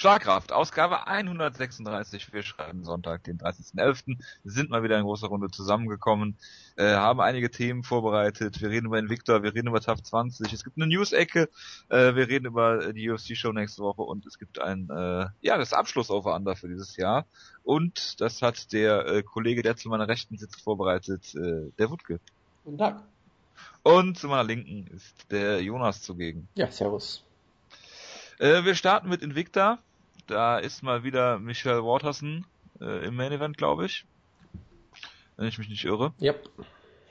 Schlagkraft, Ausgabe 136. Wir schreiben Sonntag, den 30.11. sind mal wieder in großer Runde zusammengekommen, äh, haben einige Themen vorbereitet. Wir reden über Invictor, wir reden über TAF 20. Es gibt eine News-Ecke, äh, wir reden über die UFC-Show nächste Woche und es gibt ein, äh, ja, das Abschluss-Over-Under für dieses Jahr. Und das hat der äh, Kollege, der zu meiner Rechten sitzt, vorbereitet, äh, der Wutke. Guten Tag. Und zu meiner Linken ist der Jonas zugegen. Ja, servus. Äh, wir starten mit Invicta. Da ist mal wieder Michael Waterson äh, im Main Event, glaube ich. Wenn ich mich nicht irre. Yep.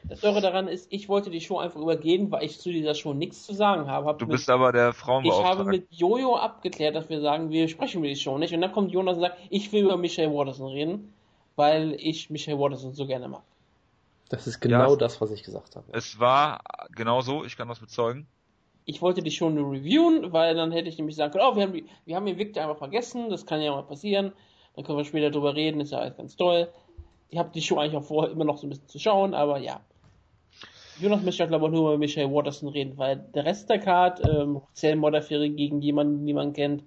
Das Irre daran ist, ich wollte die Show einfach übergehen, weil ich zu dieser Show nichts zu sagen habe. Hab Du mit, bist aber der ich Frauenbeauftragte. habe mit Jojo abgeklärt, dass wir sagen, wir sprechen über die Show nicht. Und dann kommt Jonas und sagt, ich will über Michael Watterson reden, weil ich Michael Watterson so gerne mag. Das ist genau Ja. das, was ich gesagt habe. Es war genau so, ich kann das bezeugen. Ich wollte die Show nur reviewen, weil dann hätte ich nämlich sagen können, oh, wir haben, wir haben den Victor einfach vergessen, das kann ja mal passieren. Dann können wir später drüber reden, ist ja alles ganz toll. Ich habe die Show eigentlich auch vor, immer noch so ein bisschen zu schauen, aber ja. Jonas möchte, glaube ich, nur über Michael Watterson reden, weil der Rest der Card, ähm, Zell gegen jemanden, den man kennt,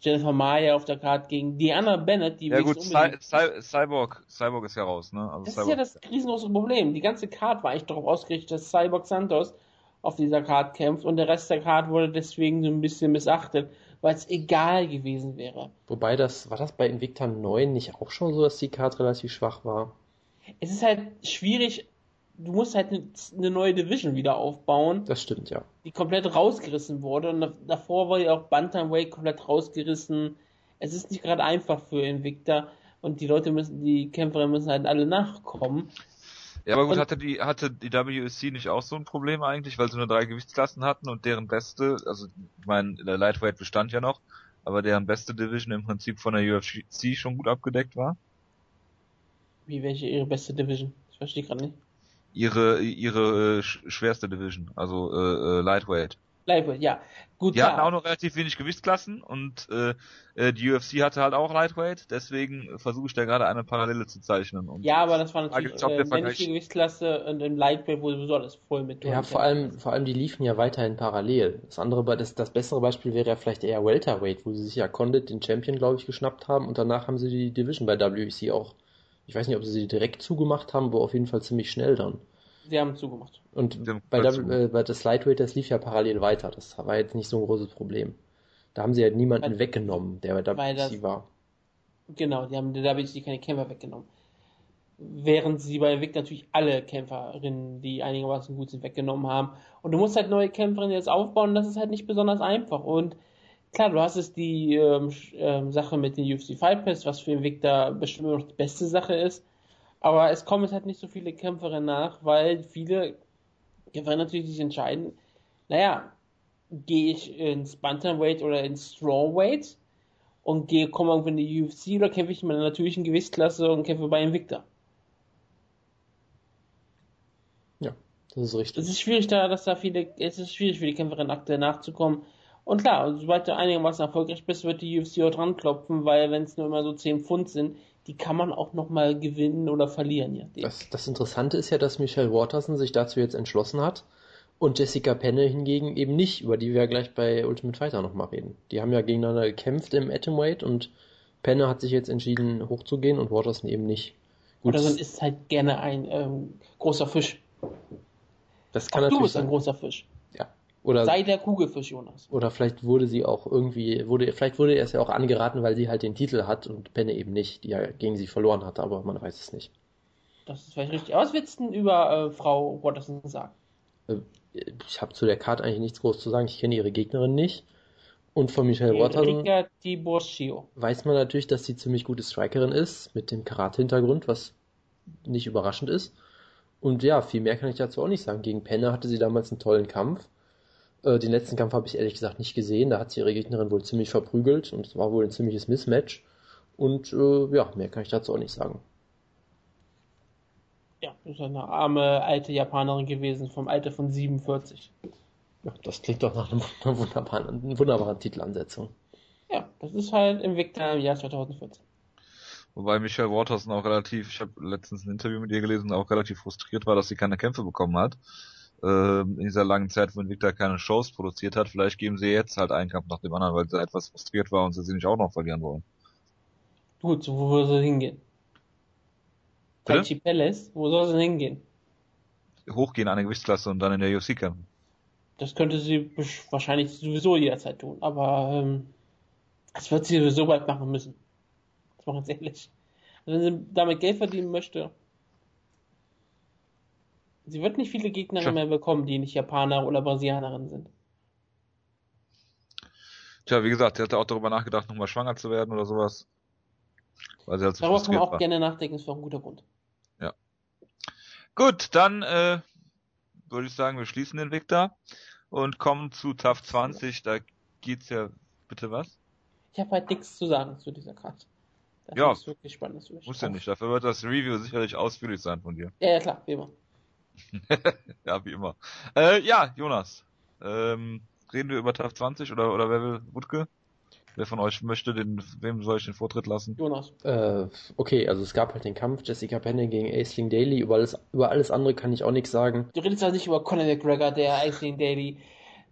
Jennifer Maya auf der Card gegen Diana Bennett, die Ja gut, Cy Cy Cyborg, Cyborg ist ja raus, ne? Also das ist Cyborg. ja das riesengroße Problem. Die ganze Card war eigentlich darauf ausgerichtet, dass Cyborg Santos auf dieser Card kämpft und der Rest der Card wurde deswegen so ein bisschen missachtet, weil es egal gewesen wäre. Wobei das, war das bei Invicta 9 nicht auch schon so, dass die Card relativ schwach war? Es ist halt schwierig, du musst halt eine, neue Division wieder aufbauen, Das stimmt, ja. die komplett rausgerissen wurde und da- davor war ja auch Bantamweight komplett rausgerissen. Es ist nicht gerade einfach für Invicta und die Leute müssen, die Kämpferinnen müssen halt alle nachkommen. Ja, aber gut, Und- hatte die, hatte die WSC nicht auch so ein Problem eigentlich, weil sie nur drei Gewichtsklassen hatten und deren beste, also ich meine, der Lightweight bestand ja noch, aber deren beste Division im Prinzip von der UFC schon gut abgedeckt war. Wie welche ihre beste Division? Ich verstehe gerade nicht. Ihre, ihre äh, sch- schwerste Division, also äh, äh, Lightweight. Lightweight, ja. Gut, Die hatten klar. auch noch relativ wenig Gewichtsklassen und äh, äh, die UFC hatte halt auch Lightweight, deswegen versuche ich da gerade eine Parallele zu zeichnen. Und Ja, aber das war Da natürlich auch äh, männliche. Gewichtsklasse und im Lightweight wurde sowieso alles voll mit Ja, vor allem, vor allem die liefen ja weiterhin parallel. Das andere, das, das bessere Beispiel wäre ja vielleicht eher Welterweight, wo sie sich ja Condit, den Champion, glaube ich, geschnappt haben und danach haben sie die Division bei WEC auch. Ich weiß nicht, ob sie sie direkt zugemacht haben, aber auf jeden Fall ziemlich schnell dann. Sie haben zugemacht. Und bei, w, äh, bei das Lightweight, das lief ja parallel weiter. Das war jetzt nicht so ein großes Problem. Da haben sie halt niemanden Weil- weggenommen, der bei WEC das- war. Genau, die haben der WC keine Kämpfer weggenommen. Während sie bei Vic natürlich alle Kämpferinnen, die einigermaßen gut sind, weggenommen haben. Und du musst halt neue Kämpferinnen jetzt aufbauen, das ist halt nicht besonders einfach. Und klar, du hast es die ähm, ähm, Sache mit den UFC Fight Pass, was für den Vic da bestimmt immer noch die beste Sache ist. Aber es kommen jetzt halt nicht so viele Kämpferinnen nach, weil viele Kämpferinnen natürlich sich entscheiden, naja, gehe ich ins Bantamweight oder ins Strawweight und gehe, komme irgendwann in die UFC oder kämpfe ich in meiner natürlichen Gewichtsklasse und kämpfe bei Invicta. Ja, das ist richtig. Es ist schwierig da, dass da viele, es ist schwierig für die Kämpferin aktuell nachzukommen. Und klar, sobald du einigermaßen erfolgreich bist, wird die UFC auch dran klopfen, weil wenn es nur immer so 10 Pfund sind, die kann man auch nochmal gewinnen oder verlieren, ja. Das, das Interessante ist ja, dass Michelle Waterson sich dazu jetzt entschlossen hat und Jessica Penne hingegen eben nicht, über die wir ja gleich bei Ultimate Fighter nochmal reden. Die haben ja gegeneinander gekämpft im Atomweight und Penne hat sich jetzt entschieden hochzugehen und Waterson eben nicht. Gut, Oder so ist halt gerne ein ähm, großer Fisch. das kann Auch du natürlich bist ein sein. großer Fisch. Oder, Sei der Kugelfisch, Jonas. oder vielleicht wurde sie auch irgendwie, wurde, vielleicht wurde es ja auch angeraten, weil sie halt den Titel hat und Penne eben nicht, die ja gegen sie verloren hatte, aber man weiß es nicht. Das ist vielleicht richtig. Aber was willst du denn über äh, Frau Watterson sagen? Ich habe zu der Karte eigentlich nichts groß zu sagen. Ich kenne ihre Gegnerin nicht. Und von Michelle Borschio. weiß man natürlich, dass sie ziemlich gute Strikerin ist, mit dem Karate-Hintergrund, was nicht überraschend ist. Und ja, viel mehr kann ich dazu auch nicht sagen. Gegen Penne hatte sie damals einen tollen Kampf. Äh, den letzten Kampf habe ich ehrlich gesagt nicht gesehen. Da hat sie ihre Gegnerin wohl ziemlich verprügelt und es war wohl ein ziemliches Mismatch. Und äh, ja, mehr kann ich dazu auch nicht sagen. Ja, das ist eine arme alte Japanerin gewesen vom Alter von 47. Ja, das klingt doch nach einer wunderbaren, wunderbaren Titelansetzung. Ja, das ist halt im Victor im Jahr 2014. Wobei Michelle Waterson auch relativ, ich habe letztens ein Interview mit ihr gelesen, auch relativ frustriert war, dass sie keine Kämpfe bekommen hat. Äh, in dieser langen Zeit, wo Invicta keine Shows produziert hat. Vielleicht geben sie jetzt halt einen Kampf nach dem anderen, weil sie etwas frustriert war und sie sie nicht auch noch verlieren wollen. Gut, so, wo soll sie hingehen? Taichi Palace, wo soll sie hingehen? Hochgehen an eine Gewichtsklasse und dann in der UFC kämpfen. Das könnte sie wahrscheinlich sowieso jederzeit tun, aber ähm, das wird sie sowieso bald machen müssen. Das war ganz ehrlich. Also wenn sie damit Geld verdienen möchte, sie wird nicht viele Gegner Tja. mehr bekommen, die nicht Japaner oder Brasilianerin sind. Tja, wie gesagt, sie hatte auch darüber nachgedacht, nochmal schwanger zu werden oder sowas. Weil sie halt so Darüber kann man auch war. gerne nachdenken, ist auch ein guter Grund. Gut, dann äh, würde ich sagen, wir schließen den Victor und kommen zu TAF 20. Da geht's ja, bitte was? Ich habe halt nichts zu sagen zu dieser Karte. Das Ja. ist wirklich spannend. Muss ja nicht. Dafür wird das Review sicherlich ausführlich sein von dir. Ja, ja, klar, wie immer. Ja, wie immer. Äh, ja, Jonas. Ähm, reden wir über TAF 20 oder, oder wer will? Wutke? Wer von euch möchte den, wem soll ich den Vortritt lassen? Jonas. Äh, okay, also es gab halt den Kampf Jessica Penne gegen Aisling Daly. Über alles, über alles andere kann ich auch nichts sagen. Du redest also nicht über Conor McGregor, der Iceland Daily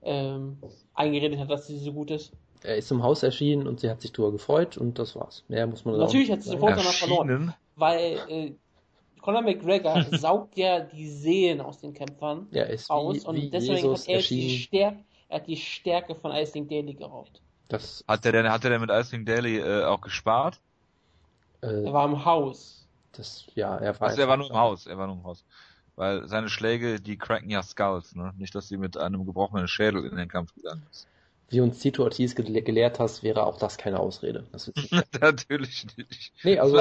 ähm, eingeredet hat, dass sie so gut ist. Er ist im Haus erschienen und sie hat sich drüber gefreut und das war's. Mehr muss man Natürlich hat sie sofort danach verloren. Weil äh, Conor McGregor saugt ja die Seelen aus den Kämpfern Er ist aus wie, und wie deswegen Jesus hat er die. Stärke, er hat die Stärke von Iceland Daily geraubt. Das, Hat der denn, hat der denn mit Icing Daily äh, auch gespart? Er äh, war im Haus. das, ja, er war Also er war nur im Haus, er war nur im Haus. Weil seine Schläge, die cracken ja Skulls, ne? Nicht, dass sie mit einem gebrochenen Schädel in den Kampf gegangen ist. Wie uns Tito Ortiz gele gelehrt hast, wäre auch das keine Ausrede. Das. Natürlich nicht. nee, also,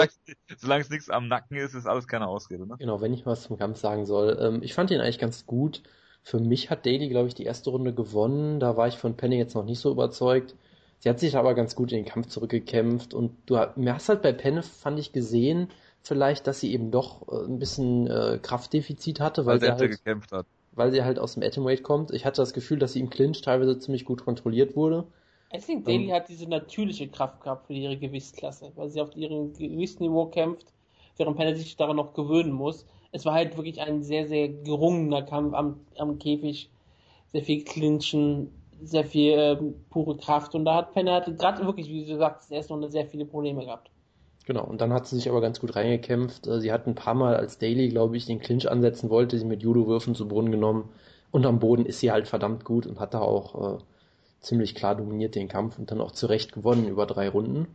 solange, es nichts am Nacken ist, ist alles keine Ausrede, ne? genau, wenn ich was zum Kampf sagen soll. Ähm, ich fand ihn eigentlich ganz gut. Für mich hat Daly, glaube ich, die erste Runde gewonnen. Da war ich von Penny jetzt noch nicht so überzeugt. Sie hat sich aber ganz gut in den Kampf zurückgekämpft und du hast halt bei Penne, fand ich, gesehen, vielleicht, dass sie eben doch äh, ein bisschen äh, Kraftdefizit hatte, weil Weil sie, halt, gekämpft hat. Weil sie halt aus dem Atomweight kommt. Ich hatte das Gefühl, dass sie im Clinch teilweise ziemlich gut kontrolliert wurde. Iceland Daily Ähm. hat diese natürliche Kraft gehabt für ihre Gewichtsklasse, weil sie auf ihrem Gewichtsniveau kämpft, während Penner sich daran noch gewöhnen muss. Es war halt wirklich ein sehr, sehr gerungener Kampf am, am Käfig. Sehr viel Clinchen, sehr viel ähm, pure Kraft. Und da hat Penner hatte gerade wirklich, wie du sagst, erst noch sehr viele Probleme gehabt. Genau, und dann hat sie sich aber ganz gut reingekämpft. Äh, Sie hat ein paar Mal als Daily, glaube ich, den Clinch ansetzen wollte, sie mit Judo-Würfen zu Boden genommen. Und am Boden ist sie halt verdammt gut und hat da auch äh, ziemlich klar dominiert den Kampf und dann auch zurecht gewonnen über drei Runden.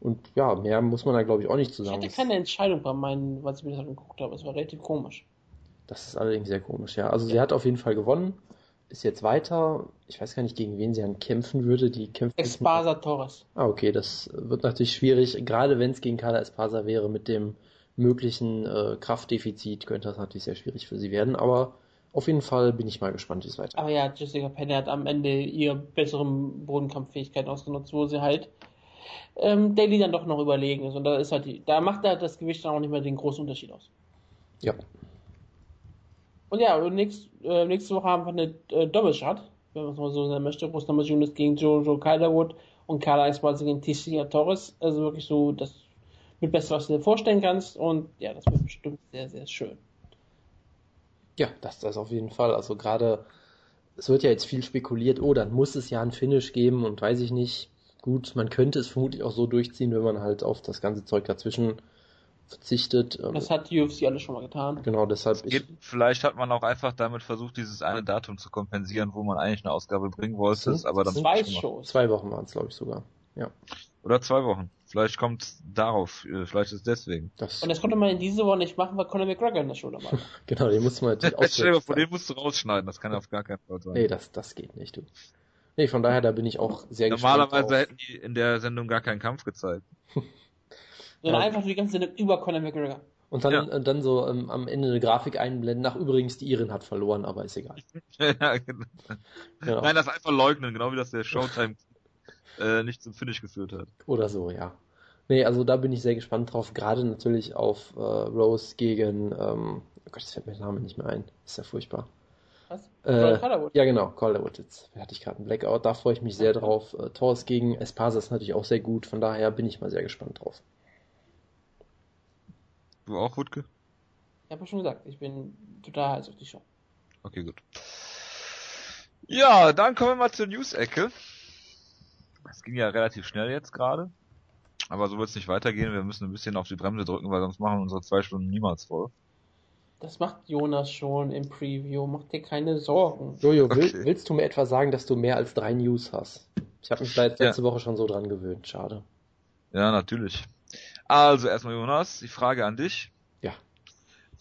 Und ja, mehr muss man da, glaube ich, auch nicht zu Ich sagen. hatte keine Entscheidung bei meinen, was ich mir das angeguckt habe. Es war relativ komisch. Das ist allerdings sehr komisch, ja. Also sie hat auf jeden Fall gewonnen, ist jetzt weiter. Ich weiß gar nicht, gegen wen sie dann kämpfen würde. Die kämpft Espasa Torres. Ah, okay, das wird natürlich schwierig. Gerade wenn es gegen Carla Espasa wäre mit dem möglichen äh, Kraftdefizit, könnte das natürlich sehr schwierig für sie werden. Aber auf jeden Fall bin ich mal gespannt, wie es weitergeht. Aber ja, Jessica Penny hat am Ende ihre besseren Bodenkampffähigkeiten ausgenutzt, wo sie halt ähm, Daily dann doch noch überlegen ist. Und da ist halt die, da macht halt das Gewicht dann auch nicht mehr den großen Unterschied aus. Ja, Und ja, und nächst, äh, nächste Woche haben wir eine äh, Doppelshot, wenn man es mal so nennen möchte. Bruce Namajunas gegen Jojo Calderwood und Carla Esparza gegen Ticia Torres. Also wirklich so das mit Beste, was du dir vorstellen kannst. Und ja, das wird bestimmt sehr, sehr schön. ja, das das auf jeden Fall. Also gerade, es wird ja jetzt viel spekuliert, oh, dann muss es ja ein Finish geben und weiß ich nicht. Gut, man könnte es vermutlich auch so durchziehen, wenn man halt auf das ganze Zeug dazwischen verzichtet. Ähm, Das hat die UFC alles schon mal getan. genau, deshalb Geht, vielleicht hat man auch einfach damit versucht, dieses eine Datum zu kompensieren, wo man eigentlich eine Ausgabe bringen wollte, Sind- aber dann Zwei Shows. zwei Wochen waren es, glaube ich, sogar. Ja, Oder zwei Wochen. Vielleicht kommt darauf, äh, vielleicht ist deswegen. das, Und das konnte man in dieser Woche nicht machen, weil Conor McGregor in der Show dabei war. genau, den muss man natürlich Stell dir mal auswärts vor, zeigen. den musst du rausschneiden, das kann auf gar keinen Fall sein. Nee, das, das geht nicht, du. Nee, von daher, da bin ich auch sehr Normalerweise gespannt. hätten die in der Sendung gar keinen Kampf gezeigt. Sondern Ja. einfach die ganze Sendung über Conor McGregor. Und dann, Ja. äh, dann so ähm, am Ende eine Grafik einblenden. Nach übrigens, die Irin hat verloren, aber ist egal. ja, genau. Genau. Nein, das einfach leugnen, genau wie das der Showtime äh, nicht zum Finish geführt hat. Oder so, ja. Nee, also da bin ich sehr gespannt drauf. Gerade natürlich auf äh, Rose gegen, ähm, oh Gott, das fällt mir der Name nicht mehr ein. Ist ja furchtbar. Was? Äh, Calderwood. Ja, genau, Calderwood. Jetzt hatte ich gerade einen Blackout. Da freue ich mich sehr drauf. Äh, Torres gegen Espasa ist natürlich auch sehr gut. Von daher bin ich mal sehr gespannt drauf. Du auch, Wutke? Ich habe ja schon gesagt, ich bin total heiß auf die Show. Okay, gut. Ja, dann kommen wir mal zur News-Ecke. Es ging ja relativ schnell jetzt gerade. Aber so wird es nicht weitergehen. Wir müssen ein bisschen auf die Bremse drücken, weil sonst machen wir unsere zwei Stunden niemals voll. Das macht Jonas schon im Preview. Mach dir keine Sorgen. Jojo, will, Okay. willst du mir etwa sagen, dass du mehr als drei News hast? Ich habe mich seit Ja. letzte Woche schon so dran gewöhnt. Schade. Ja, natürlich. Also erstmal Jonas, die Frage an dich. Ja.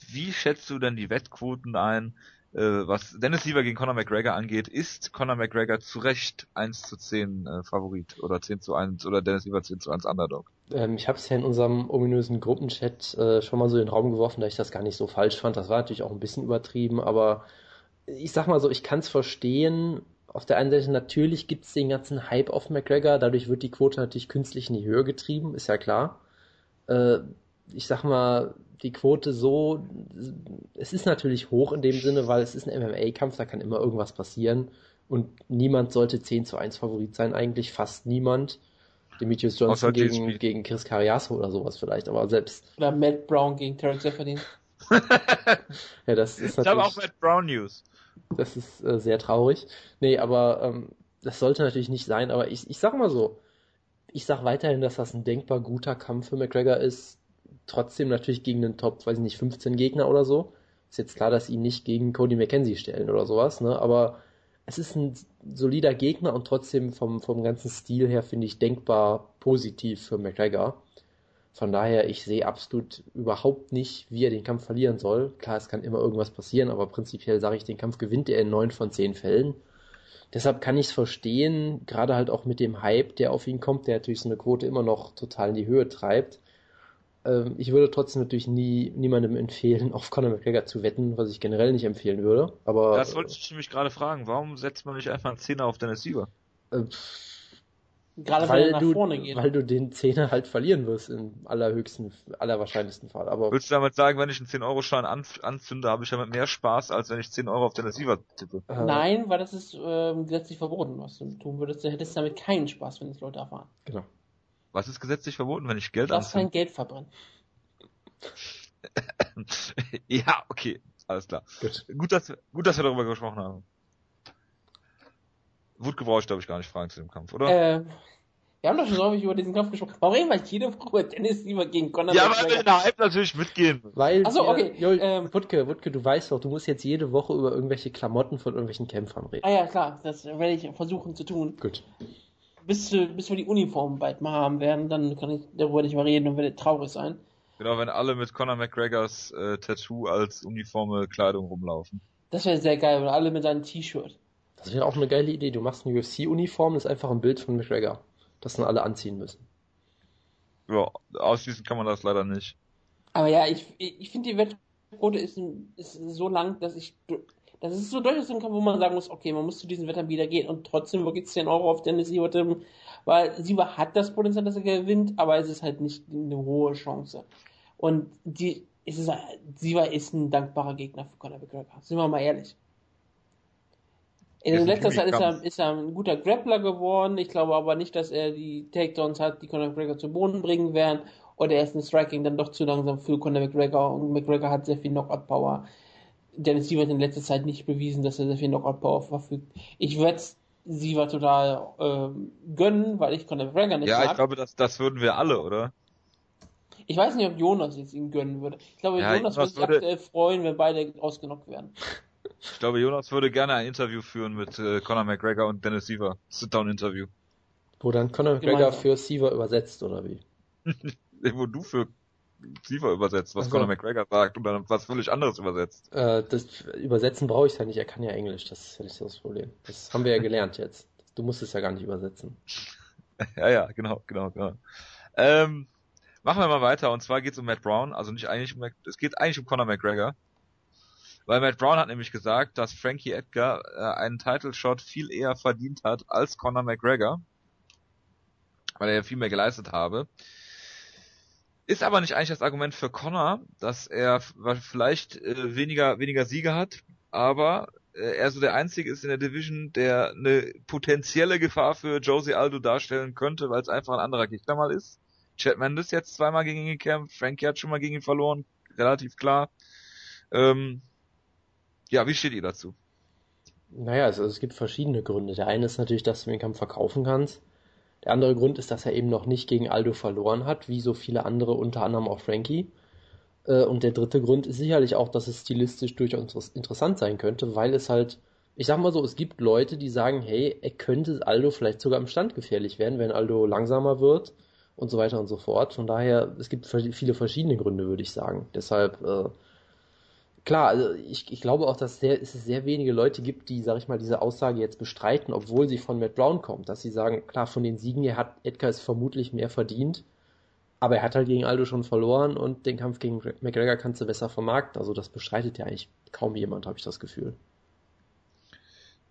Wie schätzt du denn die Wettquoten ein, äh, was Dennis Siever gegen Conor McGregor angeht? Ist Conor McGregor zu Recht 1 zu 10 äh, Favorit oder 10 zu 1 oder Dennis Siever 10 zu 1 Underdog? Ähm, ich habe es ja in unserem ominösen Gruppenchat äh, schon mal so in den Raum geworfen, da ich das gar nicht so falsch fand. Das war natürlich auch ein bisschen übertrieben, aber ich sag mal so, ich kann es verstehen. Auf der einen Seite natürlich gibt es den ganzen Hype auf McGregor, dadurch wird die Quote natürlich künstlich in die Höhe getrieben, ist ja klar. Äh, ich sag mal, die Quote so, es ist natürlich hoch in dem Sinne, weil es ist ein MMA-Kampf, da kann immer irgendwas passieren und niemand sollte 10 zu 1 Favorit sein, eigentlich fast niemand. Demetrius Johnson Außer gegen, GSP. gegen Chris Cariaso oder sowas vielleicht, aber selbst, Oder Matt Brown gegen Tarek Zephyrin. ja, das ist Ich habe auch natürlich, Matt Brown News. das ist äh, sehr traurig. Nee, aber ähm, das sollte natürlich nicht sein, aber ich, ich sag mal so, ich sag weiterhin, dass das ein denkbar guter Kampf für McGregor ist, trotzdem natürlich gegen einen Top, weiß ich nicht, 15 Gegner oder so. Ist jetzt klar, dass sie ihn nicht gegen Cody McKenzie stellen oder sowas, ne, aber es ist ein solider Gegner und trotzdem vom, vom ganzen Stil her finde ich denkbar positiv für McGregor. Von daher, ich sehe absolut überhaupt nicht, wie er den Kampf verlieren soll. Klar, es kann immer irgendwas passieren, aber prinzipiell sage ich, den Kampf gewinnt er in neun von zehn Fällen. Deshalb kann ich es verstehen, gerade halt auch mit dem Hype, der auf ihn kommt, der natürlich so eine Quote immer noch total in die Höhe treibt. Ähm, ich würde trotzdem natürlich nie niemandem empfehlen, auf Conor McGregor zu wetten, was ich generell nicht empfehlen würde. Aber Das wollte ich nämlich gerade fragen. Warum setzt man nicht einfach einen Zehner auf Dennis Siever? äh, Gerade wenn weil er nach du, vorne geht. weil du den Zehner halt verlieren wirst im allerhöchsten, allerwahrscheinlichsten Fall. Aber Willst du damit sagen, wenn ich einen 10-Euro-Schein an, anzünde, habe ich damit mehr Spaß, als wenn ich 10 Euro auf Dennis Siever tippe? äh, Nein, weil das ist ähm, gesetzlich verboten, was du tun würdest. Du hättest damit keinen Spaß, wenn es Leute erfahren. genau. Was ist gesetzlich verboten, wenn ich Geld Du darfst kein anzünde? Geld verbrennen. ja, okay. Alles klar. Gut. Gut, dass, gut, dass wir darüber gesprochen haben. Wutke brauche ich, glaube ich, gar nicht fragen zu dem Kampf, oder? Äh, wir haben doch schon so häufig über diesen Kampf gesprochen. Warum reden wir jede Woche über Dennis Lieber gegen Conor ja, weil wir in der Hype natürlich mitgehen. Weil Ach so, wir- okay, Jo, ähm, Wutke, Wutke, du weißt doch, du musst jetzt jede Woche über irgendwelche Klamotten von irgendwelchen Kämpfern reden. Ah ja, klar, das werde ich versuchen zu tun. Gut. Bis, wir- bis wir die Uniformen bald mal haben werden, dann kann ich darüber nicht mehr reden und werde traurig sein. Genau, wenn alle mit Conor McGregors äh, Tattoo als uniforme Kleidung rumlaufen. Das wäre sehr geil, oder alle mit seinem T-Shirt. Das wäre auch eine geile Idee. Du machst eine UFC-Uniform, das ist einfach ein Bild von McGregor. Das dann alle anziehen müssen. Ja, ausschließen kann man das leider nicht. Aber ja, ich, ich finde die Wettquote ist, ist so lang, dass ich. Das ist so durchaus ein Kampf, wo man sagen muss, okay, man muss zu diesen Wettern wieder gehen und trotzdem wirklich 10 Euro auf Dennis Siever tippen, weil Siever hat das Potenzial, dass er gewinnt, aber es ist halt nicht eine hohe Chance. Und die, es ist, Siever ist ein dankbarer Gegner für Conor McGregor. Sind wir mal ehrlich. In ein letzter Zeit ist er, ist er ein guter Grappler geworden. Ich glaube aber nicht, dass er die Takedowns hat, die Conor McGregor zu Boden bringen werden. Oder er ist im Striking dann doch zu langsam für Conor McGregor. Und McGregor hat sehr viel Knockout-Power. Dennis Siever hat in letzter Zeit nicht bewiesen, dass er sehr viel Knockout-Power verfügt. Ich werde Siever total ähm, gönnen, weil ich Conor McGregor nicht ja, mag. ich glaube, das, das würden wir alle, oder? Ich weiß nicht, ob Jonas jetzt ihn gönnen würde. Ich glaube, Ja, Jonas Jonas würde sich würde- aktuell freuen, wenn beide ausgenockt werden. Ich glaube, Jonas würde gerne ein Interview führen mit äh, Conor McGregor und Dennis Siever. Sit-down-Interview. Wo dann Conor McGregor für Siever übersetzt, oder wie? Wo du für Siever übersetzt, was Ach so. Conor McGregor sagt und dann was völlig anderes übersetzt. Äh, das Übersetzen brauche ich ja nicht, er kann ja Englisch, das ist ja nicht so das Problem. Das haben wir ja gelernt jetzt. Du musst es ja gar nicht übersetzen. Ja, ja, genau, genau, genau. Ähm, machen wir mal weiter und zwar geht es um Matt Brown, also nicht eigentlich um Mac- es geht eigentlich um Conor McGregor. Weil Matt Brown hat nämlich gesagt, dass Frankie Edgar äh, einen Title Shot viel eher verdient hat als Conor McGregor. Weil er ja viel mehr geleistet habe. Ist aber nicht eigentlich das Argument für Conor, dass er vielleicht äh, weniger, weniger Siege hat, aber äh, er so der Einzige ist in der Division, der eine potenzielle Gefahr für Josie Aldo darstellen könnte, weil es einfach ein anderer Gegner mal ist. Chad Mendes jetzt zweimal gegen ihn gekämpft, Frankie hat schon mal gegen ihn verloren, relativ klar. Ähm, Ja, wie steht ihr dazu? Naja, also es gibt verschiedene Gründe. Der eine ist natürlich, dass du den Kampf verkaufen kannst. Der andere Grund ist, dass er eben noch nicht gegen Aldo verloren hat, wie so viele andere, unter anderem auch Frankie. Äh, und der dritte Grund ist sicherlich auch, dass es stilistisch durchaus interessant sein könnte, weil es halt, ich sag mal so, es gibt Leute, die sagen, hey, er könnte Aldo vielleicht sogar im Stand gefährlich werden, wenn Aldo langsamer wird und so weiter und so fort. Von daher, es gibt viele verschiedene Gründe, würde ich sagen. Deshalb, äh, klar, also ich, ich glaube auch, dass sehr, es sehr wenige Leute gibt, die, sag ich mal, diese Aussage jetzt bestreiten, obwohl sie von Matt Brown kommt, dass sie sagen, klar, von den Siegen her hat Edgar es vermutlich mehr verdient, aber er hat halt gegen Aldo schon verloren und den Kampf gegen McGregor kannst du besser vermarkten. Also das bestreitet ja eigentlich kaum jemand, habe ich das Gefühl.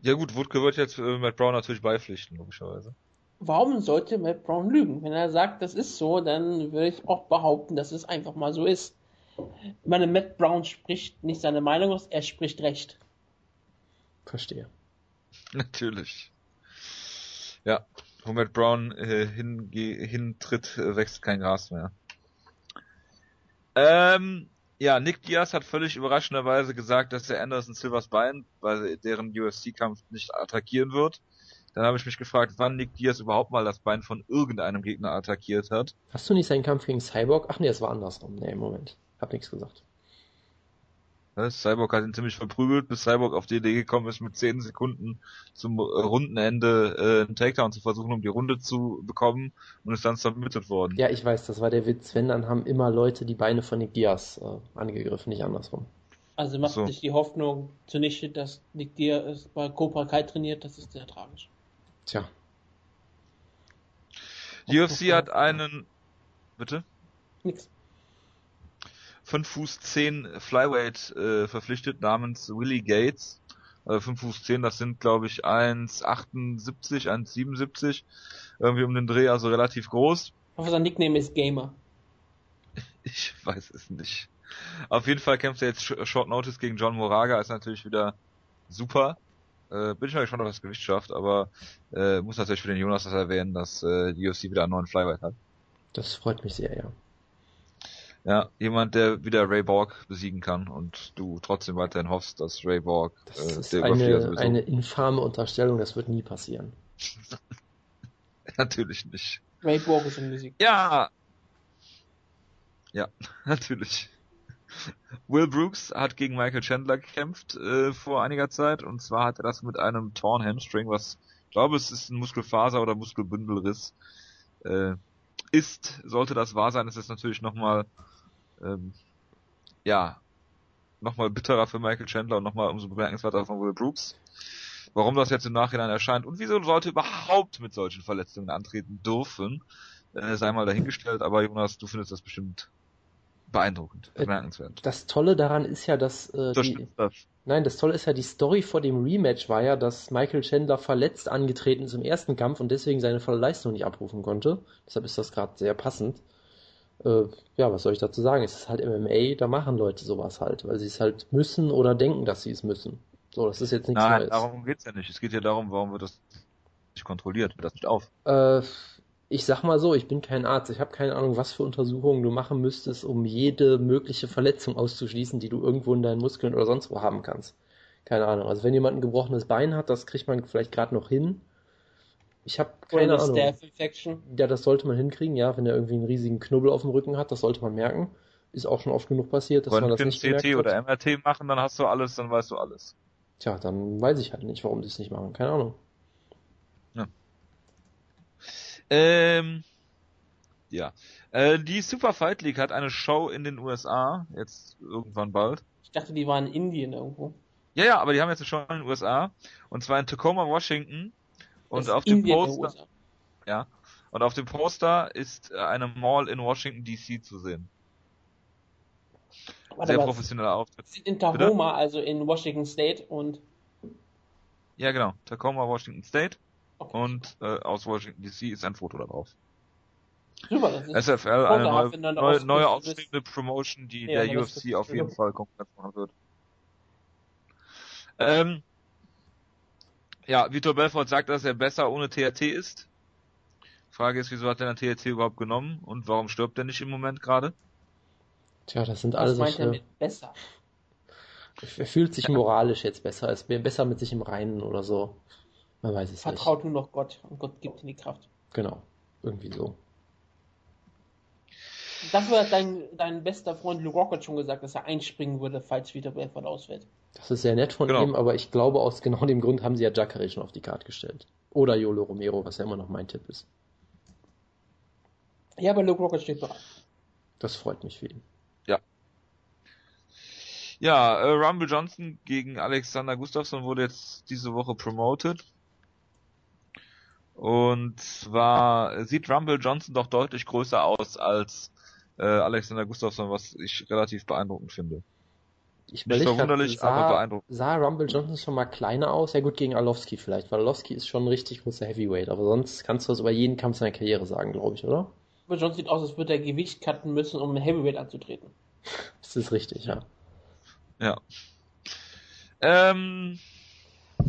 Ja gut, Woodke wird jetzt äh, Matt Brown natürlich beipflichten, logischerweise. Warum sollte Matt Brown lügen? Wenn er sagt, das ist so, dann würde ich auch behaupten, dass es einfach mal so ist. Ich meine, Matt Brown spricht nicht seine Meinung aus, er spricht Recht. Verstehe. Natürlich. Ja, wo Matt Brown äh, hintritt, äh, wächst kein Gras mehr. Ähm, ja, Nick Diaz hat völlig überraschenderweise gesagt, dass er Anderson Silvers Bein bei deren UFC-Kampf nicht attackieren wird. Dann habe ich mich gefragt, wann Nick Diaz überhaupt mal das Bein von irgendeinem Gegner attackiert hat. Hast du nicht seinen Kampf gegen Cyborg? Ach nee, es war andersrum. Nee, im Moment. Hab nichts gesagt. Cyborg hat ihn ziemlich verprügelt, bis Cyborg auf die Idee gekommen ist, mit 10 Sekunden zum äh, Rundenende äh, einen Takedown zu versuchen, um die Runde zu bekommen und ist dann submitted worden. Ja, ich weiß, das war der Witz. Wenn, dann haben immer Leute die Beine von Nick Diaz äh, angegriffen, nicht andersrum. Also macht so. sich die Hoffnung zunichte, dass Nick Diaz bei Cobra Kai trainiert, das ist sehr tragisch. Tja. UFC hat einen... Bitte? Nix. 5 Fuß 10 Flyweight äh, verpflichtet namens Willie Gates. Also 5 Fuß 10, das sind glaube ich 1,78, 1,77. Irgendwie um den Dreh, also relativ groß. Ich hoffe, sein Nickname ist Gamer. Ich weiß es nicht. Auf jeden Fall kämpft er jetzt Short Notice gegen John Moraga, ist natürlich wieder super. Äh, bin ich mal gespannt, ob das Gewicht schafft, aber äh, muss natürlich für den Jonas das erwähnen, dass äh, die UFC wieder einen neuen Flyweight hat. Das freut mich sehr, ja. Ja, jemand, der wieder Ray Borg besiegen kann und du trotzdem weiterhin hoffst, dass Ray Borg das äh, ist der eine, eine infame Unterstellung, das wird nie passieren. natürlich nicht. Ray Borg ist in Musik. Ja. Ja, natürlich. Will Brooks hat gegen Michael Chandler gekämpft äh, vor einiger Zeit und zwar hat er das mit einem Torn Hamstring, was ich glaube es ist ein Muskelfaser oder Muskelbündelriss. Äh, ist, sollte das wahr sein, ist es natürlich nochmal ähm, ja, nochmal bitterer für Michael Chandler und nochmal umso bemerkenswerter von Will Brooks. Warum das jetzt im Nachhinein erscheint und wieso sollte überhaupt mit solchen Verletzungen antreten dürfen, äh, sei mal dahingestellt, aber Jonas, du findest das bestimmt beeindruckend, äh, bemerkenswert. Das Tolle daran ist ja, dass äh, das die, das. Nein, das Tolle ist ja, die Story vor dem Rematch war ja, dass Michael Chandler verletzt angetreten ist im ersten Kampf und deswegen seine volle Leistung nicht abrufen konnte. Deshalb ist das gerade sehr passend äh, ja, was soll ich dazu sagen? Es ist halt MMA, da machen Leute sowas halt, weil sie es halt müssen oder denken, dass sie es müssen. So, das ist jetzt nichts Nein, Neues. darum geht's ja nicht. Es geht ja darum, warum wird das nicht kontrolliert? Wird das nicht auf? Äh, ich sag mal so, ich bin kein Arzt. Ich habe keine Ahnung, was für Untersuchungen du machen müsstest, um jede mögliche Verletzung auszuschließen, die du irgendwo in deinen Muskeln oder sonst wo haben kannst. Keine Ahnung. Also wenn jemand ein gebrochenes Bein hat, das kriegt man vielleicht gerade noch hin. Ich habe keine Ahnung. Staph Infection. Ja, das sollte man hinkriegen, ja, wenn er irgendwie einen riesigen Knubbel auf dem Rücken hat, das sollte man merken. Ist auch schon oft genug passiert, dass Wenn man das nicht CT oder MRT machen, dann hast du alles, dann weißt du alles. Tja, dann weiß ich halt nicht, warum die es nicht machen. Keine Ahnung. Ja. Ähm, ja. Äh, die Super Fight League hat eine Show in den USA, jetzt irgendwann bald. Ich dachte, die waren in Indien irgendwo. Ja, ja, aber die haben jetzt eine Show in den USA. Und zwar in Tacoma, Washington. Und auf dem Poster, ja, und auf dem Poster ist äh, eine Mall in Washington DC zu sehen. Warte, Sehr professioneller Auftritt. Sind in Tacoma, Bitte? also in Washington State und ja, genau. Tacoma, Washington State. Okay. Und äh, aus Washington DC ist ein Foto da drauf. Super, das ist SFL, eine neue, neue, neue aufstrebende Promotion, die ja, der UFC auf jeden Fall komplett machen wird. Ähm, ja, Vitor Belfort sagt, dass er besser ohne THT ist. Frage ist, wieso hat er den THT überhaupt genommen und warum stirbt er nicht im Moment gerade? Tja, das sind alles. Was meint er mit besser? Er fühlt sich moralisch jetzt besser, ist besser mit sich im Reinen oder so. Man weiß es Vertraut nicht. nur noch Gott und Gott gibt ihm die Kraft. Genau. Irgendwie so. Dafür hat dein, dein bester Freund Luke Rocket schon gesagt, dass er einspringen würde, falls Vita Belfort ausfällt. Das ist sehr nett von Genau. ihm, aber ich glaube, aus genau dem Grund haben sie ja Jacare schon auf die Karte gestellt. Oder Yolo Romero, was ja immer noch mein Tipp ist. Ja, aber Luke Rocket steht bereit. Das freut mich für ihn. Ja, äh, Rumble Johnson gegen Alexander Gustafsson wurde jetzt diese Woche promoted. Und zwar sieht Rumble Johnson doch deutlich größer aus als äh, Alexander Gustafsson, was ich relativ beeindruckend finde. Ich Nicht überleg grad, verwunderlich, sah, aber beeindruckend. Sah Rumble Johnson schon mal kleiner aus? Ja gut, gegen Arlovski vielleicht, weil Arlovski ist schon ein richtig großer Heavyweight, aber sonst kannst du das über jeden Kampf seiner Karriere sagen, glaube ich, oder? Aber John sieht aus, als würde er Gewicht cutten müssen, um ein Heavyweight anzutreten. Das ist richtig, ja. Ja. Ähm,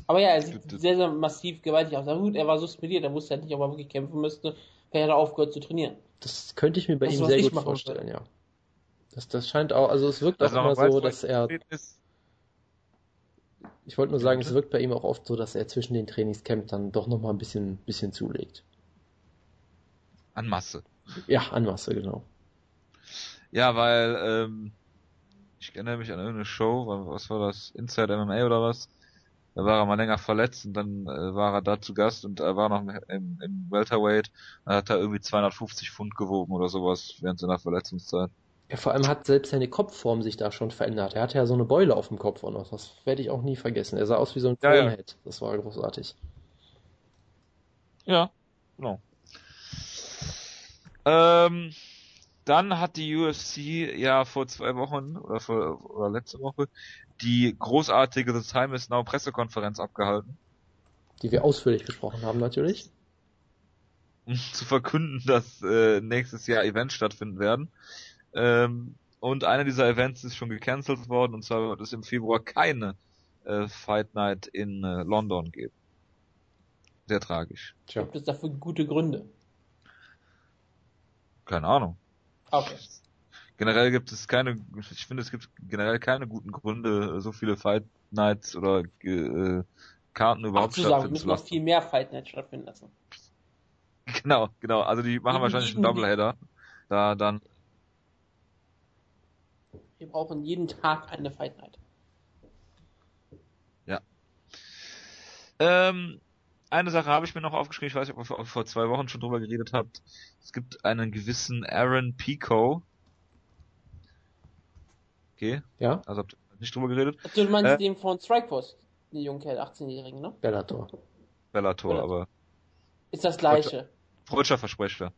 Aber ja, er sieht sehr, sehr massiv gewaltig aus. Aber gut, er war suspendiert, er wusste halt nicht, ob er wirklich kämpfen müsste. Er hätte aufgehört zu trainieren. Das könnte ich mir bei Das, ihm sehr gut vorstellen, ja. Das, das scheint auch, also es wirkt also auch immer weiß, so, dass er, ich wollte nur sagen, es Bitte? wirkt bei ihm auch oft so, dass er zwischen den Trainingscamps dann doch nochmal ein bisschen, bisschen zulegt. An Masse. Ja, an Masse, genau. Ja, weil, ähm, ich erinnere mich an irgendeine Show, was war das? Inside MMA oder was? Da war er mal länger verletzt und dann äh, war er da zu Gast und er war noch im, im Welterweight. Dann hat er irgendwie 250 Pfund gewogen oder sowas während seiner Verletzungszeit. Ja, vor allem hat selbst seine Kopfform sich da schon verändert. Er hatte ja so eine Beule auf dem Kopf noch. Das werde ich auch nie vergessen. Er sah aus wie so ein Ja, ja. Das war großartig. Ja, genau. Ähm, dann hat die UFC ja vor zwei Wochen oder, vor, oder letzte Woche die großartige The Time is Now Pressekonferenz abgehalten, Die wir ausführlich besprochen haben, natürlich. um zu verkünden, dass äh, nächstes Jahr Events stattfinden werden. Ähm, und einer dieser Events ist schon gecancelt worden und zwar wird es im Februar keine äh, Fight Night in äh, London geben. Sehr tragisch. Tja. Gibt es dafür gute Gründe? Keine Ahnung. Okay. Generell gibt es keine, ich finde, es gibt generell keine guten Gründe, so viele Fight Nights oder äh, Karten überhaupt zu sagen, wir stattfinden müssen zu noch lassen. viel mehr Fight Night stattfinden lassen. Genau, genau. Also die machen wahrscheinlich einen Doubleheader. Da dann. Wir brauchen jeden Tag eine Fight Night. Ähm, eine Sache habe ich mir noch aufgeschrieben, ich weiß nicht, ob ihr vor, vor zwei Wochen schon drüber geredet habt. Es gibt einen gewissen Aaron Pico. Okay, Ja, also habt ihr nicht drüber geredet? Also, du meinst Äh? den von Strikeforce, den jungen Kerl, 18-Jährigen, ne? Bellator. Bellator, Bellator. aber Ist das gleiche. freudscher Versprecher.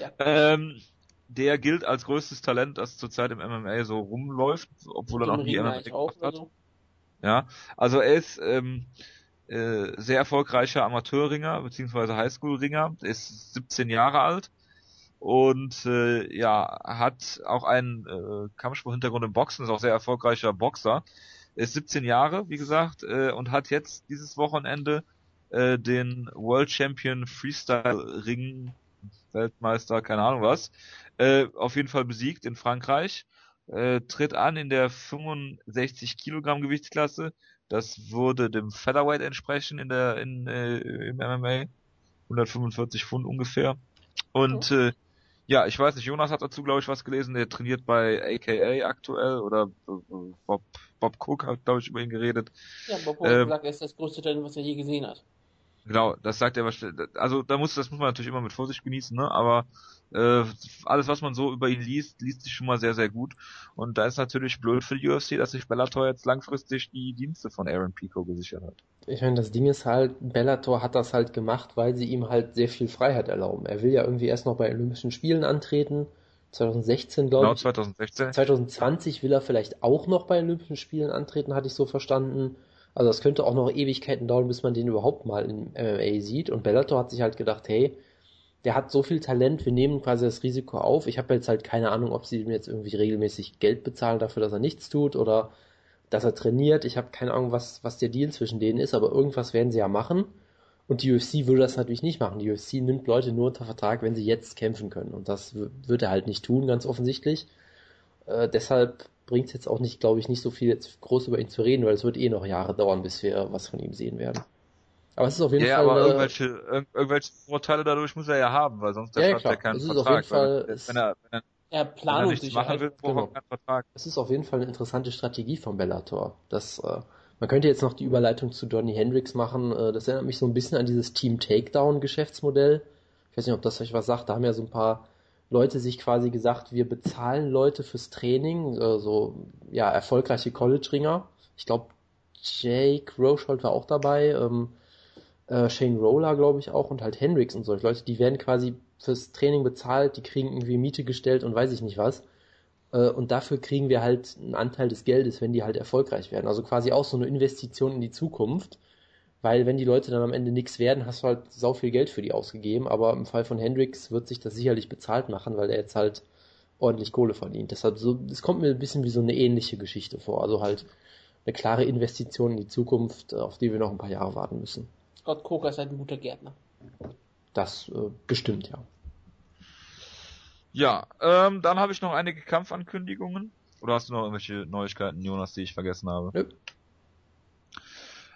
Ja. Ähm, der gilt als größtes Talent, das zurzeit im MMA so rumläuft, obwohl er noch nie MMA gemacht hat. so. Ja, also er ist ähm, äh, sehr erfolgreicher Amateurringer beziehungsweise Highschool-Ringer, ist 17 Jahre alt und äh, ja hat auch einen äh, Kampfsport-Hintergrund im Boxen, ist auch sehr erfolgreicher Boxer, ist 17 Jahre, wie gesagt, äh, und hat jetzt dieses Wochenende äh, den World Champion Freestyle Ring Weltmeister, keine Ahnung was, äh, auf jeden Fall besiegt in Frankreich äh, tritt an in der 65 Kilogramm Gewichtsklasse. Das würde dem Featherweight entsprechen in der in äh, im MMA 145 Pfund ungefähr. Und äh, ja, ich weiß nicht, Jonas hat dazu glaube ich was gelesen. Der trainiert bei AKA aktuell oder äh, Bob Bob Cook hat glaube ich über ihn geredet. Ja, Bob Hope Ähm, er ist das größte Talent, was er je gesehen hat. Genau, das sagt er wahrscheinlich. Also da muss das muss man natürlich immer mit Vorsicht genießen, ne? Aber äh, alles, was man so über ihn liest, liest sich schon mal sehr, sehr gut. Und da ist natürlich blöd für die UFC, dass sich Bellator jetzt langfristig die Dienste von Aaron Pico gesichert hat. Ich meine, das Ding ist halt, Bellator hat das halt gemacht, weil sie ihm halt sehr viel Freiheit erlauben. Er will ja irgendwie erst noch bei Olympischen Spielen antreten. 2016, glaube Genau, ich. 2016. 2020 will er vielleicht auch noch bei Olympischen Spielen antreten, hatte ich so verstanden. Also das könnte auch noch Ewigkeiten dauern, bis man den überhaupt mal im MMA sieht. Und Bellator hat sich halt gedacht, hey, der hat so viel Talent, wir nehmen quasi das Risiko auf. Ich habe jetzt halt keine Ahnung, ob sie ihm jetzt irgendwie regelmäßig Geld bezahlen dafür, dass er nichts tut oder dass er trainiert. Ich habe keine Ahnung, was, was der Deal zwischen denen ist, aber irgendwas werden sie ja machen. Und die UFC würde das natürlich nicht machen. Die UFC nimmt Leute nur unter Vertrag, wenn sie jetzt kämpfen können. Und das wird er halt nicht tun, ganz offensichtlich. Äh, deshalb bringt es jetzt auch nicht, glaube ich, nicht so viel jetzt groß über ihn zu reden, weil es wird eh noch Jahre dauern, bis wir was von ihm sehen werden. Aber es ist auf jeden ja, Fall. aber äh, irgendwelche, irg irgendwelche Vorteile dadurch muss er ja haben, weil sonst Ja, ja, er keinen Es ist auf Vertrag. jeden Fall- weil es- wenn, er, wenn, er, Ja, wenn er nichts machen Planungssicherheit. will, braucht genau. er keinen Vertrag. Es ist auf jeden Fall eine interessante Strategie von Bellator. Das, äh, man könnte jetzt noch die Überleitung zu Donny Hendricks machen. Äh, das erinnert mich so ein bisschen an dieses Team Takedown Geschäftsmodell. Ich weiß nicht, ob das euch was sagt. Da haben ja so ein paar Leute sich quasi gesagt, wir bezahlen Leute fürs Training, so ja erfolgreiche College-Ringer. Ich glaube, Jake Rochold war auch dabei, ähm, äh, Shane Roller, glaube ich, auch und halt Hendricks und solche Leute, die werden quasi fürs Training bezahlt, die kriegen irgendwie Miete gestellt und weiß ich nicht was. Äh, Und dafür kriegen wir halt einen Anteil des Geldes, wenn die halt erfolgreich werden. Also quasi auch so eine Investition in die Zukunft. Weil wenn die Leute dann am Ende nichts werden, hast du halt sau viel Geld für die ausgegeben. Aber im Fall von Hendricks wird sich das sicherlich bezahlt machen, weil er jetzt halt ordentlich Kohle verdient. Deshalb so, es kommt mir ein bisschen wie so eine ähnliche Geschichte vor. Also halt eine klare Investition in die Zukunft, auf die wir noch ein paar Jahre warten müssen. Scott Coker ist halt ein guter Gärtner. Das äh, bestimmt, ja. Ja, ähm, dann habe ich noch einige Kampfankündigungen. Oder hast du noch irgendwelche Neuigkeiten, Jonas, die ich vergessen habe? Nö.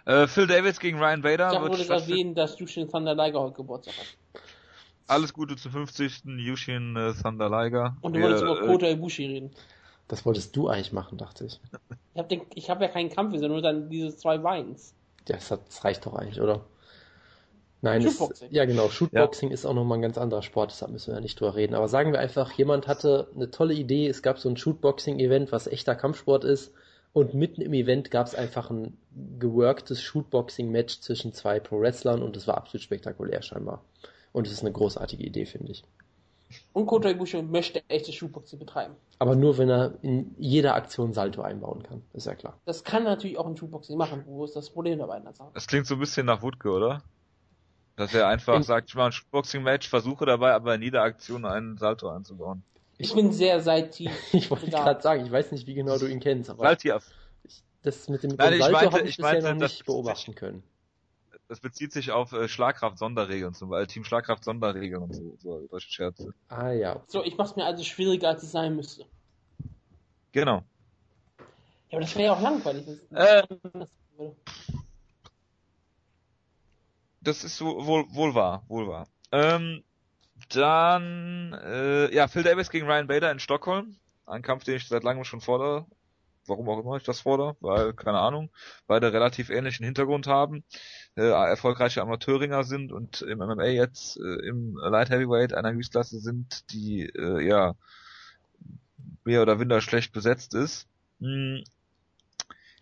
Äh, Phil Davis gegen Ryan Bader wollte stattfinden. erwähnen, dass Jushin Thunder Liger heute Geburtstag hat. Alles Gute zum 50. Yushin äh, Thunder Liger. Und du Wir, wolltest über äh, Kota Ibushi reden. Das wolltest du eigentlich machen, dachte ich. Ich habe hab ja keinen Kampf, sondern nur dann diese zwei Weins. Ja, das, hat, das reicht doch eigentlich, oder? Nein, es, Shootboxing. ja genau, Shootboxing ist auch nochmal ein ganz anderer Sport, deshalb müssen wir ja nicht drüber reden. Aber sagen wir einfach, jemand hatte eine tolle Idee, es gab so ein Shootboxing-Event, was echter Kampfsport ist, und mitten im Event gab es einfach ein geworktes Shootboxing-Match zwischen zwei Pro-Wrestlern und es war absolut spektakulär scheinbar. Und es ist eine großartige Idee, finde ich. Und Kota Ibushi möchte echte Shootboxing betreiben. Aber nur, wenn er in jeder Aktion Salto einbauen kann, ist ja klar. Das kann natürlich auch ein Shootboxing machen. Wo ist das Problem dabei in der Sache? Das klingt so ein bisschen nach Wutke, oder? Dass er einfach In- sagt, ich mache ein Boxing-Match, versuche dabei aber in jeder Aktion einen Salto einzubauen. Ich bin sehr seittief. Ich wollte gerade sagen, ich weiß nicht, wie genau du ihn kennst, aber Salti, ich, das mit dem, Nein, Salto habe ich, ich bisher meinte, noch das nicht beobachten können. das bezieht sich auf äh, Schlagkraft-Sonderregeln, zum Beispiel Team Schlagkraft-Sonderregeln und so, so solche Scherze. Ah ja, So, ich mach's mir also schwieriger, als es sein müsste. Genau. Ja, aber das wäre ja auch langweilig. es Äh. Das ist so, wohl, wohl wahr, wohl wahr. Ähm, dann, äh, ja, Phil Davis gegen Ryan Bader in Stockholm. Ein Kampf, den ich seit langem schon fordere. Warum auch immer ich das fordere, weil, keine Ahnung, beide relativ ähnlichen Hintergrund haben, äh, erfolgreiche Amateurringer sind und im MMA jetzt äh, im Light Heavyweight einer Gewichtsklasse sind, die, äh, ja, mehr oder minder schlecht besetzt ist. Hm.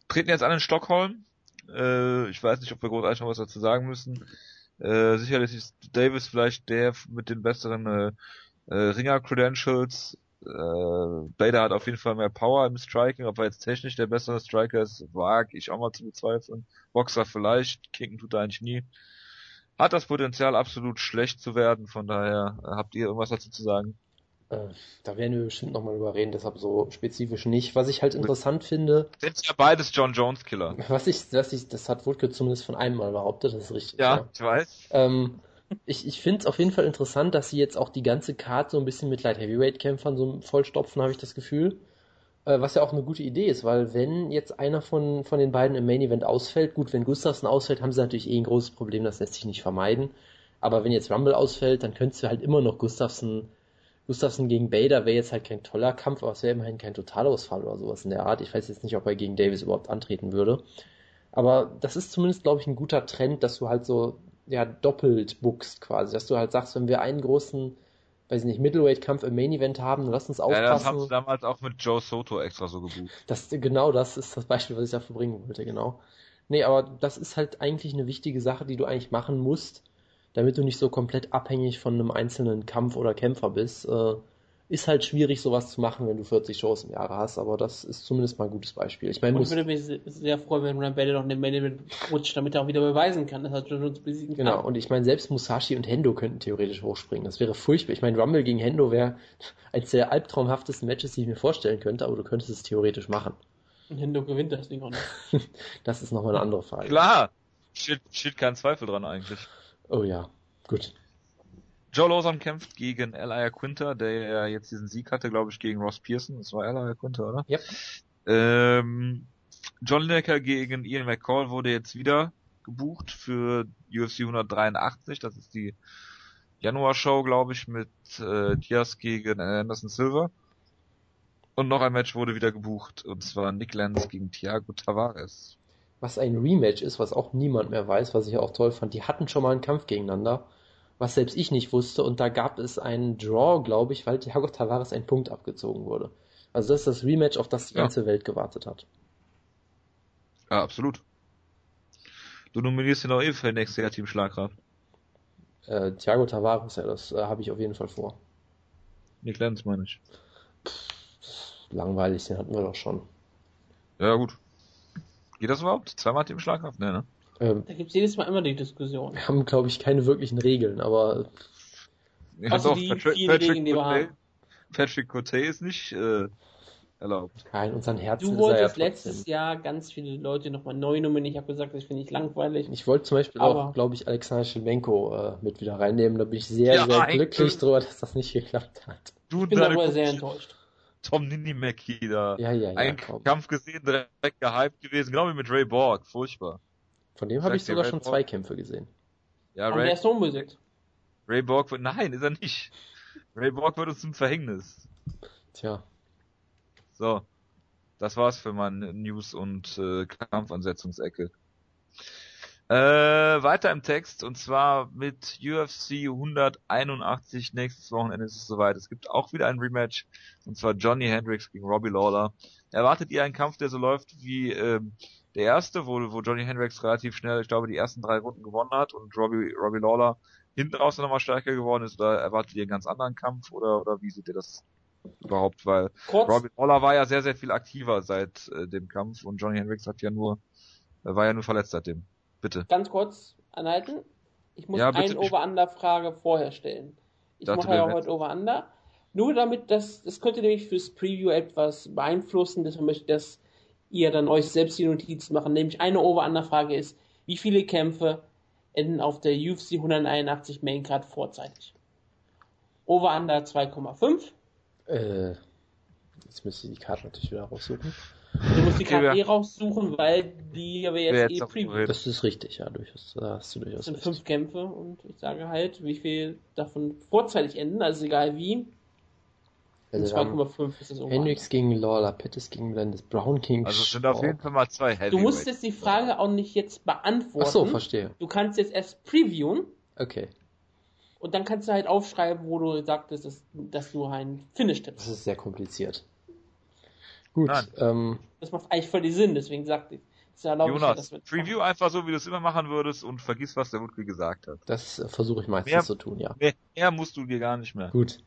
Treten jetzt an in Stockholm. Äh, ich weiß nicht, ob wir großartig noch was dazu sagen müssen. Äh, sicherlich ist Davis vielleicht der mit den besseren äh, äh, Ringer-Credentials. Äh, Bader hat auf jeden Fall mehr Power im Striking. Ob er jetzt technisch der bessere Striker ist, wage ich auch mal zu bezweifeln. Boxer vielleicht, kicken tut er eigentlich nie. Hat das Potenzial, absolut schlecht zu werden. Von daher äh, habt ihr irgendwas dazu zu sagen? Äh, da werden wir bestimmt nochmal drüber reden, deshalb so spezifisch nicht. Was ich halt interessant finde, Sind ja beides John Jones Killer. was ich, was ich, das hat Wutke zumindest von einem Mal behauptet, das ist richtig. Ja, ich weiß. Ähm, ich ich finde es auf jeden Fall interessant, dass sie jetzt auch die ganze Karte so ein bisschen mit Light Heavyweight Kämpfern so vollstopfen, habe ich das Gefühl. Äh, was ja auch eine gute Idee ist, weil wenn jetzt einer von, von den beiden im Main Event ausfällt, gut, wenn Gustafsson ausfällt, haben sie natürlich eh ein großes Problem, das lässt sich nicht vermeiden. Aber wenn jetzt Rumble ausfällt, dann könntest du halt immer noch Gustafsson, Gustafsson gegen Bader wäre jetzt halt kein toller Kampf, aber es wäre immerhin kein Totalausfall oder sowas in der Art. Ich weiß jetzt nicht, ob er gegen Davis überhaupt antreten würde. Aber das ist zumindest, glaube ich, ein guter Trend, dass du halt so ja, doppelt buchst quasi. Dass du halt sagst, wenn wir einen großen, weiß ich nicht, Middleweight-Kampf im Main-Event haben, dann lass uns Ja, das haben sie aufpassen. damals auch mit Joe Soto extra so gebucht. das, genau das ist das Beispiel, was ich dafür bringen wollte, genau. Nee, aber das ist halt eigentlich eine wichtige Sache, die du eigentlich machen musst, damit du nicht so komplett abhängig von einem einzelnen Kampf oder Kämpfer bist. Äh, ist halt schwierig, sowas zu machen, wenn du 40 Shows im Jahr hast, aber das ist zumindest mal ein gutes Beispiel. Ich meine, Und ich würde mich se- sehr freuen, wenn Bader noch in den Main rutscht, damit er auch wieder beweisen kann, dass er John Jones besiegen Genau, kann. und ich meine, selbst Musashi und Hendo könnten theoretisch hochspringen. Das wäre furchtbar. Ich meine, Rumble gegen Hendo wäre eines der albtraumhaftesten Matches, die ich mir vorstellen könnte, aber du könntest es theoretisch machen. Und Hendo gewinnt das Ding auch nicht. Das ist nochmal eine andere Frage. Klar! Steht, steht kein Zweifel dran eigentlich. Oh ja, gut. Joe Lawson kämpft gegen Elia Quinter, der ja jetzt diesen Sieg hatte, glaube ich, gegen Ross Pearson. Das war Elia Quinter, oder? Yep. Ähm, John Lineker gegen Ian McCall wurde jetzt wieder gebucht für UFC 183. Das ist die Januar-Show, glaube ich, mit äh, Diaz gegen Anderson Silver. Und noch ein Match wurde wieder gebucht, und zwar Nick Lenz gegen Thiago Tavares. Was ein Rematch ist, was auch niemand mehr weiß, was ich auch toll fand. Die hatten schon mal einen Kampf gegeneinander, was selbst ich nicht wusste, und da gab es einen Draw, glaube ich, weil Thiago Tavares ein Punkt abgezogen wurde. Also das ist das Rematch, auf das die Ja. ganze Welt gewartet hat. Ja, absolut. Du nominierst ihn auch eh für nächstes Jahr Team Schlagkraft. Äh, Thiago Tavares, ja, das äh, habe ich auf jeden Fall vor. Nick Lenz, meine ich. Langweilig, den hatten wir doch schon. Ja, gut. Geht das überhaupt? Zweimal Team Schlagkraft? Nee, ne? Ähm, Da gibt's jedes Mal immer die Diskussion. wir haben, glaube ich, keine wirklichen Regeln, aber Ja, Außer doch, die Patrick, vielen Patrick, Regeln, die wir haben. Patrick Cote ist nicht äh, erlaubt. kein unseren Herzen Du ja wolltest trotzdem. letztes Jahr ganz viele Leute nochmal neu nominieren. Ich habe gesagt, das finde ich langweilig. Ich wollte zum Beispiel Aber- auch, glaube ich, Alexander Schilmenko äh, mit wieder reinnehmen. Da bin ich sehr, Ja, sehr glücklich Glück. drüber, dass das nicht geklappt hat. Du Ich bin darüber sehr enttäuscht. Tom Ninimaki da. Ja, ja, ja. Ein komm. Kampf gesehen, direkt gehypt gewesen, genau wie mit Ray Borg. Furchtbar. Von dem habe ich sogar Ray schon Borg? zwei Kämpfe gesehen. Ja, Aber Ray, der ist unbesiegt. Ray Borg wird, nein, ist er nicht. Ray Borg wird uns zum Verhängnis. Tja, So. Das war's für meine News- und äh, Kampfansetzungsecke. Äh, weiter im Text und zwar mit UFC 181 nächstes Wochenende ist es soweit. Es gibt auch wieder ein Rematch und zwar Johnny Hendricks gegen Robbie Lawler. Erwartet ihr einen Kampf, der so läuft wie ähm, der erste, wo, wo Johnny Hendricks relativ schnell, ich glaube, die ersten drei Runden gewonnen hat und Robbie, Robbie Lawler hinten raus nochmal stärker geworden ist? Oder erwartet ihr einen ganz anderen Kampf oder, oder wie seht ihr das überhaupt? Weil Kurz, Robbie Lawler war ja sehr, sehr viel aktiver seit äh, dem Kampf und Johnny Hendricks hat ja nur, äh, war ja nur verletzt seitdem. Bitte. ganz kurz anhalten. Ich muss Ja, bitte. eine Over-Under-Frage vorher stellen. Ich mache ja heute Over-Under. Nur damit, das, das könnte nämlich fürs Preview etwas beeinflussen, deshalb möchte ich, dass ihr dann euch selbst die Notizen machen. Nämlich eine Over-Under-Frage ist, wie viele Kämpfe enden auf der UFC 181 Main Card vorzeitig? Over-Under 2,5. äh, jetzt müsste ich die Karte natürlich wieder raussuchen. Du musst die wer- eh raussuchen, weil die wir Wer jetzt jetzt eh preview. Das ist richtig, ja, durchaus. Da hast du Das durchaus sind recht. fünf Kämpfe und ich sage halt, wie viel davon vorzeitig enden, also egal wie. Also wir haben 2,5 ist das. Hendricks gegen Lawler, Pettis gegen Blendes, Brown gegen Also sind auf jeden Fall mal zwei Du Heavyweights. musst jetzt die Frage auch nicht jetzt beantworten. Ach so, verstehe. Du kannst jetzt erst previewen Okay, und dann kannst du halt aufschreiben, wo du sagtest, dass, dass du einen Finish das tippst. ist sehr kompliziert. Gut, Nein. ähm, Das macht eigentlich völlig Sinn, deswegen sagte ich. Das ich ja, Jonas, dass wir das Preview einfach so, wie du es immer machen würdest und vergiss, was der Wutke gesagt hat. das äh, versuche ich meistens Mehr- zu tun, ja. Mehr, mehr musst du dir gar nicht mehr. Gut.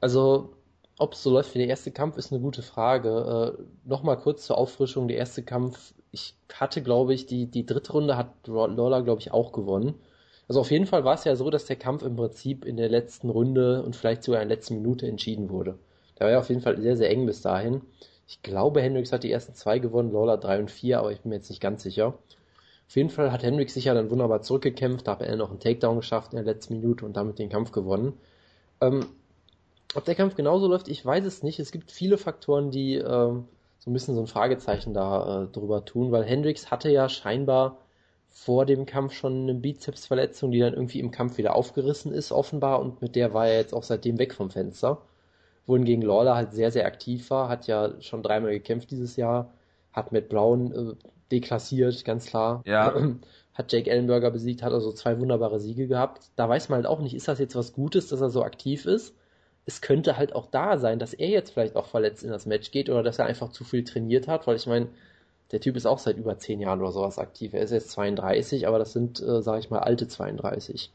Also, ob es so läuft wie der erste Kampf, ist eine gute Frage. Äh, Nochmal kurz zur Auffrischung. Der erste Kampf, ich hatte, glaube ich, die, die dritte Runde hat Lawler, glaube ich, auch gewonnen. Also auf jeden Fall war es ja so, dass der Kampf im Prinzip in der letzten Runde und vielleicht sogar in der letzten Minute entschieden wurde. Da war ja auf jeden Fall sehr, sehr eng bis dahin. Ich glaube, Hendricks hat die ersten zwei gewonnen, Lawler drei und vier, aber ich bin mir jetzt nicht ganz sicher. Auf jeden Fall hat Hendricks sich ja dann wunderbar zurückgekämpft, da hat er noch einen Takedown geschafft in der letzten Minute und damit den Kampf gewonnen. Ähm, ob der Kampf genauso läuft, ich weiß es nicht. Es gibt viele Faktoren, die ähm, so ein bisschen so ein Fragezeichen da äh, drüber tun, weil Hendricks hatte ja scheinbar vor dem Kampf schon eine Bizepsverletzung, die dann irgendwie im Kampf wieder aufgerissen ist, offenbar, und mit der war er jetzt auch seitdem weg vom Fenster. Wohingegen Lawler halt sehr, sehr aktiv war, hat ja schon dreimal gekämpft dieses Jahr, hat Matt Brown äh, deklassiert, ganz klar. Ja. Hat Jake Ellenberger besiegt, hat also zwei wunderbare Siege gehabt. Da weiß man halt auch nicht, ist das jetzt was Gutes, dass er so aktiv ist? Es könnte halt auch da sein, dass er jetzt vielleicht auch verletzt in das Match geht oder dass er einfach zu viel trainiert hat, weil ich meine, der Typ ist auch seit über zehn Jahren oder sowas aktiv. Er ist jetzt 32, aber das sind, äh, sage ich mal, alte 32.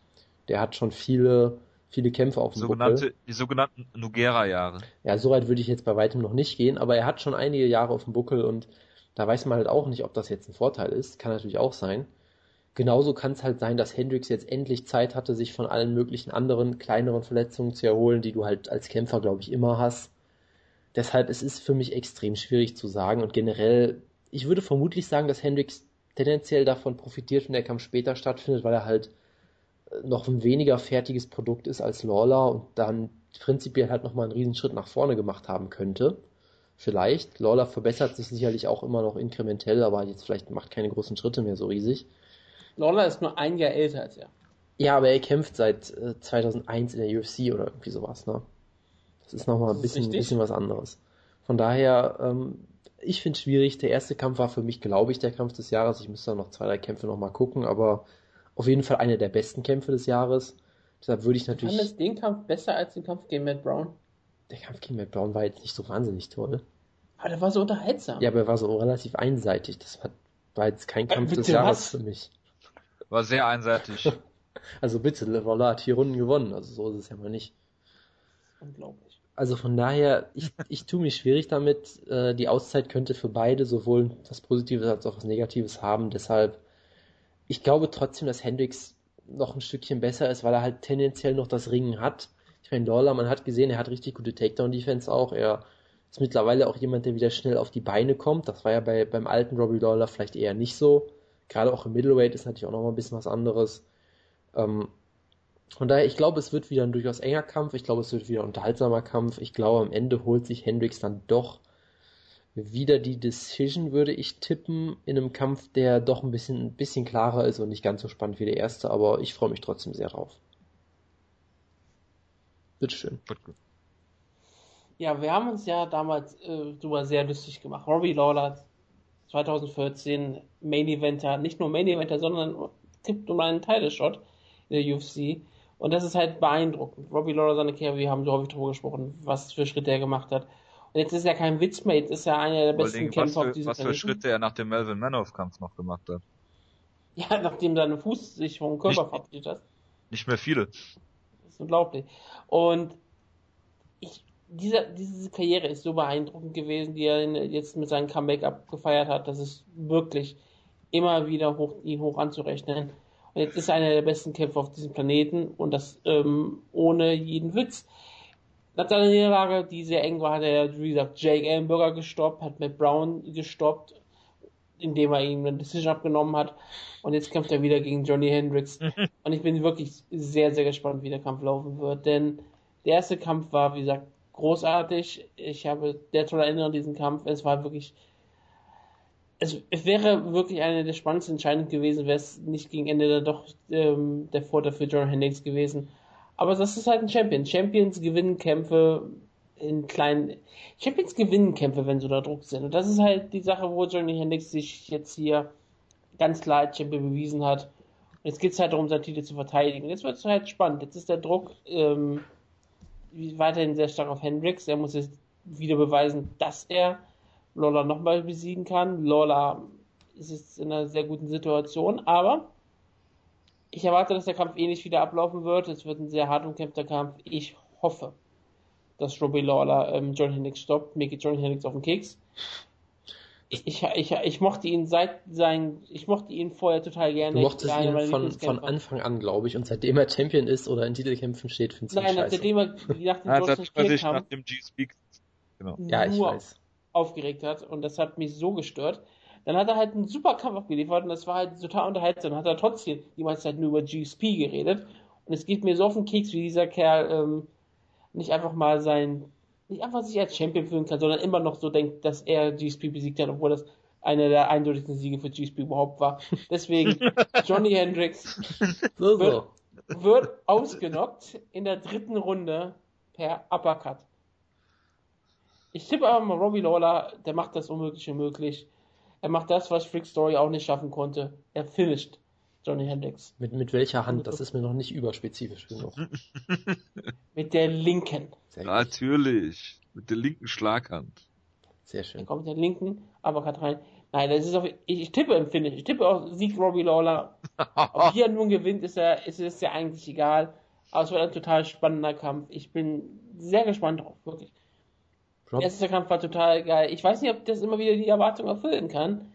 Der hat schon viele, viele Kämpfe auf dem Buckel. Sogenannte, die sogenannten Nugera-Jahre. Ja, so weit würde ich jetzt bei weitem noch nicht gehen, aber er hat schon einige Jahre auf dem Buckel und da weiß man halt auch nicht, ob das jetzt ein Vorteil ist. Kann natürlich auch sein. Genauso kann es halt sein, dass Hendricks jetzt endlich Zeit hatte, sich von allen möglichen anderen kleineren Verletzungen zu erholen, die du halt als Kämpfer, glaube ich, immer hast. Deshalb es ist für mich extrem schwierig zu sagen und generell, ich würde vermutlich sagen, dass Hendricks tendenziell davon profitiert, wenn der Kampf später stattfindet, weil er halt noch ein weniger fertiges Produkt ist als Lawler und dann prinzipiell halt nochmal einen Riesenschritt nach vorne gemacht haben könnte. Vielleicht. Lawler verbessert sich sicherlich auch immer noch inkrementell, aber jetzt vielleicht macht keine großen Schritte mehr so riesig. Lawler ist nur ein Jahr älter als er. Ja, aber er kämpft seit äh, 2001 in der UFC oder irgendwie sowas, ne? Das ist nochmal ein bisschen, bisschen was anderes. Von daher, ähm, ich finde es schwierig. Der erste Kampf war für mich, glaube ich, der Kampf des Jahres. Ich müsste noch zwei, drei Kämpfe nochmal gucken, aber auf jeden Fall einer der besten Kämpfe des Jahres. Deshalb würde ich natürlich. Fandest den Kampf besser als den Kampf gegen Matt Brown? Der Kampf gegen Matt Brown war jetzt nicht so wahnsinnig toll. Aber der war so unterhaltsam. Ja, aber er war so relativ einseitig. Das war jetzt kein äh, Kampf äh, des Jahres was? für mich. War sehr einseitig. also bitte, Levola hat vier Runden gewonnen. Also so ist es ja mal nicht. Unglaublich. Also von daher, ich, ich tue mich schwierig damit. Äh, die Auszeit könnte für beide sowohl was Positives als auch was Negatives haben. Deshalb, ich glaube trotzdem, dass Hendricks noch ein Stückchen besser ist, weil er halt tendenziell noch das Ringen hat. Ich meine, Lawler, man hat gesehen, er hat richtig gute Takedown-Defense auch. Er ist mittlerweile auch jemand, der wieder schnell auf die Beine kommt. Das war ja bei, beim alten Robbie Lawler vielleicht eher nicht so. Gerade auch im Middleweight ist natürlich auch noch mal ein bisschen was anderes. Ähm, von daher, ich glaube, es wird wieder ein durchaus enger Kampf. Ich glaube, es wird wieder ein unterhaltsamer Kampf. Ich glaube, am Ende holt sich Hendricks dann doch wieder die Decision, würde ich tippen, in einem Kampf, der doch ein bisschen, ein bisschen klarer ist und nicht ganz so spannend wie der erste, aber ich freue mich trotzdem sehr drauf. Bitteschön. Ja, wir haben uns ja damals äh, darüber sehr lustig gemacht. Robbie Lawler 2014 Main Eventer, nicht nur Main Eventer, sondern tippt um einen Title-Shot in der UFC. Und das ist halt beeindruckend. Robbie Lawler, seine Karriere, wir haben so häufig darüber gesprochen, was für Schritte er gemacht hat. Und jetzt ist er kein Witz mehr, jetzt ist er einer der besten Kämpfer auf diesem Was für Schritte er nach dem Melvin Manoff-Kampf noch gemacht hat. Ja, nachdem seine Fuß sich vom Körper verabschiedet hat. Nicht mehr viele. Das ist unglaublich. Und ich, diese, diese Karriere ist so beeindruckend gewesen, die er jetzt mit seinem Comeback abgefeiert hat, dass es wirklich immer wieder hoch, ihn hoch anzurechnen. Und jetzt ist er einer der besten Kämpfer auf diesem Planeten und das ähm, ohne jeden Witz. Nach seiner Niederlage, die sehr eng war, hat er, wie gesagt, Jake Ellenberger gestoppt, hat Matt Brown gestoppt, indem er ihm eine Decision abgenommen hat. Und jetzt kämpft er wieder gegen Johnny Hendricks. und ich bin wirklich sehr, sehr gespannt, wie der Kampf laufen wird. Denn der erste Kampf war, wie gesagt, großartig. Ich habe sehr tolle Erinnerungen an diesen Kampf. Es war wirklich. Es, es wäre wirklich eine der spannendsten Entscheidungen gewesen, wäre es nicht gegen Ende dann doch ähm, der Vorteil für John Hendricks gewesen. Aber das ist halt ein Champion. Champions gewinnen Kämpfe in kleinen. Champions gewinnen Kämpfe, wenn sie unter Druck sind. Und das ist halt die Sache, wo Johnny Hendricks sich jetzt hier ganz klar als Champion bewiesen hat. Jetzt geht es halt darum, seinen Titel zu verteidigen. Jetzt wird es halt spannend. Jetzt ist der Druck ähm, weiterhin sehr stark auf Hendricks. Er muss jetzt wieder beweisen, dass er Lola nochmal besiegen kann. Lola ist jetzt in einer sehr guten Situation, aber ich erwarte, dass der Kampf ähnlich wieder ablaufen wird. Es wird ein sehr hart umkämpfter Kampf. Ich hoffe, dass Robbie Lawler ähm, John Hendricks stoppt. Mir geht John Hendricks auf den Keks. Ich, ich, ich, ich mochte ihn seit sein, ich mochte ihn vorher total gerne. Du mochtest ihn von, von Anfang an, glaube ich, und seitdem er Champion ist oder in Titelkämpfen steht, findest du Nein, seitdem er nach dem nach dem G-Speak genau. ja, ich weiß. aufgeregt hat und das hat mich so gestört. Dann hat er halt einen super Kampf abgeliefert und das war halt total unterhaltsam. Dann hat er trotzdem die meiste Zeit nur über GSP geredet. Und es geht mir so auf den Keks, wie dieser Kerl ähm, nicht einfach mal sein, nicht einfach sich als Champion fühlen kann, sondern immer noch so denkt, dass er GSP besiegt hat, obwohl das einer der eindeutigsten Siege für GSP überhaupt war. Deswegen, Johnny Hendricks so, so. Wird, wird ausgenockt in der dritten Runde per Uppercut. Ich tippe aber mal Robbie Lawler, der macht das Unmögliche möglich. Er macht das, was Freak Story auch nicht schaffen konnte. Er finisht Johnny Hendricks. Mit, mit welcher Hand? Das ist mir noch nicht überspezifisch genug. mit der linken. Natürlich. Mit der linken Schlaghand. Sehr schön. Er kommt mit der linken, aber gerade rein. Nein, das ist auf, ich, ich tippe im Finish. Ich tippe auch Sieg Robbie Lawler. Ob hier nun gewinnt, ist er, ist es ja eigentlich egal. Aber es wird ein total spannender Kampf. Ich bin sehr gespannt drauf, wirklich. Der erste Kampf war total geil. Ich weiß nicht, ob das immer wieder die Erwartung erfüllen kann.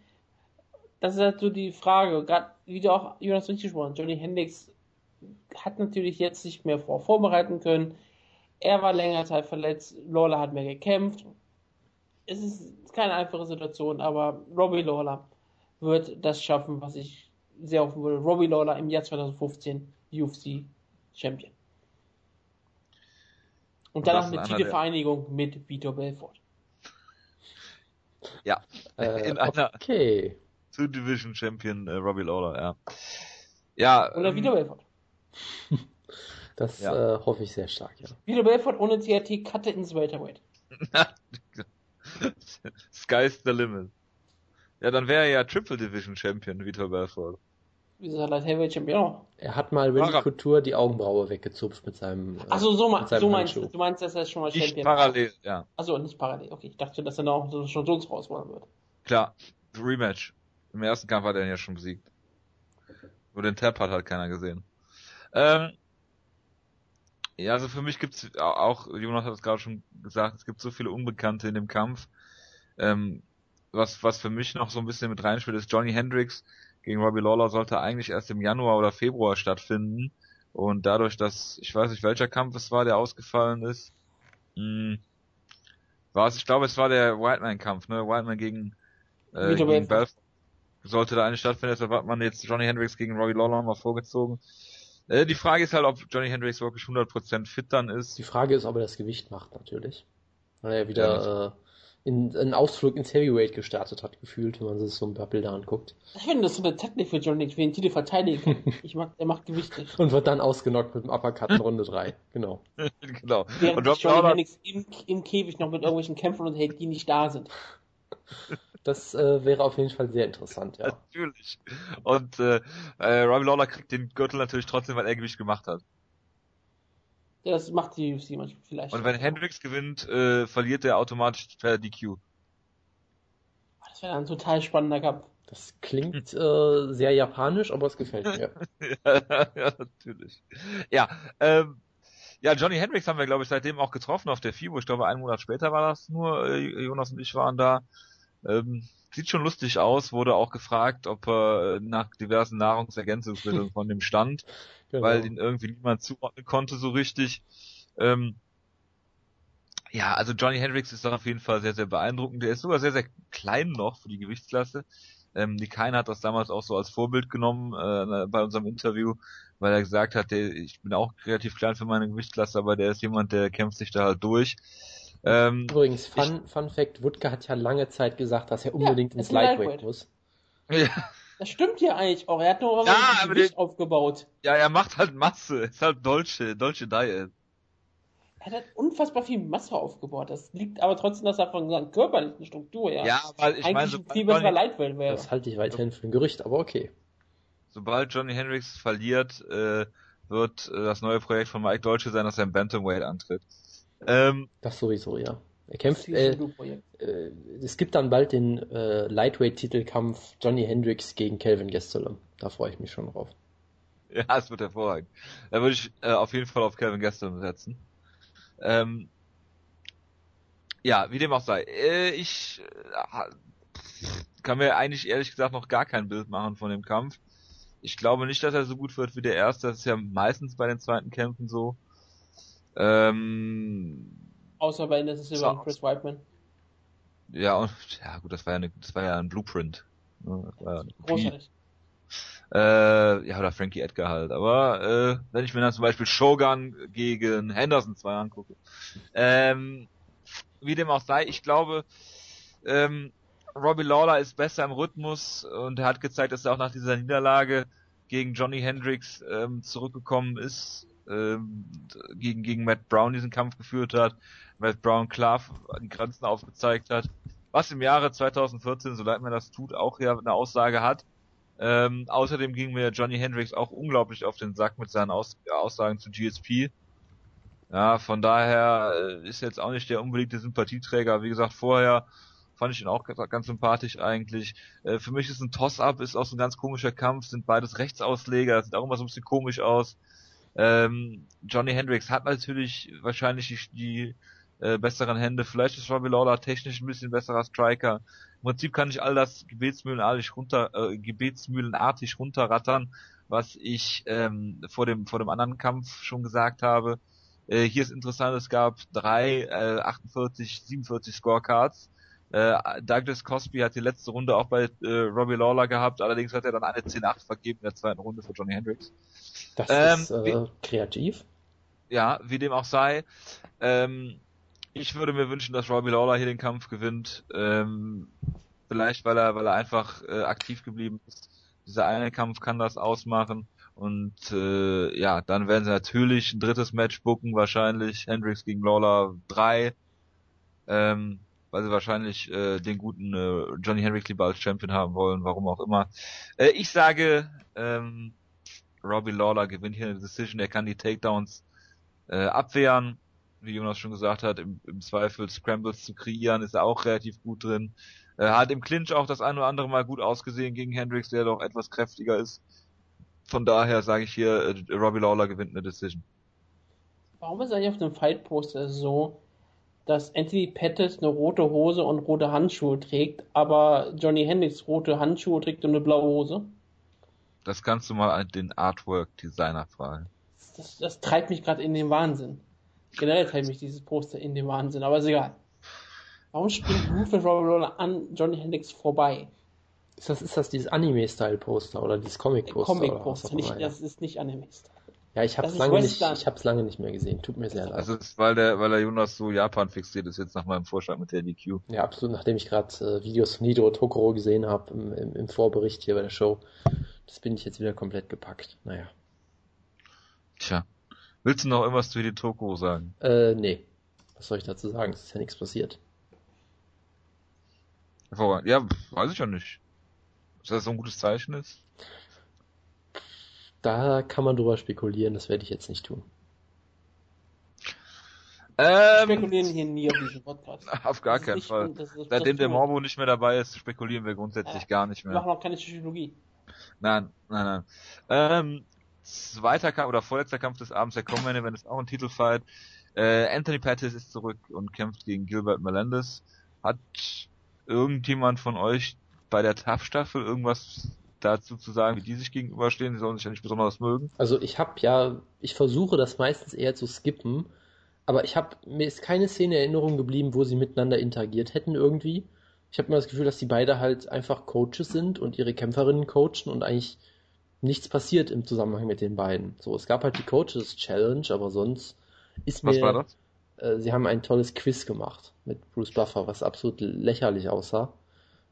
Das ist halt so die Frage. Gerade, wie du auch Jonas richtig gesprochen Johnny Hendricks hat natürlich jetzt nicht mehr vor vorbereiten können. Er war länger Zeit verletzt. Lawler hat mehr gekämpft. Es ist keine einfache Situation, aber Robbie Lawler wird das schaffen, was ich sehr hoffen würde. Robbie Lawler im Jahr 2015 UFC Champion. Und danach eine Titelvereinigung mit Vitor Belfort. Ja, Äh, in einer okay. Two Division Champion äh, Robbie Lawler, ja. Ja, Oder ähm, Vitor Belfort. Das Ja. äh, hoffe ich sehr stark, ja. Vitor Belfort ohne TRT cutte ins Welterweight. Sky's the limit. Ja, dann wäre er ja Triple Division Champion, Vitor Belfort. Wieso hat er als Heavyweight Champion? Er hat mal Para- Couture die Augenbraue weggezupft mit seinem. äh, Achso, so, seinem so meinst du. Du meinst, dass er schon mal Nicht Champion war. parallel, ja. Achso, nicht parallel. Okay, ich dachte, dass er noch so schon Jungs rausholen wird. Klar, Rematch. Im ersten Kampf hat er ihn ja schon besiegt. Nur den Tap hat halt keiner gesehen. Ähm, ja, also für mich gibt's au- auch, Jonas hat es gerade schon gesagt, es gibt so viele Unbekannte in dem Kampf. Ähm, was, was für mich noch so ein bisschen mit reinspielt, ist Johnny Hendricks gegen Robbie Lawler sollte eigentlich erst im Januar oder Februar stattfinden. Und dadurch, dass, ich weiß nicht, welcher Kampf es war, der ausgefallen ist, mh, war es, ich glaube, es war der Whiteman-Kampf, ne? Whiteman gegen, äh, gegen. Belfort. Sollte da eigentlich stattfinden, deshalb hat man jetzt Johnny Hendricks gegen Robbie Lawler mal vorgezogen. Äh, die Frage ist halt, ob Johnny Hendricks wirklich 100% fit dann ist. Die Frage ist, ob er das Gewicht macht, natürlich. Weil er wieder äh, in, einen Ausflug ins Heavyweight gestartet hat, gefühlt, wenn man sich so ein paar Bilder anguckt. Ich finde, das ist so eine Taktik für Johnny, für den Titel verteidigen kann. Ich mag, er macht Gewicht nicht. Und wird dann ausgenockt mit dem Uppercut in Runde 3. Genau. genau. Während Und Johnny Lawler, Hendricks im, im Käfig noch mit irgendwelchen Kämpfern unterhält, die nicht da sind. Das äh, wäre auf jeden Fall sehr interessant, ja. natürlich. Und äh, äh, Robbie Lawler kriegt den Gürtel natürlich trotzdem, weil er Gewicht gemacht hat. Ja, das macht die UFC manchmal vielleicht. Und wenn Hendricks gewinnt, äh, verliert er automatisch per DQ. Das wäre ein total spannender Kampf. Das klingt äh, sehr japanisch, aber es gefällt mir. ja, natürlich. Ja, ähm, ja, Johnny Hendricks haben wir, glaube ich, seitdem auch getroffen auf der FIBO. Ich glaube, einen Monat später war das nur. Äh, Jonas und ich waren da. Ähm, sieht schon lustig aus. Wurde auch gefragt, ob er äh, nach diversen Nahrungsergänzungsmitteln von dem stand, Genau. weil ihn irgendwie niemand zuordnen konnte so richtig. Ähm, ja, also Johnny Hendricks ist dann auf jeden Fall sehr, sehr beeindruckend. Der ist sogar sehr, sehr klein noch für die Gewichtsklasse. Ähm, die Kain hat das damals auch so als Vorbild genommen äh, bei unserem Interview, weil er gesagt hat, der, ich bin auch relativ klein für meine Gewichtsklasse, aber der ist jemand, der kämpft sich da halt durch. Ähm, Übrigens, Fun, Fun Fact, Wutke hat ja lange Zeit gesagt, dass er unbedingt Ja, ins Lightweight Lightweight. muss. ja, Das stimmt ja eigentlich auch. Er hat nur Ja, aber Gewicht den- aufgebaut. ja, er macht halt Masse, ist halt Dolce, Dolce Diet. Er hat halt unfassbar viel Masse aufgebaut. Das liegt aber trotzdem, dass er von seiner körperlichen Struktur her Ja, weil ich eigentlich meine, ein sobald, viel Johnny- Lightweight wäre. Das halte ich weiterhin für ein Gerücht, aber okay. sobald Johnny Hendricks verliert, äh, wird äh, das neue Projekt von Mike Dolce sein, dass er im Bantamweight antritt. Ähm, Das sowieso, ja. Er kämpft, äh, äh, es gibt dann bald den äh, Lightweight-Titelkampf Johnny Hendricks gegen Calvin Gastelum. Da freue ich mich schon drauf. Ja, es wird hervorragend. Da würde ich äh, auf jeden Fall auf Kevin Gastelum setzen. Ähm, ja, wie dem auch sei. Äh, ich äh, kann mir eigentlich ehrlich gesagt noch gar kein Bild machen von dem Kampf. Ich glaube nicht, dass er so gut wird wie der erste. Das ist ja meistens bei den zweiten Kämpfen so. Ähm, Außer bei Silver und Chris Whiteman. ja, und, ja gut, das war ja, eine, das war ja ein Blueprint. Ne, ja. Großartig. Äh, ja, oder Frankie Edgar halt. Aber äh, wenn ich mir dann zum Beispiel Shogun gegen Henderson 2 angucke, ähm, wie dem auch sei, ich glaube, ähm, Robbie Lawler ist besser im Rhythmus und er hat gezeigt, dass er auch nach dieser Niederlage gegen Johnny Hendricks ähm, zurückgekommen ist, gegen, gegen Matt Brown diesen Kampf geführt hat, Matt Brown klar die Grenzen aufgezeigt hat, was im Jahre 2014, so leid mir das tut, auch ja eine Aussage hat. Ähm, außerdem ging mir Johnny Hendricks auch unglaublich auf den Sack mit seinen Aus Aussagen zu GSP. Ja, von daher äh, ist jetzt auch nicht der unbedingte Sympathieträger. Wie gesagt, vorher fand ich ihn auch ganz, sympathisch eigentlich. Äh, für mich ist ein Toss-Up, ist auch so ein ganz komischer Kampf, sind beides Rechtsausleger, sieht auch immer so ein bisschen komisch aus. Ähm, Johnny Hendricks hat natürlich wahrscheinlich die, die äh, besseren Hände. Vielleicht ist Robbie Lawler technisch ein bisschen besserer Striker. Im Prinzip kann ich all das gebetsmühlenartig runter, äh, gebetsmühlenartig runterrattern, was ich ähm, vor dem vor dem anderen Kampf schon gesagt habe. Äh, hier ist interessant, es gab drei äh, 48, 47 Scorecards. Äh, Douglas Cosby hat die letzte Runde auch bei äh, Robbie Lawler gehabt, allerdings hat er dann eine 10-8 vergeben in der zweiten Runde für Johnny Hendricks. Das ähm, ist äh, kreativ. Ja, wie dem auch sei. Ähm, ich würde mir wünschen, dass Robbie Lawler hier den Kampf gewinnt. Ähm, vielleicht, weil er, weil er einfach äh, aktiv geblieben ist. Dieser eine Kampf kann das ausmachen. Und äh, ja, dann werden sie natürlich ein drittes Match booken, wahrscheinlich Hendricks gegen Lawler 3. Ähm, weil sie wahrscheinlich äh, den guten äh, Johnny Hendricks lieber als Champion haben wollen, warum auch immer. Äh, ich sage, ähm, Robbie Lawler gewinnt hier eine Decision, er kann die Takedowns äh, abwehren, wie Jonas schon gesagt hat, im, im Zweifel Scrambles zu kreieren, ist er auch relativ gut drin. Er hat im Clinch auch das ein oder andere Mal gut ausgesehen gegen Hendricks, der doch etwas kräftiger ist. Von daher sage ich hier, äh, Robbie Lawler gewinnt eine Decision. Warum ist eigentlich auf dem Fight Poster so, dass Anthony Pettis eine rote Hose und rote Handschuhe trägt, aber Johnny Hendricks rote Handschuhe trägt und eine blaue Hose? Das kannst du mal den Artwork-Designer fragen. Das, das treibt mich gerade in den Wahnsinn. Generell treibt mich dieses Poster in den Wahnsinn, aber ist egal. Warum springt Rufus Roller an Johnny Hendricks vorbei? Ist das, ist das dieses Anime-Style-Poster oder dieses Comic-Poster? Comic-Poster, das ist nicht Anime-Style. Ja, ich habe es lange nicht, ich hab's lange nicht mehr gesehen. Tut mir sehr leid. Also ist, weil der, weil der Jonas so Japan fixiert ist jetzt nach meinem Vorschlag mit der DQ. Ja, absolut. Nachdem ich gerade äh, Videos von Nido Tokoro gesehen habe im, im, im, Vorbericht hier bei der Show, das bin ich jetzt wieder komplett gepackt. Naja. Tja. Willst du noch irgendwas zu die Tokoro sagen? Äh, nee. Was soll ich dazu sagen? Es ist ja nichts passiert. Ja, weiß ich ja nicht. Dass das so ein gutes Zeichen ist? Da kann man drüber spekulieren, das werde ich jetzt nicht tun. Ähm, spekulieren hier nie auf diesem Podcast. Auf gar keinen nicht, Fall. Das, das, Seitdem der Morbo nicht mehr dabei ist, spekulieren wir grundsätzlich äh, gar nicht mehr. Wir machen auch keine Psychologie. Nein, nein, nein. Ähm, zweiter Kampf oder vorletzter Kampf des Abends, der Common Event ist auch ein Titelfight. Äh, Anthony Pettis ist zurück und kämpft gegen Gilbert Melendez. Hat irgendjemand von euch bei der TAF-Staffel irgendwas dazu zu sagen, wie die sich gegenüberstehen. Die sollen sich ja nicht besonders mögen. Also ich habe ja, ich versuche das meistens eher zu skippen, aber ich habe mir ist keine Szene in Erinnerung geblieben, wo sie miteinander interagiert hätten irgendwie. Ich habe immer das Gefühl, dass die beide halt einfach Coaches sind und ihre Kämpferinnen coachen und eigentlich nichts passiert im Zusammenhang mit den beiden. So, es gab halt die Coaches Challenge, aber sonst ist was mir. Was war das? Äh, sie haben ein tolles Quiz gemacht mit Bruce Buffer, was absolut lächerlich aussah.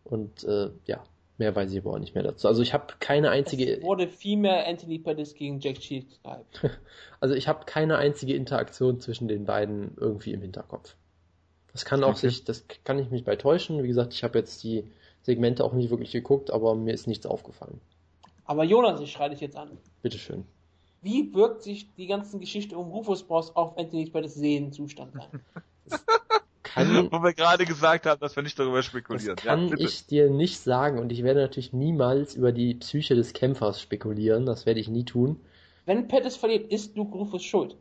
Und äh, ja, Mehr weiß ich aber auch nicht mehr dazu. Also ich habe keine einzige. Es wurde viel mehr Anthony Pettis gegen Jack Cheeks Also ich habe keine einzige Interaktion zwischen den beiden irgendwie im Hinterkopf. Das kann auch okay. sich, das kann ich mich bei täuschen. Wie gesagt, ich habe jetzt die Segmente auch nicht wirklich geguckt, aber mir ist nichts aufgefallen. Aber Jonas, ich schreie dich jetzt an. Bitteschön. Wie wirkt sich die ganze Geschichte um Rufus Boss auf Anthony Pettis Sehenzustand ein? kann, wo wir gerade gesagt haben, dass wir nicht darüber spekulieren. Das kann ja, ich dir nicht sagen und ich werde natürlich niemals über die Psyche des Kämpfers spekulieren. Das werde ich nie tun. Wenn Pettis verliert, ist Luke Rufus schuld.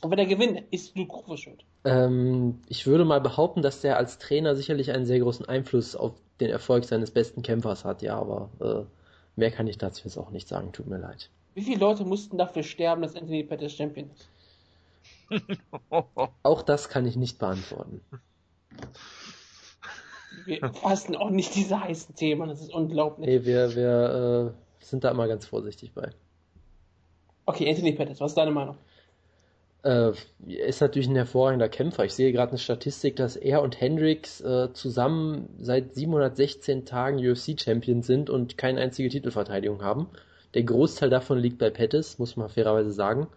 Und wenn er gewinnt, ist Luke Rufus schuld. Ähm, ich würde mal behaupten, dass der als Trainer sicherlich einen sehr großen Einfluss auf den Erfolg seines besten Kämpfers hat, ja, aber äh, mehr kann ich dazu jetzt auch nicht sagen, tut mir leid. Wie viele Leute mussten dafür sterben, dass Anthony Pettis Champion ist? auch das kann ich nicht beantworten. Wir fassen auch nicht diese heißen Themen, das ist unglaublich. Nee, wir, wir äh, sind da immer ganz vorsichtig bei. Okay, Anthony Pettis, was ist deine Meinung? Äh, er ist natürlich ein hervorragender Kämpfer. Ich sehe gerade eine Statistik, dass er und Hendricks äh, zusammen seit 716 Tagen UFC-Champion sind und keine einzige Titelverteidigung haben. Der Großteil davon liegt bei Pettis, muss man fairerweise sagen.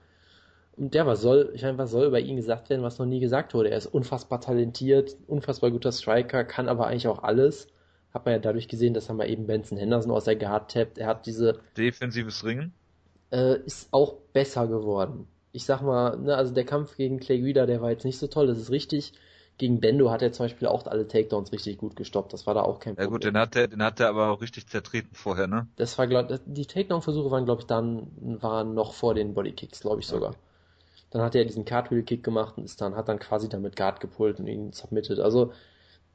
Und der, was soll, ich meine, was soll über ihn gesagt werden, was noch nie gesagt wurde? Er ist unfassbar talentiert, unfassbar guter Striker, kann aber eigentlich auch alles. Hat man ja dadurch gesehen, dass er mal eben Benson Henderson aus der Guard tappt. Er hat diese. Defensives Ringen? Äh, ist auch besser geworden. Ich sag mal, ne, also der Kampf gegen Clay Guida, der war jetzt nicht so toll, das ist richtig. Gegen Bendo hat er zum Beispiel auch alle Takedowns richtig gut gestoppt. Das war da auch kein Problem. Ja gut, den hat er, den hat er aber auch richtig zertreten vorher, ne? Das war, glaub, die Takedown-Versuche waren, glaube ich, dann, waren noch vor den Bodykicks, glaube ich sogar. Okay. Dann hat er diesen Cartwheel-Kick gemacht und ist dann, hat dann quasi damit Guard gepult und ihn submitted. Also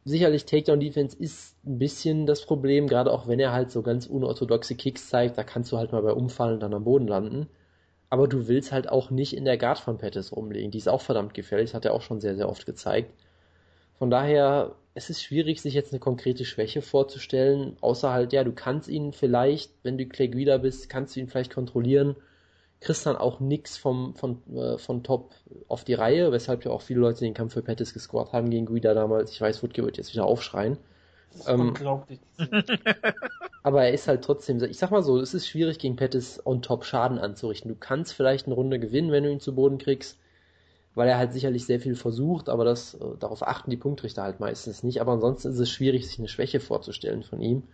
sicherlich Takedown-Defense ist ein bisschen das Problem, gerade auch wenn er halt so ganz unorthodoxe Kicks zeigt, da kannst du halt mal bei Umfallen dann am Boden landen. Aber du willst halt auch nicht in der Guard von Pettis rumlegen. Die ist auch verdammt gefährlich, hat er auch schon sehr, sehr oft gezeigt. Von daher es ist schwierig, sich jetzt eine konkrete Schwäche vorzustellen, außer halt, ja, du kannst ihn vielleicht, wenn du Clay Guida bist, kannst du ihn vielleicht kontrollieren, kriegst dann auch nix vom, von, äh, von Top auf die Reihe, weshalb ja auch viele Leute den Kampf für Pettis gescored haben gegen Guida damals. Ich weiß, Woodke wird jetzt wieder aufschreien. Ähm, Unglaublich. aber er ist halt trotzdem, ich sag mal so, es ist schwierig gegen Pettis on top Schaden anzurichten. Du kannst vielleicht eine Runde gewinnen, wenn du ihn zu Boden kriegst, weil er halt sicherlich sehr viel versucht, aber das, äh, darauf achten die Punktrichter halt meistens nicht. Aber ansonsten ist es schwierig, sich eine Schwäche vorzustellen von ihm.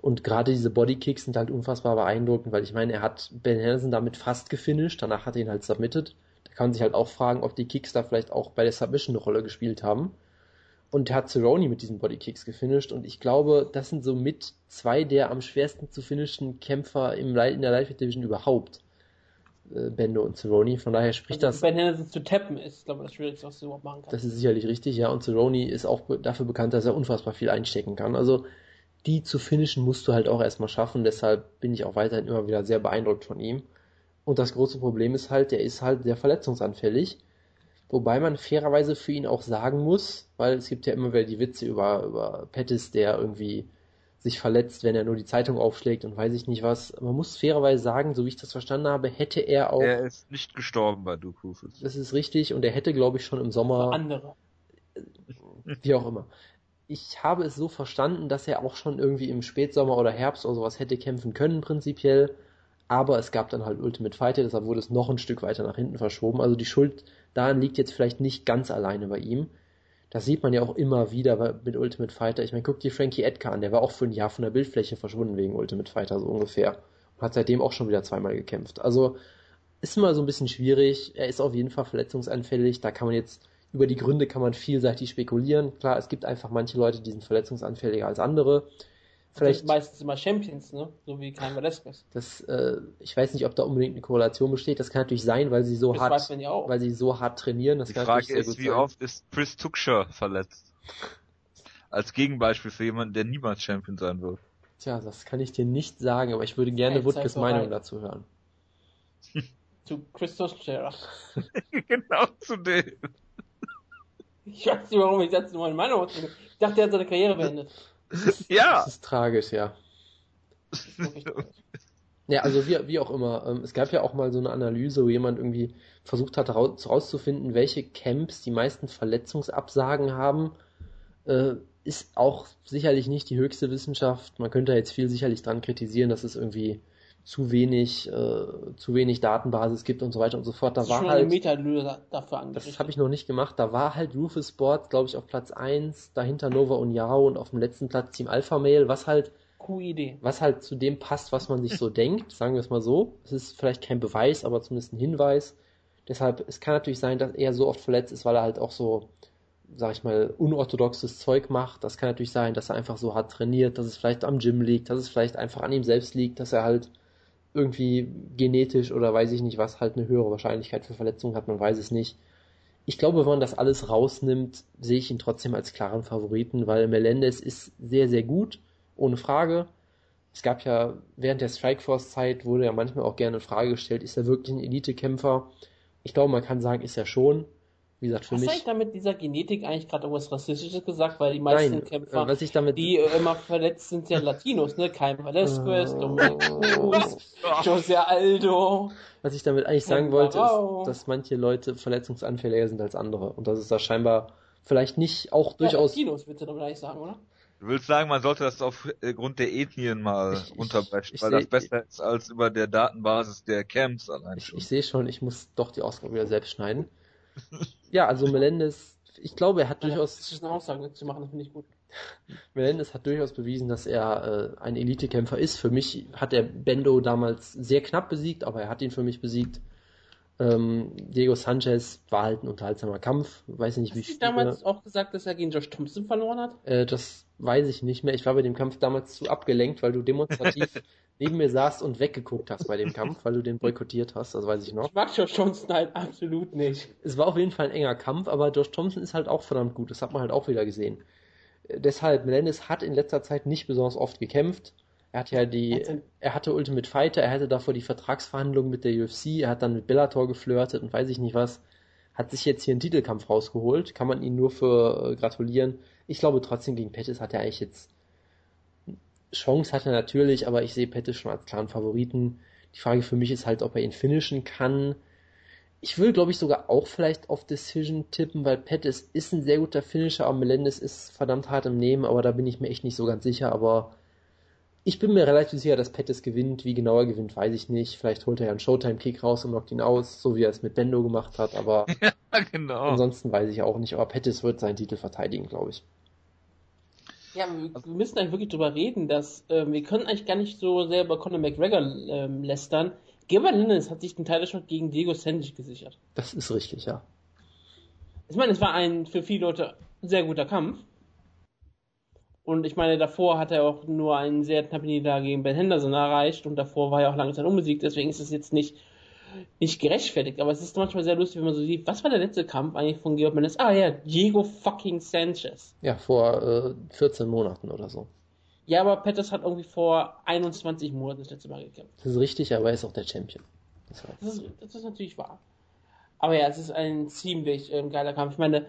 Und gerade diese Bodykicks sind halt unfassbar beeindruckend, weil ich meine, er hat Ben Henderson damit fast gefinisht, danach hat er ihn halt submitted. Da kann man sich halt auch fragen, ob die Kicks da vielleicht auch bei der Submission eine Rolle gespielt haben. Und er hat Cerrone mit diesen Bodykicks gefinisht und ich glaube, das sind so mit zwei der am schwersten zu finishen Kämpfer im, in der Lightweight Division überhaupt. Äh, Bendo und Cerrone. Von daher spricht Also das. Ben Henderson zu tappen ist, glaube ich, das Schwierigste, was du überhaupt machen kannst. Das ist sicherlich richtig, ja. Und Cerrone ist auch be- dafür bekannt, dass er unfassbar viel einstecken kann. Also die zu finishen musst du halt auch erstmal schaffen. Deshalb bin ich auch weiterhin immer wieder sehr beeindruckt von ihm. Und das große Problem ist halt, der ist halt sehr verletzungsanfällig. Wobei man fairerweise für ihn auch sagen muss, weil es gibt ja immer wieder die Witze über, über Pettis, der irgendwie sich verletzt, wenn er nur die Zeitung aufschlägt und weiß ich nicht was. Man muss fairerweise sagen, so wie ich das verstanden habe, hätte er auch, Er ist nicht gestorben bei Duke Rufus. das ist richtig, und er hätte, glaube ich, schon im Sommer andere. wie auch immer. Ich habe es so verstanden, dass er auch schon irgendwie im Spätsommer oder Herbst oder sowas hätte kämpfen können, prinzipiell. Aber es gab dann halt Ultimate Fighter, deshalb wurde es noch ein Stück weiter nach hinten verschoben. Also die Schuld daran liegt jetzt vielleicht nicht ganz alleine bei ihm. Das sieht man ja auch immer wieder mit Ultimate Fighter. Ich meine, guck dir Frankie Edgar an, der war auch für ein Jahr von der Bildfläche verschwunden wegen Ultimate Fighter, so ungefähr. Und hat seitdem auch schon wieder zweimal gekämpft. Also ist immer so ein bisschen schwierig. Er ist auf jeden Fall verletzungsanfällig. Da kann man jetzt über die Gründe kann man vielseitig spekulieren. Klar, es gibt einfach manche Leute, die sind verletzungsanfälliger als andere. Vielleicht Vielleicht, meistens immer Champions, ne? So wie Kein Velasquez. das, äh, ich weiß nicht, ob da unbedingt eine Korrelation besteht. Das kann natürlich sein, weil sie so Das hart, weil sie so hart trainieren. Das Die kann Frage ist, gut wie sein. oft ist Chris Tuchscher verletzt? Als Gegenbeispiel für jemanden, der niemals Champion sein wird. Tja, das kann ich dir nicht sagen, aber ich würde gerne Zeit vorbei. Meinung dazu hören. Zu Christos Scherer. genau zu dem. Ich weiß nicht, warum ich dazu meine Meinung ausdrücke. Ich dachte, er hat seine Karriere beendet. Ja! Das ist tragisch, ja. Das ist wirklich traurig. Ja, also wie, wie auch immer. Ähm, es gab ja auch mal so eine Analyse, wo jemand irgendwie versucht hat raus, rauszufinden, welche Camps die meisten Verletzungsabsagen haben. Äh, ist auch sicherlich nicht die höchste Wissenschaft. Man könnte jetzt viel sicherlich dran kritisieren, dass es irgendwie zu wenig, äh, zu wenig Datenbasis gibt und so weiter und so fort. Da Das war schon eine halt, Meta-Lösung dafür das angerichtet. habe ich noch nicht gemacht, da war halt Rufus Sports, glaube ich, auf Platz 1, dahinter Nova und Yao und auf dem letzten Platz Team Alpha Male, was halt Idee. was halt zu dem passt, was man sich so denkt, sagen wir es mal so. Es ist vielleicht kein Beweis, aber zumindest ein Hinweis. Deshalb, es kann natürlich sein, dass er so oft verletzt ist, weil er halt auch so, sag ich mal, unorthodoxes Zeug macht. Das kann natürlich sein, dass er einfach so hart trainiert, dass es vielleicht am Gym liegt, dass es vielleicht einfach an ihm selbst liegt, dass er halt irgendwie genetisch oder weiß ich nicht was halt eine höhere Wahrscheinlichkeit für Verletzungen hat, man weiß es nicht. Ich glaube, wenn man das alles rausnimmt, sehe ich ihn trotzdem als klaren Favoriten, weil Melendez ist sehr, sehr gut, ohne Frage. Es gab ja während der Strikeforce-Zeit wurde ja manchmal auch gerne in Frage gestellt, ist er wirklich ein Elite-Kämpfer? Ich glaube, man kann sagen, ist er schon. Wie gesagt, für Hast du mich. eigentlich damit dieser Genetik eigentlich gerade irgendwas Rassistisches gesagt? Weil die meisten Nein, Kämpfer, äh, was ich damit. die äh, immer verletzt sind, sind Latinos, ne? Kein Velasquez, Äh, Dominic Cruz, Jose Aldo. Was ich damit eigentlich sagen wollte, ist, dass manche Leute verletzungsanfälliger sind als andere. Und das ist da scheinbar vielleicht nicht auch Ja, durchaus. Latinos, willst du doch gleich sagen, oder? Du willst sagen, man sollte das aufgrund der Ethnien mal Ich- ich- unterbrechen, ich weil seh- das besser ist als über der Datenbasis der Camps allein Ich, schon. ich sehe schon, ich muss doch die Ausgabe wieder selbst schneiden. Ja, also Melendez, ich glaube, er hat durchaus, Das ist eine Aussage zu machen, das finde ich gut. Melendez hat durchaus bewiesen, dass er äh, ein Elitekämpfer ist. Für mich hat er Bendo damals sehr knapp besiegt, aber er hat ihn für mich besiegt. Ähm, Diego Sanchez war halt ein unterhaltsamer Kampf. Weiß nicht, wie Hast du viele. damals auch gesagt, dass er gegen Josh Thompson verloren hat? Äh, das weiß ich nicht mehr. Ich war bei dem Kampf damals zu abgelenkt, weil du demonstrativ neben mir saßt und weggeguckt hast bei dem Kampf, weil du den boykottiert hast. Das weiß ich noch. Ich mag Josh Thompson halt absolut nicht. Es war auf jeden Fall ein enger Kampf, aber Josh Thompson ist halt auch verdammt gut. Das hat man halt auch wieder gesehen. Äh, Deshalb, Melendez hat in letzter Zeit nicht besonders oft gekämpft. Er hat ja die, er hatte Ultimate Fighter, er hatte davor die Vertragsverhandlungen mit der UFC, er hat dann mit Bellator geflirtet und weiß ich nicht was. hat sich jetzt hier einen Titelkampf rausgeholt, kann man ihn nur für äh, gratulieren. Ich glaube trotzdem gegen Pettis hat er eigentlich jetzt Chance hat er natürlich, aber ich sehe Pettis schon als klaren Favoriten. Die Frage für mich ist halt, ob er ihn finishen kann. Ich würde, glaube ich, sogar auch vielleicht auf Decision tippen, weil Pettis ist ein sehr guter Finisher, aber Melendez ist verdammt hart im Nehmen, aber da bin ich mir echt nicht so ganz sicher, aber ich bin mir relativ sicher, dass Pettis gewinnt. Wie genau er gewinnt, weiß ich nicht. Vielleicht holt er ja einen Showtime-Kick raus und knockt ihn aus, so wie er es mit Bendo gemacht hat, aber ja, genau. ansonsten weiß ich auch nicht. Aber Pettis wird seinen Titel verteidigen, glaube ich. Ja, wir, wir müssen eigentlich wirklich drüber reden, dass äh, wir können eigentlich gar nicht so sehr über Conor McGregor ähm, lästern. Gilbert Lennon hat sich den Titelshot gegen Diego Sandic gesichert. Das ist richtig, ja. Ich meine, es war ein für viele Leute sehr guter Kampf. Und ich meine, davor hat er auch nur einen sehr knappen Niederlage gegen Ben Henderson erreicht und davor war er auch lange Zeit unbesiegt, deswegen ist es jetzt nicht, nicht gerechtfertigt. Aber es ist manchmal sehr lustig, wenn man so sieht, was war der letzte Kampf eigentlich von Georg Mendes? Ah ja, Diego fucking Sanchez. Ja, vor äh, 14 Monaten oder so. Ja, aber Pettis hat irgendwie vor 21 Monaten das letzte Mal gekämpft. Das ist richtig, aber er ist auch der Champion. Das, das, ist, das ist, natürlich wahr. Aber ja, es ist ein ziemlich ähm, geiler Kampf. Ich meine,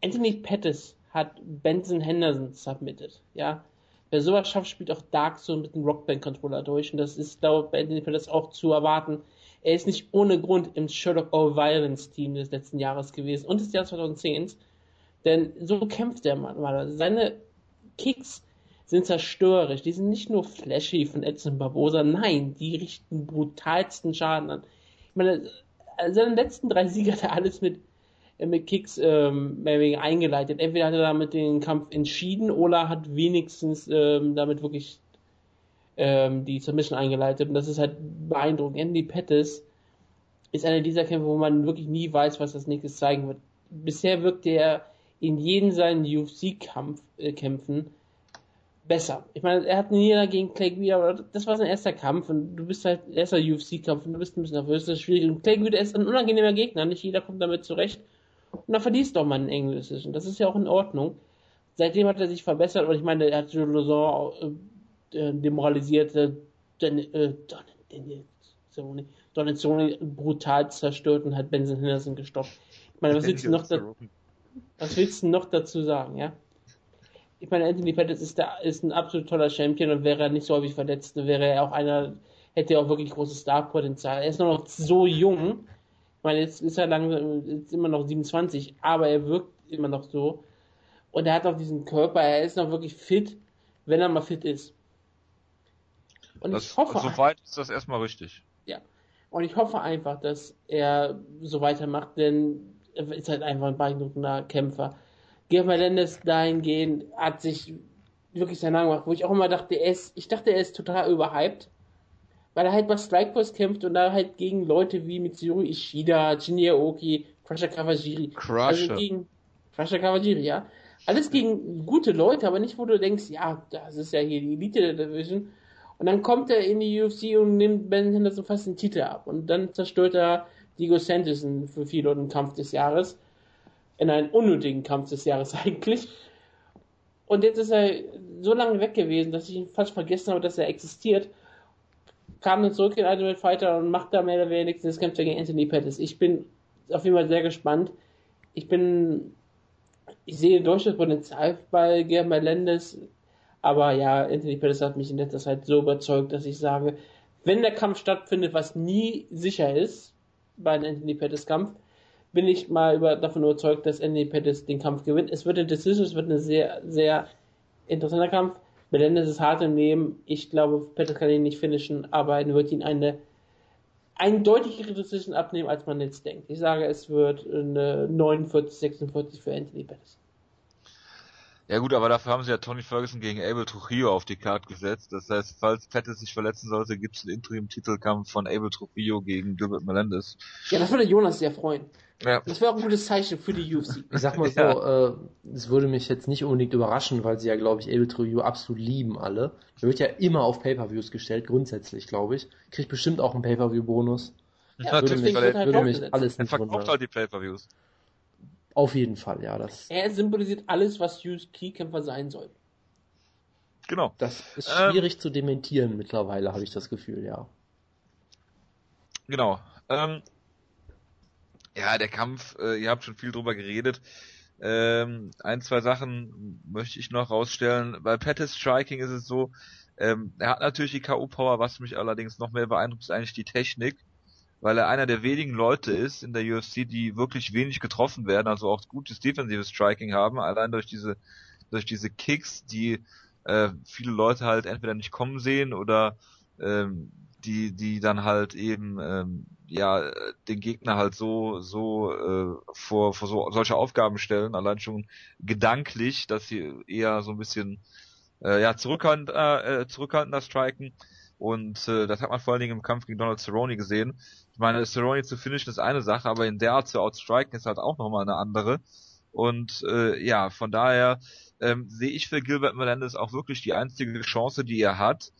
Anthony Pettis hat Benson Henderson submitted. Ja, wer sowas schafft, spielt auch Dark Zone mit dem Rockband-Controller durch. Und das ist, glaube ich, bei Anthony Pettis auch zu erwarten. Er ist nicht ohne Grund im Sherlock All Violence Team des letzten Jahres gewesen und des Jahres 2010. Denn so kämpft der Mann. Seine Kicks sind zerstörerisch. Die sind nicht nur flashy von Edson Barbosa. Nein, die richten brutalsten Schaden an. Ich meine, seine letzten drei Siege hat er alles mit mit Kicks ähm, eingeleitet. Entweder hat er damit den Kampf entschieden oder hat wenigstens ähm, damit wirklich ähm, die Submission eingeleitet. Und das ist halt beeindruckend. Andy Pettis ist einer dieser Kämpfe, wo man wirklich nie weiß, was das nächstes zeigen wird. Bisher wirkt er in jedem seinen UFC-Kämpfen äh, besser. Ich meine, er hat nie gegen Clay Guida, aber das war sein erster Kampf und du bist halt erster UFC-Kampf und du bist ein bisschen nervös, das ist schwierig. Und Clay Guida ist ein unangenehmer Gegner, nicht jeder kommt damit zurecht. Und dann verliest doch mal ein englisches. Und das ist ja auch in Ordnung. Seitdem hat er sich verbessert und ich meine, er hat Joe Äh, demoralisiert, äh, äh, Donizoni brutal zerstört und hat Benson Henderson gestoppt. Ich meine, was willst du noch, da, was willst du noch dazu sagen, ja? Ich meine, Anthony Pettis ist, der, ist ein absolut toller Champion und wäre er nicht so häufig verletzt, wäre er auch einer, hätte er auch wirklich großes Star-Potenzial. Er ist nur noch so jung, ich meine, jetzt ist er langsam, ist immer noch 27, aber er wirkt immer noch so. Und er hat auch diesen Körper, er ist noch wirklich fit, wenn er mal fit ist. Und das, ich hoffe. Soweit ist das erstmal richtig. Ja. Und ich hoffe einfach, dass er so weitermacht, denn er ist halt einfach ein beeindruckender Kämpfer. Georg Melendez dahingehend hat sich wirklich sehr Name gemacht, wo ich auch immer dachte, er ist, ich dachte, er ist total überhyped weil er halt bei Strikeforce kämpft und da halt gegen Leute wie Mitsuru Ishida, Shinya Oki, Crusher Kawajiri. Crusher. Also gegen Crusher Kawajiri, ja. Alles gegen gute Leute, aber nicht, wo du denkst, ja, das ist ja hier die Elite der Division. Und dann kommt er in die UFC und nimmt Ben Henderson fast den Titel ab. Und dann zerstört er Diego Santos für viele einen Kampf des Jahres. In einen unnötigen Kampf des Jahres eigentlich. Und jetzt ist er so lange weg gewesen, dass ich ihn fast vergessen habe, dass er existiert kam dann zurück in Ultimate Fighter und macht da mehr oder weniger das Kampf gegen Anthony Pettis. Ich bin auf jeden Fall sehr gespannt. Ich bin, ich sehe durchaus Potenzial bei Gerhard Melendez, aber ja, Anthony Pettis hat mich in letzter Zeit so überzeugt, dass ich sage, wenn der Kampf stattfindet, was nie sicher ist, bei einem Anthony Pettis Kampf, bin ich mal über, davon überzeugt, dass Anthony Pettis den Kampf gewinnt. Es wird eine Decision, es wird ein sehr, sehr interessanter Kampf. Melendez ist hart im Leben. Ich glaube, Pettis kann ihn nicht finishen, aber er wird ihn eine, deutlichere Decision abnehmen, als man jetzt denkt. Ich sage, es wird eine 49, 46 für Anthony Pettis. Ja gut, aber dafür haben sie ja Tony Ferguson gegen Abel Trujillo auf die Karte gesetzt. Das heißt, falls Pettis sich verletzen sollte, gibt es einen Interim-Titelkampf von Abel Trujillo gegen Gilbert Melendez. Ja, das würde Jonas sehr freuen. Ja. Das wäre auch ein gutes Zeichen für die UFC. Ich sag mal so, ja. äh, es würde mich jetzt nicht unbedingt überraschen, weil sie ja, glaube ich, Abel Trujillo absolut lieben alle. Er wird ja immer auf Pay-Per-Views gestellt, grundsätzlich, glaube ich. Kriegt bestimmt auch einen Pay-Per-View-Bonus. Ja, würde mich, halt würde mich alles nicht Er verkauft halt die Pay-Per-Views. Auf jeden Fall, ja. Das er symbolisiert alles, was Hughes Keykämpfer sein soll. Genau. Das ist schwierig ähm, zu dementieren mittlerweile, habe ich das Gefühl, ja. Genau. Ähm, Ja, der Kampf, äh, ihr habt schon viel drüber geredet. Ähm, ein, zwei Sachen möchte ich noch rausstellen. Bei Pettis Striking ist es so, ähm, er hat natürlich die K.O.-Power, was mich allerdings noch mehr beeindruckt, ist eigentlich die Technik, weil er einer der wenigen Leute ist in der UFC, die wirklich wenig getroffen werden, also auch gutes defensives Striking haben, allein durch diese, durch diese Kicks, die äh, viele Leute halt entweder nicht kommen sehen oder ähm, die, die dann halt eben ähm, ja den Gegner halt so so äh, vor vor so solche Aufgaben stellen, allein schon gedanklich, dass sie eher so ein bisschen äh, ja zurückhaltender, äh, zurückhaltender striken und äh, das hat man vor allen Dingen im Kampf gegen Donald Cerrone gesehen. Ich meine, Cerrone zu finishen ist eine Sache, aber in der Art zu outstriken ist halt auch nochmal eine andere. Und äh, ja, von daher ähm, sehe ich für Gilbert Melendez auch wirklich die einzige Chance, die er hat,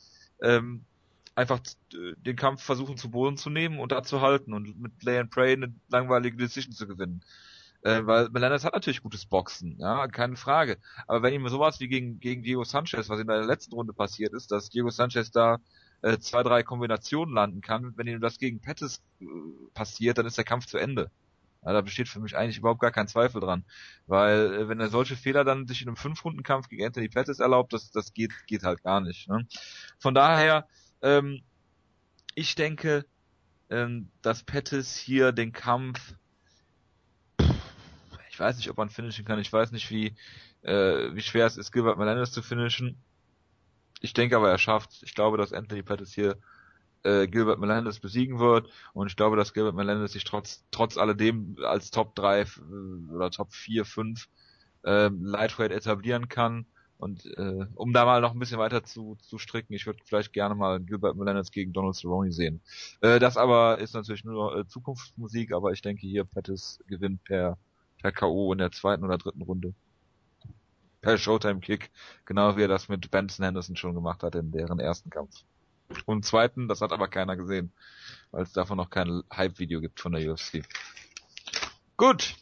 ähm, einfach den Kampf versuchen zu Boden zu nehmen und da zu halten und mit Lay and Pray eine langweilige Decision zu gewinnen. Äh, weil Melendez hat natürlich gutes Boxen, ja, keine Frage. Aber wenn ihm sowas wie gegen, gegen Diego Sanchez, was in der letzten Runde passiert ist, dass Diego Sanchez da äh, zwei, drei Kombinationen landen kann, wenn ihm das gegen Pettis äh, passiert, dann ist der Kampf zu Ende. Ja, da besteht für mich eigentlich überhaupt gar kein Zweifel dran. Weil äh, wenn er solche Fehler dann sich in einem Fünf-Runden-Kampf gegen Anthony Pettis erlaubt, das, das geht, geht halt gar nicht. Ne? Von daher, ähm, ich denke, ähm, dass Pettis hier den Kampf, ich weiß nicht, ob man finishen kann, ich weiß nicht, wie, äh, wie schwer es ist, Gilbert Melendez zu finishen. Ich denke aber, er schafft. Ich glaube, dass Anthony Pettis hier äh, Gilbert Melendez besiegen wird und ich glaube, dass Gilbert Melendez sich trotz trotz alledem als Top 3 äh, oder Top 4, 5 äh, Lightweight etablieren kann und äh, um da mal noch ein bisschen weiter zu, zu stricken, ich würde vielleicht gerne mal Gilbert Melendez gegen Donald Cerrone sehen. Äh, das aber ist natürlich nur äh, Zukunftsmusik, aber ich denke hier Pettis gewinnt per, per K.O. in der zweiten oder dritten Runde. Per Showtime-Kick, genau wie er das mit Benson Henderson schon gemacht hat in deren ersten Kampf. Und zweiten, das hat aber keiner gesehen, weil es davon noch kein Hype-Video gibt von der UFC. Gut,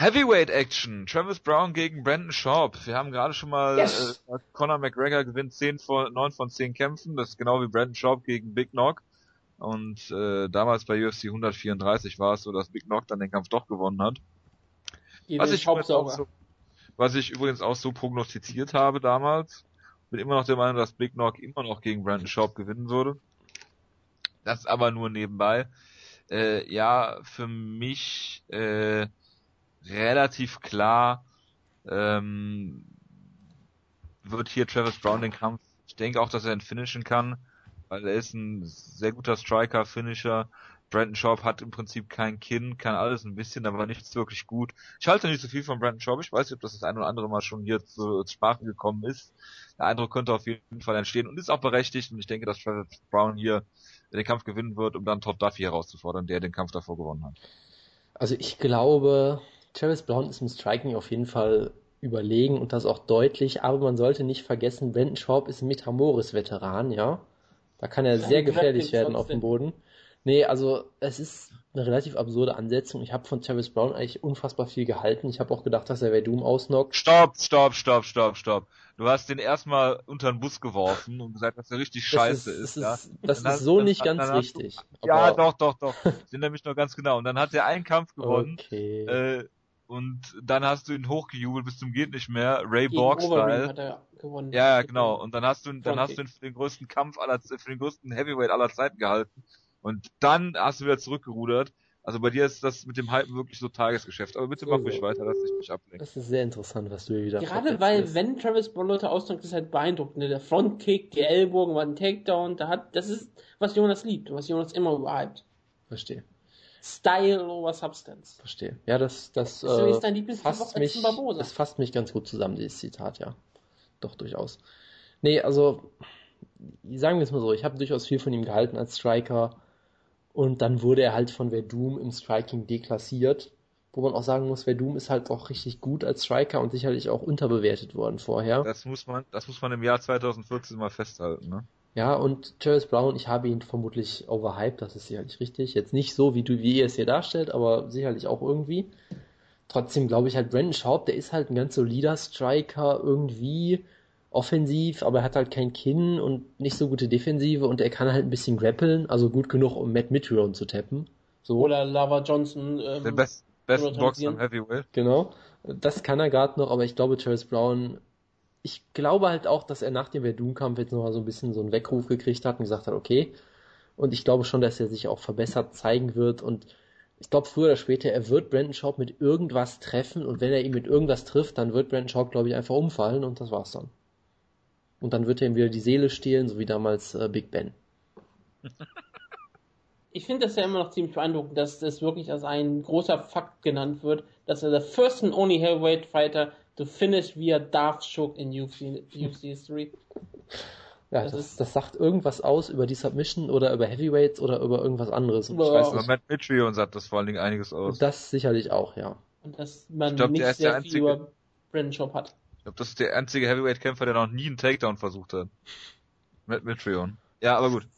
Heavyweight Action. Travis Brown gegen Brandon Schaub. Wir haben gerade schon mal yes. äh, Conor McGregor gewinnt 10 von 9 von 10 Kämpfen. Das ist genau wie Brandon Schaub gegen Big Knock. Und äh, damals bei UFC 134 war es so, dass Big Knock dann den Kampf doch gewonnen hat. Was ich, so, was ich, übrigens auch so prognostiziert habe damals. Bin immer noch der Meinung, dass Big Knock immer noch gegen Brandon Schaub gewinnen würde. Das aber nur nebenbei. Äh, ja, für mich äh, relativ klar ähm, wird hier Travis Brown den Kampf. Ich denke auch, dass er ihn finishen kann, weil er ist ein sehr guter Striker, Finisher. Brandon Schaub hat im Prinzip kein Kinn, kann alles ein bisschen, aber nichts wirklich gut. Ich halte nicht so viel von Brandon Schaub. Ich weiß nicht, ob das das ein oder andere Mal schon hier zu, zu Sprache gekommen ist. Der Eindruck könnte auf jeden Fall entstehen und ist auch berechtigt. Und ich denke, dass Travis Brown hier den Kampf gewinnen wird, um dann Top Duffy herauszufordern, der den Kampf davor gewonnen hat. Also ich glaube, Travis Brown ist im Striking auf jeden Fall überlegen und das auch deutlich, aber man sollte nicht vergessen, Brandon Schaub ist ein Metamoris-Veteran, ja. Da kann er sehr gefährlich werden auf dem Boden. Nee, also es ist eine relativ absurde Ansetzung. Ich habe von Travis Brown eigentlich unfassbar viel gehalten. Ich habe auch gedacht, dass er Verdum ausnockt. Stopp, stopp, stopp, stopp, stopp. Du hast den erstmal unter den Bus geworfen und gesagt, dass er richtig das scheiße ist. ist, ja? Das ist so dann, nicht ganz richtig. Du, ja, doch, doch, doch. Den nämlich noch ganz genau. Und dann hat er einen Kampf gewonnen. Okay. Äh, und dann hast du ihn hochgejubelt bis zum geht nicht mehr, Ray Borg Style. Ja, ja, genau. Und dann hast du, dann hast du ihn für den größten Kampf aller, für den größten Heavyweight aller Zeiten gehalten. Und dann hast du wieder zurückgerudert. Also bei dir ist das mit dem Hypen wirklich so Tagesgeschäft. Aber bitte mach oh. mich weiter, dass ich mich ablenke. Das ist sehr interessant, was du hier wieder Gerade weil, ist. wenn Travis Brown Leute ausdrückt, ist halt beeindruckend. Ne? Der Frontkick, die Ellbogen, war ein Takedown, da hat, das ist, was Jonas liebt, was Jonas immer überhypt. Verstehe. Style over Substance. Verstehe. Ja, das, das, äh, ist dein fasst mich, das fasst mich ganz gut zusammen, dieses Zitat, ja. Doch, durchaus. Nee, also, sagen wir es mal so, ich habe durchaus viel von ihm gehalten als Striker und dann wurde er halt von Verdum im Striking deklassiert, wo man auch sagen muss, Verdum ist halt auch richtig gut als Striker und sicherlich auch unterbewertet worden vorher. Das muss man, das muss man im Jahr 2014 mal festhalten, ne? Ja, und Travis Brown, ich habe ihn vermutlich overhyped, das ist sicherlich richtig. Jetzt nicht so, wie du, wie ihr es hier darstellt, aber sicherlich auch irgendwie. Trotzdem glaube ich halt, Brandon Schaub, der ist halt ein ganz solider Striker, irgendwie offensiv, aber er hat halt kein Kinn und nicht so gute Defensive und er kann halt ein bisschen grappeln, also gut genug, um Matt Mitrione zu tappen. So. Oder Lava Johnson. Ähm, Der best, besten Boxer am Heavyweight. Genau. Das kann er gerade noch, aber ich glaube, Travis Brown, ich glaube halt auch, dass er nach dem Verdun-Kampf jetzt nochmal so ein bisschen so einen Weckruf gekriegt hat und gesagt hat, okay. Und ich glaube schon, dass er sich auch verbessert zeigen wird und ich glaube, früher oder später, er wird Brandon Schaub mit irgendwas treffen und wenn er ihn mit irgendwas trifft, dann wird Brandon Schaub, glaube ich, einfach umfallen und das war's dann. Und dann wird er ihm wieder die Seele stehlen, so wie damals äh, Big Ben. Ich finde das ja immer noch ziemlich beeindruckend, dass das wirklich als ein großer Fakt genannt wird, dass er der first and only heavyweight fighter to finish via Darth Shook in UFC, UFC history. Ja, Das das, ist- das sagt irgendwas aus über die Submission oder über Heavyweights oder über irgendwas anderes. Und ich weiß Aber nicht. Matt Mitrion sagt das vor allen Dingen einiges aus. Das sicherlich auch, ja. Und dass man Ich glaub, nicht der ist sehr der viel einzige- über Brandon Schaub hat. Ich glaube, das ist der einzige Heavyweight-Kämpfer, der noch nie einen Takedown versucht hat. Matt Mitrion. Ja, aber gut.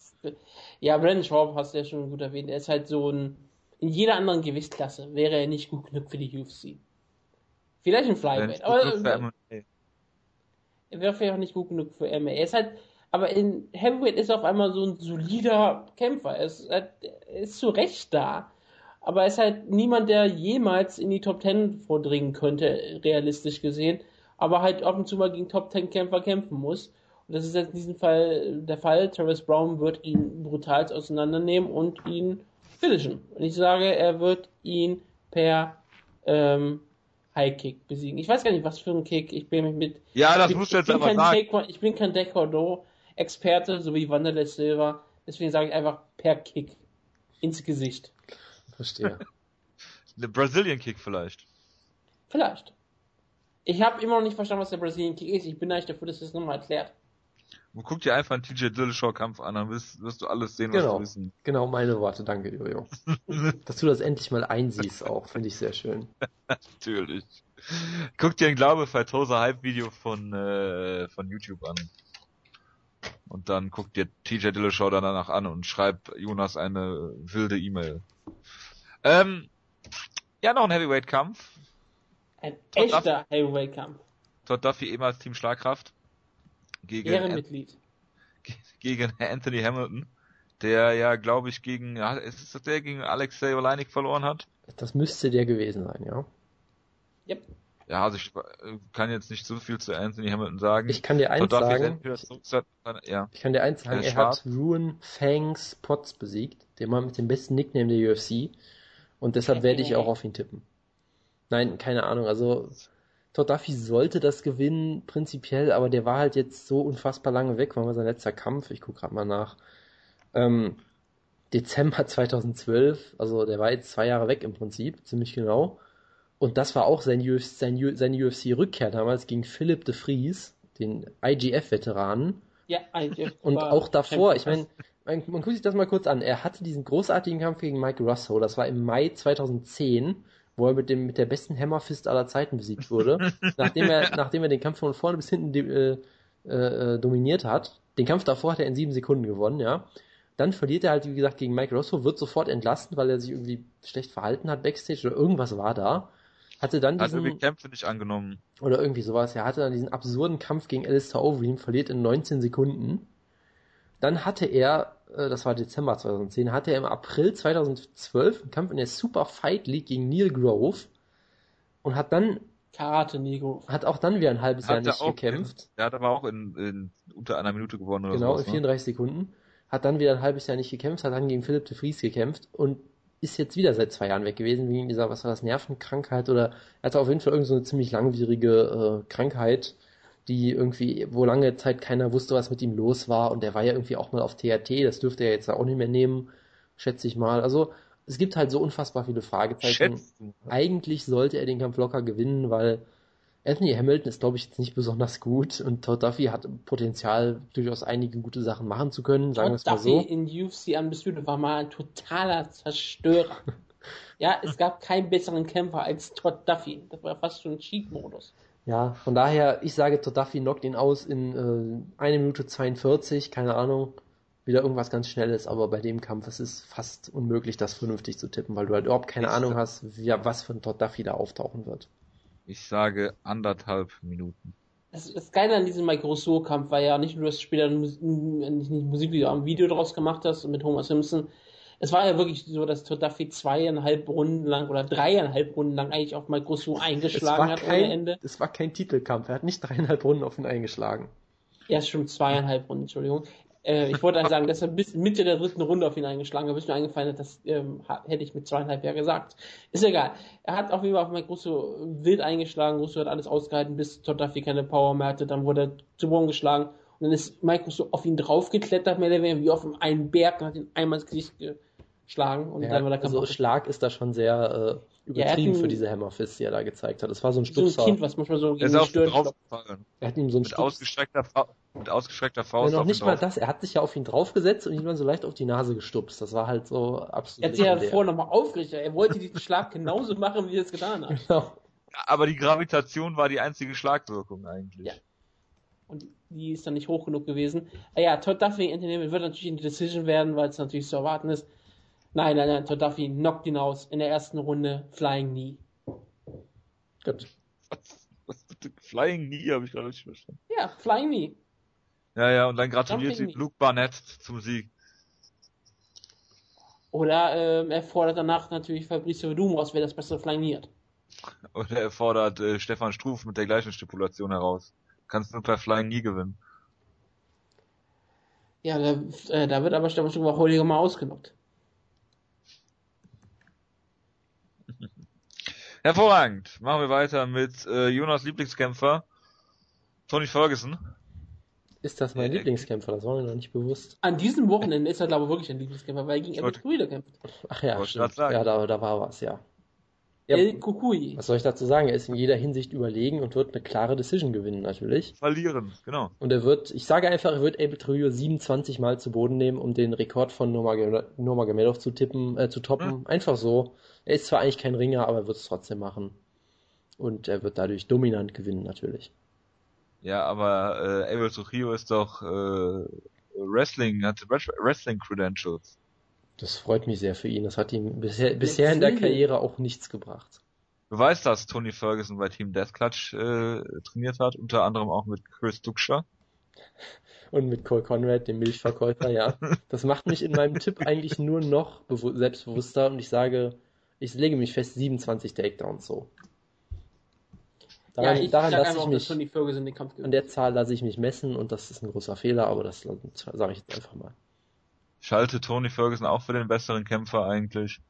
Ja, Brandon Schaub hast du ja schon gut erwähnt. Er ist halt so ein. In jeder anderen Gewichtsklasse wäre er nicht gut genug für die UFC. Vielleicht ein Flyweight, aber er wäre vielleicht auch nicht gut genug für MMA. Er ist halt, aber in Heavyweight ist er auf einmal so ein solider Kämpfer. Er ist, halt, er ist zu Recht da. Aber er ist halt niemand, der jemals in die Top Ten vordringen könnte, realistisch gesehen. Aber halt ab und zu mal gegen Top Ten Kämpfer kämpfen muss. Und das ist jetzt in diesem Fall der Fall. Travis Brown wird ihn brutal auseinandernehmen und ihn finishen. Und ich sage, er wird ihn per ähm, High Kick besiegen. Ich weiß gar nicht, was für ein Kick. Ich bin mich mit Ja, das ich, musst du jetzt ich bin aber kein sagen. Taekwondo- ich bin kein Taekwondo-Experte, so wie Wanderlei Silva. Deswegen sage ich einfach per Kick ins Gesicht. Verstehe. Eine Brazilian Kick vielleicht. Vielleicht. Ich habe immer noch nicht verstanden, was der Brazilian Kick ist. Ich bin eigentlich dafür, dass das nochmal erklärt. Und guck dir einfach einen TJ Dillashaw Kampf an, dann wirst, wirst du alles sehen, was Genau. du wissen. Genau meine Worte, danke, Jojo. Dass du das endlich mal einsiehst auch, finde ich sehr schön. Natürlich. Guck dir ein Glaube Fightosa Hype Video von, äh, von YouTube an. Und dann guck dir TJ Dillashaw danach an und schreib Jonas eine wilde E-Mail. Ähm, ja, noch ein Heavyweight-Kampf. Ein Todd echter Heavyweight-Kampf. Todd Duffy, ehemals Team Schlagkraft. Gegen, Ehrenmitglied. gegen Anthony Hamilton. Der ja, glaube ich, gegen, ist es der gegen Alexei Oleinik verloren hat? Das müsste der gewesen sein, ja. Yep. Ja, also ich äh, kann jetzt nicht so viel zu Anthony Hamilton sagen. Ich kann dir eins Todd sagen, zurück- ja. ich kann dir eins sagen, Er er hat Ruin Fangs Potts besiegt, der Mann mit dem besten Nickname der UFC. Und deshalb werde ich auch auf ihn tippen. Nein, keine Ahnung, also Todd Duffy sollte das gewinnen, prinzipiell, aber der war halt jetzt so unfassbar lange weg, wann war sein letzter Kampf? Ich gucke gerade mal nach. Ähm, Dezember 2012, also der war jetzt zwei Jahre weg im Prinzip, ziemlich genau. Und das war auch sein UFC, sein, seine UFC-Rückkehr damals gegen Philip de Vries, den IGF-Veteranen. Ja, eigentlich. Und auch davor, ich meine, man, man guckt sich das mal kurz an. Er hatte diesen großartigen Kampf gegen Mike Russo, das war im Mai 2010, wo er mit dem mit der besten Hammerfist aller Zeiten besiegt wurde, nachdem er nachdem er den Kampf von vorne bis hinten äh, äh, dominiert hat. Den Kampf davor hat er in sieben Sekunden gewonnen, ja. Dann verliert er halt, wie gesagt, gegen Mike Russo, wird sofort entlassen, weil er sich irgendwie schlecht verhalten hat backstage oder irgendwas war da. Hatte dann Hat diesen, irgendwie Kämpfe nicht angenommen. oder irgendwie sowas. Er hatte dann diesen absurden Kampf gegen Alistair Overeem, verliert in 19 Sekunden. Dann hatte er, das war Dezember 2010, hatte er im April 2012 einen Kampf in der Super Fight League gegen Neil Grove und hat dann, Karate Negro. hat auch dann wieder ein halbes Jahr Hat er nicht auch gekämpft. Der hat aber auch in, in unter einer Minute gewonnen oder Genau, sowas, in ne? 34 Sekunden. Hat dann wieder ein halbes Jahr nicht gekämpft, hat dann gegen Philipp de Vries gekämpft und ist jetzt wieder seit zwei Jahren weg gewesen, wegen dieser, was war das, Nervenkrankheit oder er hatte auf jeden Fall irgend so eine ziemlich langwierige äh, Krankheit, die irgendwie, wo lange Zeit keiner wusste, was mit ihm los war und der war ja irgendwie auch mal auf TRT, das dürfte er jetzt auch nicht mehr nehmen, schätze ich mal. Also es gibt halt so unfassbar viele Fragezeichen. Schätzt du? Eigentlich sollte er den Kampf locker gewinnen, weil Anthony Hamilton ist, glaube ich, jetzt nicht besonders gut und Todd Duffy hat Potenzial, durchaus einige gute Sachen machen zu können, sagen wir es mal Duffy so. in UFC Undisputed war mal ein totaler Zerstörer. ja, es gab keinen besseren Kämpfer als Todd Duffy. Das war fast schon ein Cheat-Modus. Ja, von daher, ich sage, Duffy knockt ihn aus in äh, 1 Minute 42, keine Ahnung, wieder irgendwas ganz Schnelles, aber bei dem Kampf es ist fast unmöglich, das vernünftig zu tippen, weil du halt überhaupt keine Ich- Ahnung hast, wie, was für ein Duffy da auftauchen wird. Ich sage anderthalb Minuten. Das, das Geile an diesem Mike Rousseau-Kampf war ja nicht nur, dass du später ein, ein- nicht ein Musikvideo, ein Video draus gemacht hast mit Homer Simpson. Es war ja wirklich so, dass Duffy zweieinhalb Runden lang oder dreieinhalb Runden lang eigentlich auf Mike Rousseau eingeschlagen hat kein, ohne Ende. Es war kein Titelkampf. Er hat nicht dreieinhalb Runden auf ihn eingeschlagen. Ja, schon zweieinhalb Runden, Entschuldigung. Äh, ich wollte sagen, dass er bis Mitte der dritten Runde auf ihn eingeschlagen hat, bis mir eingefallen hat, das ähm, hätte ich mit zweieinhalb ja gesagt. Ist egal. Er hat auf jeden Fall auf Mike Russo wild eingeschlagen. Russo hat alles ausgehalten, bis Todd Duffy keine Power mehr hatte. Dann wurde er zu Boden geschlagen. Und dann ist Mike Russo auf ihn draufgeklettert, mehr oder weniger wie auf einen Berg und hat ihn einmal ins Gesicht geschlagen. Und Ja, dann war der Kampf also Schlag ist da schon sehr äh, Ja, er übertrieben ihn- für diese Hammerfist, die er da gezeigt hat. Das war so ein so ein. Kind, was manchmal so Er gegen ist die auf ihn Stirn er hat ihm so ein Mit Stups ausgestreckter, Fa mit ausgestreckter Ja, Faust. noch auf ihn nicht mal drauf. das. Er hat sich ja auf ihn draufgesetzt und ihn dann so leicht auf die Nase gestupst. Das war halt so absolut. Er hat sich ja vorher nochmal aufgerichtet. Er wollte diesen Schlag genauso machen, wie er es getan hat. Genau. Aber die Gravitation war die einzige Schlagwirkung eigentlich. Ja. Und die ist dann nicht hoch genug gewesen. Ah Ja, Todd Duffy Anthony wird natürlich in die Decision werden, weil es natürlich zu erwarten ist. Nein, nein, nein, Todd Duffy knockt ihn aus in der ersten Runde, Flying Knee. Gut. Was, was bitte? Flying Knee habe ich gerade nicht verstanden. Ja, Flying Knee. Ja, ja, und dann gratuliert Knee. Luke Barnett zum Sieg. Oder ähm, er fordert danach natürlich Fabricio Verdum raus, wer das bessere Flying Knee hat. Oder er fordert äh, Stefan Struf mit der gleichen Stipulation heraus. Kannst nur per Flying Knee gewinnen. Ja, da, äh, da wird aber Stefan Struber heute mal ausgenockt. Hervorragend. Machen wir weiter mit äh, Jonas Lieblingskämpfer, Tony Ferguson. Ist das mein Äh, Lieblingskämpfer? Das war mir noch nicht bewusst. An diesem Wochenende ist er, glaube ich, wirklich ein Lieblingskämpfer, weil er gegen wollte- Guida kämpft. Ach ja, stimmt. Ja, da, da war was, ja. ja. El Kukui. Was soll ich dazu sagen? Er ist in jeder Hinsicht überlegen und wird eine klare Decision gewinnen, natürlich. Verlieren, genau. Und er wird, ich sage einfach, er wird Abel Trujillo 27 Mal zu Boden nehmen, um den Rekord von Nurmagomedov Nurmagomedov zu tippen, äh, zu toppen. Hm. Einfach so. Er ist zwar eigentlich kein Ringer, aber er wird es trotzdem machen. Und er wird dadurch dominant gewinnen, natürlich. Ja, aber äh, Abel Trujillo ist doch äh, Wrestling, hat Wrestling Credentials. Das freut mich sehr für ihn. Das hat ihm bisher, bisher in der. Karriere auch nichts gebracht. Du weißt, dass Tony Ferguson bei Team Death Clutch äh, trainiert hat, unter anderem auch mit Chris Duxcher. Und mit Cole Conrad, dem Milchverkäufer, ja. Das macht mich in meinem Tipp eigentlich nur noch bewu- selbstbewusster und ich sage, ich lege mich fest, 27 Takedowns so. Daran, ja, ich daran lasse ich mich, Tony Ferguson den Kampf an der Zahl lasse ich mich messen und das ist ein großer Fehler, aber das sage ich jetzt einfach mal. Schalte Tony Ferguson auch für den besseren Kämpfer eigentlich.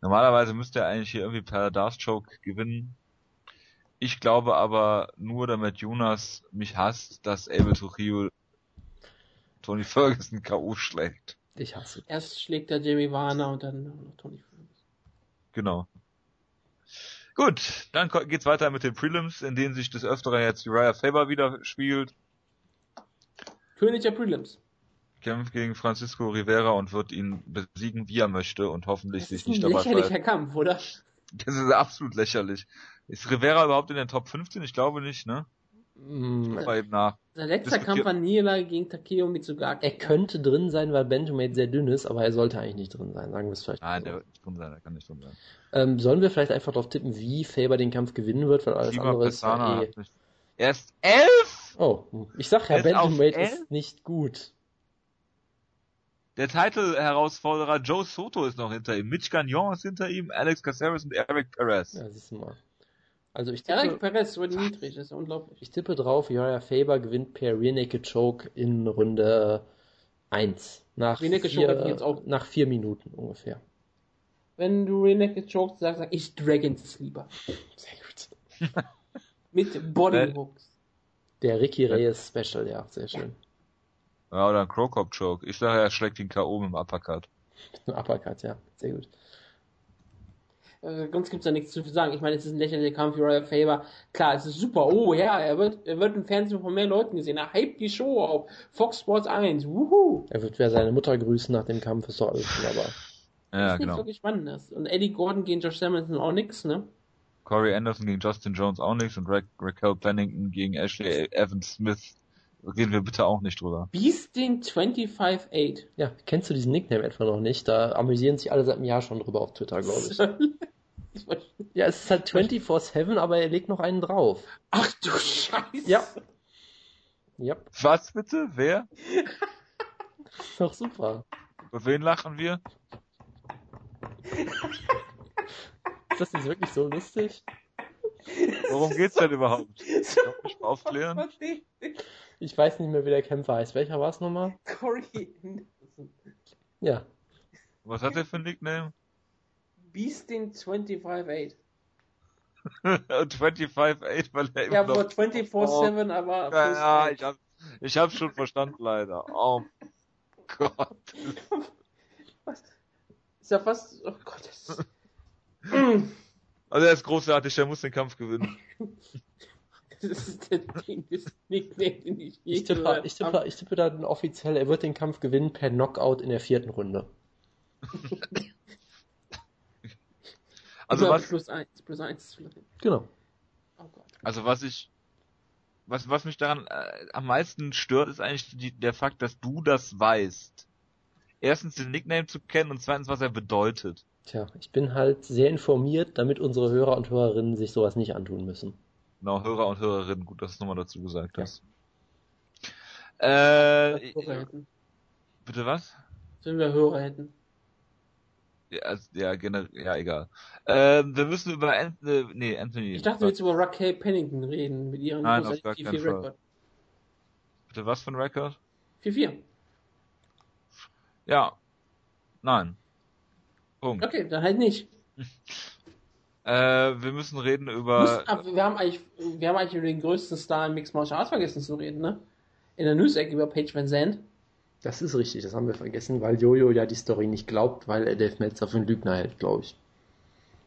Normalerweise müsste er eigentlich hier irgendwie per Choke gewinnen. Ich glaube aber nur, damit Jonas mich hasst, dass Abel Trujillo Tony Ferguson K.O. schlägt. Ich hasse. Erst schlägt er Jamie Warner und dann noch Tony Ferguson. Genau. Gut, dann geht's weiter mit den Prelims, in denen sich des Öfteren jetzt Uriah Faber wieder spielt. König der Prelims. Kämpft gegen Francisco Rivera und wird ihn besiegen, wie er möchte und hoffentlich Das sich ist ein nicht dabei lächerlicher verletzt. Kampf, oder? Das ist absolut lächerlich. Ist Rivera überhaupt in den Top 15? Ich glaube nicht, ne? Mm, Aber eben nach. Sein letzter Diskutier- Kampf war Niederlage gegen Takeo Mitsugaki. Er könnte drin sein, weil Benjamin sehr dünn ist, aber er sollte eigentlich nicht drin sein, sagen wir es vielleicht. Nein, so. der wird nicht drin sein, der kann nicht drin sein. Ähm, sollen wir vielleicht einfach darauf tippen, wie Faber den Kampf gewinnen wird, weil alles Lieber andere ist Pessana ja eh... Er ist elf! Oh, ich sag ja, ist Benjamin ist nicht gut. Der Title-Herausforderer Joe Soto ist noch hinter ihm. Mitch Gagnon ist hinter ihm, Alex Caceres und Eric Perez. Ja, siehst du mal. Also ich tippe, Perez wurde niedrig, das ist unglaublich. ich tippe drauf, Uriah Faber gewinnt per Rear Naked Choke in Runde 1. Nach, Rear Naked Choke jetzt auch- nach vier Minuten ungefähr. Wenn du Reneked choked sagst, sag ich Dragons Sleeper. Sehr gut. Mit Äh. Bodyhooks. Der Ricky Reyes Special, ja, sehr schön. Ja, oder ein Crocop Choke. Ich sage, er schlägt ihn K.O. mit dem Uppercut. Ein Uppercut, ja, sehr gut. Äh, sonst gibt's da nichts zu sagen. Ich meine, es ist ein lächerlicher Kampf für Royal Faber. Klar, es ist super. Oh ja, er wird, er wird im Fernsehen von mehr Leuten gesehen. Er hypt die Show auf Fox Sports 1. Wuhu. Er wird wer seine Mutter grüßen nach dem Kampf, ist doch alles wunderbar. Ja, das ist nicht genau. wirklich Spannendes. Und Eddie Gordon gegen Josh Samuelson auch nix, ne? Corey Anderson gegen Justin Jones auch nichts und Ra Raquel Pennington gegen Ashley Evans Smith. Reden wir bitte auch nicht drüber. Beasting 25-8. Ja, kennst du diesen Nickname etwa noch nicht? Da amüsieren sich alle seit einem Jahr schon drüber auf Twitter, glaube ich. Ja, es ist halt 24-7, aber er legt noch einen drauf. Ach du Scheiße. Ja. Ja, Was bitte? Wer? ist doch super. Über wen lachen wir? Ist das jetzt wirklich so lustig? Worum geht's denn überhaupt? Mal aufklären? Ich. Ich weiß nicht mehr, wie der Kämpfer heißt. Welcher war es nochmal? Corey Anderson. Ja. Was hat der für ein Nickname? Beastin 25-8. 25-8, weil er immer Ja, aber 24-7, aber. Ja, ja, ich hab, ich hab's schon verstanden, leider. Oh Gott. Was? Ist ja fast. Oh Gott, das. Also er ist großartig, er muss den Kampf gewinnen. Das ist der Ding, das Nickname, den ich je Ich tippe, gehört ich tippe, ich tippe dann offiziell, er wird den Kampf gewinnen per Knockout in der vierten Runde. Also was, Plus eins, plus eins. Genau. Oh Gott. also was ich, was, was mich daran äh, am meisten stört, ist eigentlich die, der Fakt, dass du das weißt. Erstens den Nickname zu kennen und zweitens, was er bedeutet. Tja, ich bin halt sehr informiert, damit unsere Hörer und Hörerinnen sich sowas nicht antun müssen. Genau, Hörer und Hörerinnen, gut, dass du es nochmal dazu gesagt Ja. hast. Äh, Hörer hätten. bitte was? Wenn wir Hörer hätten. Ja, also, ja, generell, ja, egal. Ähm, wir müssen über Anthony, nee, Anthony. Ich dachte, wir jetzt über Raquel Pennington reden mit ihrem Nein, auf gar 4-4 keinen Fall. Rekord. Bitte was für ein Record? 4-4. Ja. Nein. Punkt. Okay, dann halt nicht. Äh, wir müssen reden über. aber wir haben eigentlich, wir haben eigentlich über den größten Star im Mixed Martial Arts vergessen zu reden, ne? In der News-Ecke über Paige Van Zandt. Das ist richtig, das haben wir vergessen, weil Jojo ja die Story nicht glaubt, weil er Dave Meltzer für einen Lügner hält, glaube ich.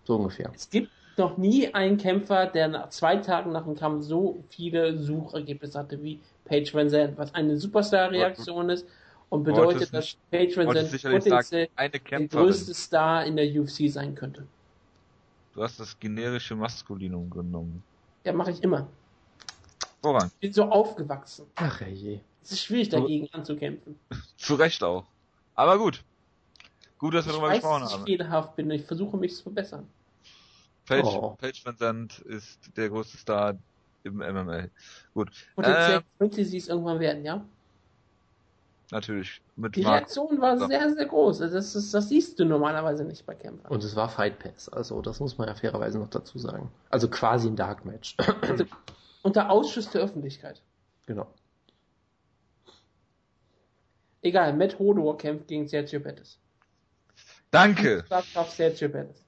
So ungefähr. Es gibt noch nie einen Kämpfer, der nach zwei Tagen nach dem Kampf so viele Suchergebnisse hatte wie Paige Van Zandt, was eine Superstar-Reaktion ist und bedeutet, dass Van Wolltest Zandt sicherlich potenziell der größte Star in der UFC sein könnte. Du hast das generische Maskulinum genommen. Ja, mache ich immer. Voran. Ich bin so aufgewachsen. Ach je. Es ist schwierig dagegen anzukämpfen. Zu Recht auch. Aber gut. Gut, dass wir Ich darüber weiß, gesprochen dass ich haben. fehlerhaft bin ich versuche mich zu verbessern. Page, Oh. Page Van Zandt ist der größte Star im MMA. Gut. Potenziell Ähm, könnte sie es irgendwann werden, ja? Natürlich. Mit Die Mark. Reaktion war So. sehr, sehr groß. Also Das, ist, das siehst du normalerweise nicht bei Kämpfern. Und es war Fight Pass, also das muss man ja fairerweise noch dazu sagen. Also quasi ein Dark Match. Unter Ausschuss der Öffentlichkeit. genau. Egal, Matt Hodor kämpft gegen Sergio Pettis. Danke. Auf Sergio Pettis.